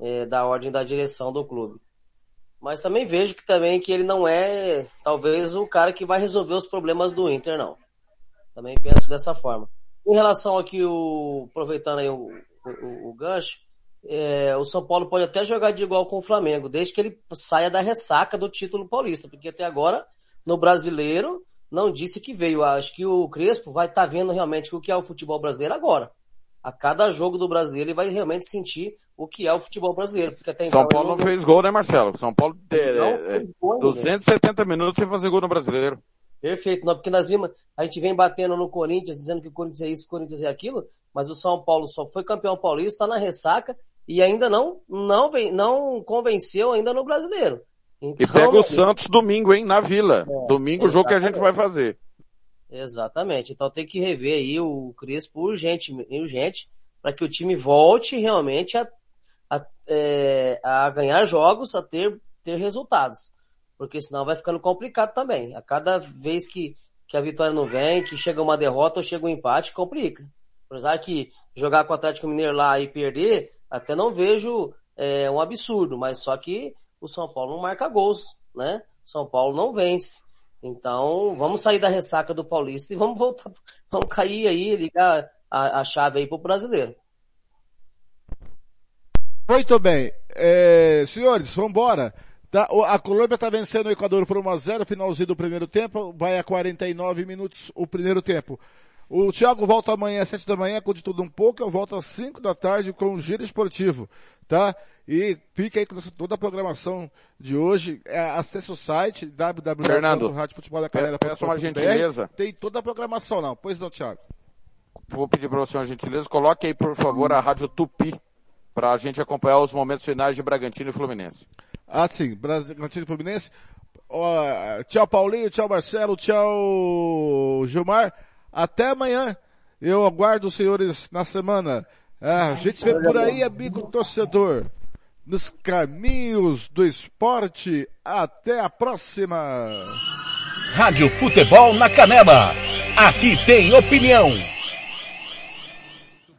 É, da ordem da direção do clube. Mas também vejo que também que ele não é, talvez, o cara que vai resolver os problemas do Inter, não. Também penso dessa forma. Em relação aqui, o, aproveitando aí o, o, o gancho, é, o São Paulo pode até jogar de igual com o Flamengo, desde que ele saia da ressaca do título paulista, porque até agora, no brasileiro, não disse que veio. Acho que o Crespo vai estar vendo realmente o que é o futebol brasileiro agora. A cada jogo do brasileiro ele vai realmente sentir o que é o futebol brasileiro. Porque até São então Paulo não fez gol, né, Marcelo? São Paulo é, ainda. 270 minutos sem fazer gol no brasileiro. Perfeito, não, porque nós vimos, a gente vem batendo no Corinthians, dizendo que o Corinthians é isso, o Corinthians é aquilo, mas o São Paulo só foi campeão paulista, tá na ressaca e ainda não, não, vem, não convenceu ainda no brasileiro. E Então, pega meu o Santos domingo, hein, na Vila. É, domingo o jogo que a gente vai fazer. Exatamente. Então tem que rever aí o Crespo urgente, urgente, para que o time volte realmente a, a, é, a ganhar jogos, a ter, ter resultados. Porque senão vai ficando complicado também. A cada vez que, que a vitória não vem, que chega uma derrota ou chega um empate, complica. Apesar que jogar com o Atlético Mineiro lá e perder, até não vejo é, um absurdo, mas só que o São Paulo não marca gols, né? São Paulo não vence. Então, vamos sair da ressaca do Paulista e vamos voltar, vamos cair aí, ligar a, a chave aí pro brasileiro. Muito bem. É, senhores, vambora. Tá, a Colômbia está vencendo o Equador por 1 a 0 finalzinho do primeiro tempo, vai a 49 minutos o primeiro tempo. O Thiago volta amanhã às 7 da manhã com de tudo um pouco, eu volto às 5 da tarde com o Giro Esportivo, tá? E fica aí com toda a programação de hoje, é, acesse o site Fernando, www.radiofuteboldacanela.com.br peço uma gentileza. Tem toda a programação não, pois não, Thiago? Vou pedir para você uma gentileza. Coloque aí, por favor, a Rádio Tupi, para a gente acompanhar os momentos finais de Bragantino e Fluminense. Ah, sim. Bragantino e Fluminense. Ó, tchau, Paulinho. Tchau, Marcelo. Tchau, Gilmar. Até amanhã. Eu aguardo os senhores na semana. Ah, a gente se vê por aí, amigo torcedor. Nos caminhos do esporte. Até a próxima. Rádio Futebol na Canela. Aqui tem opinião.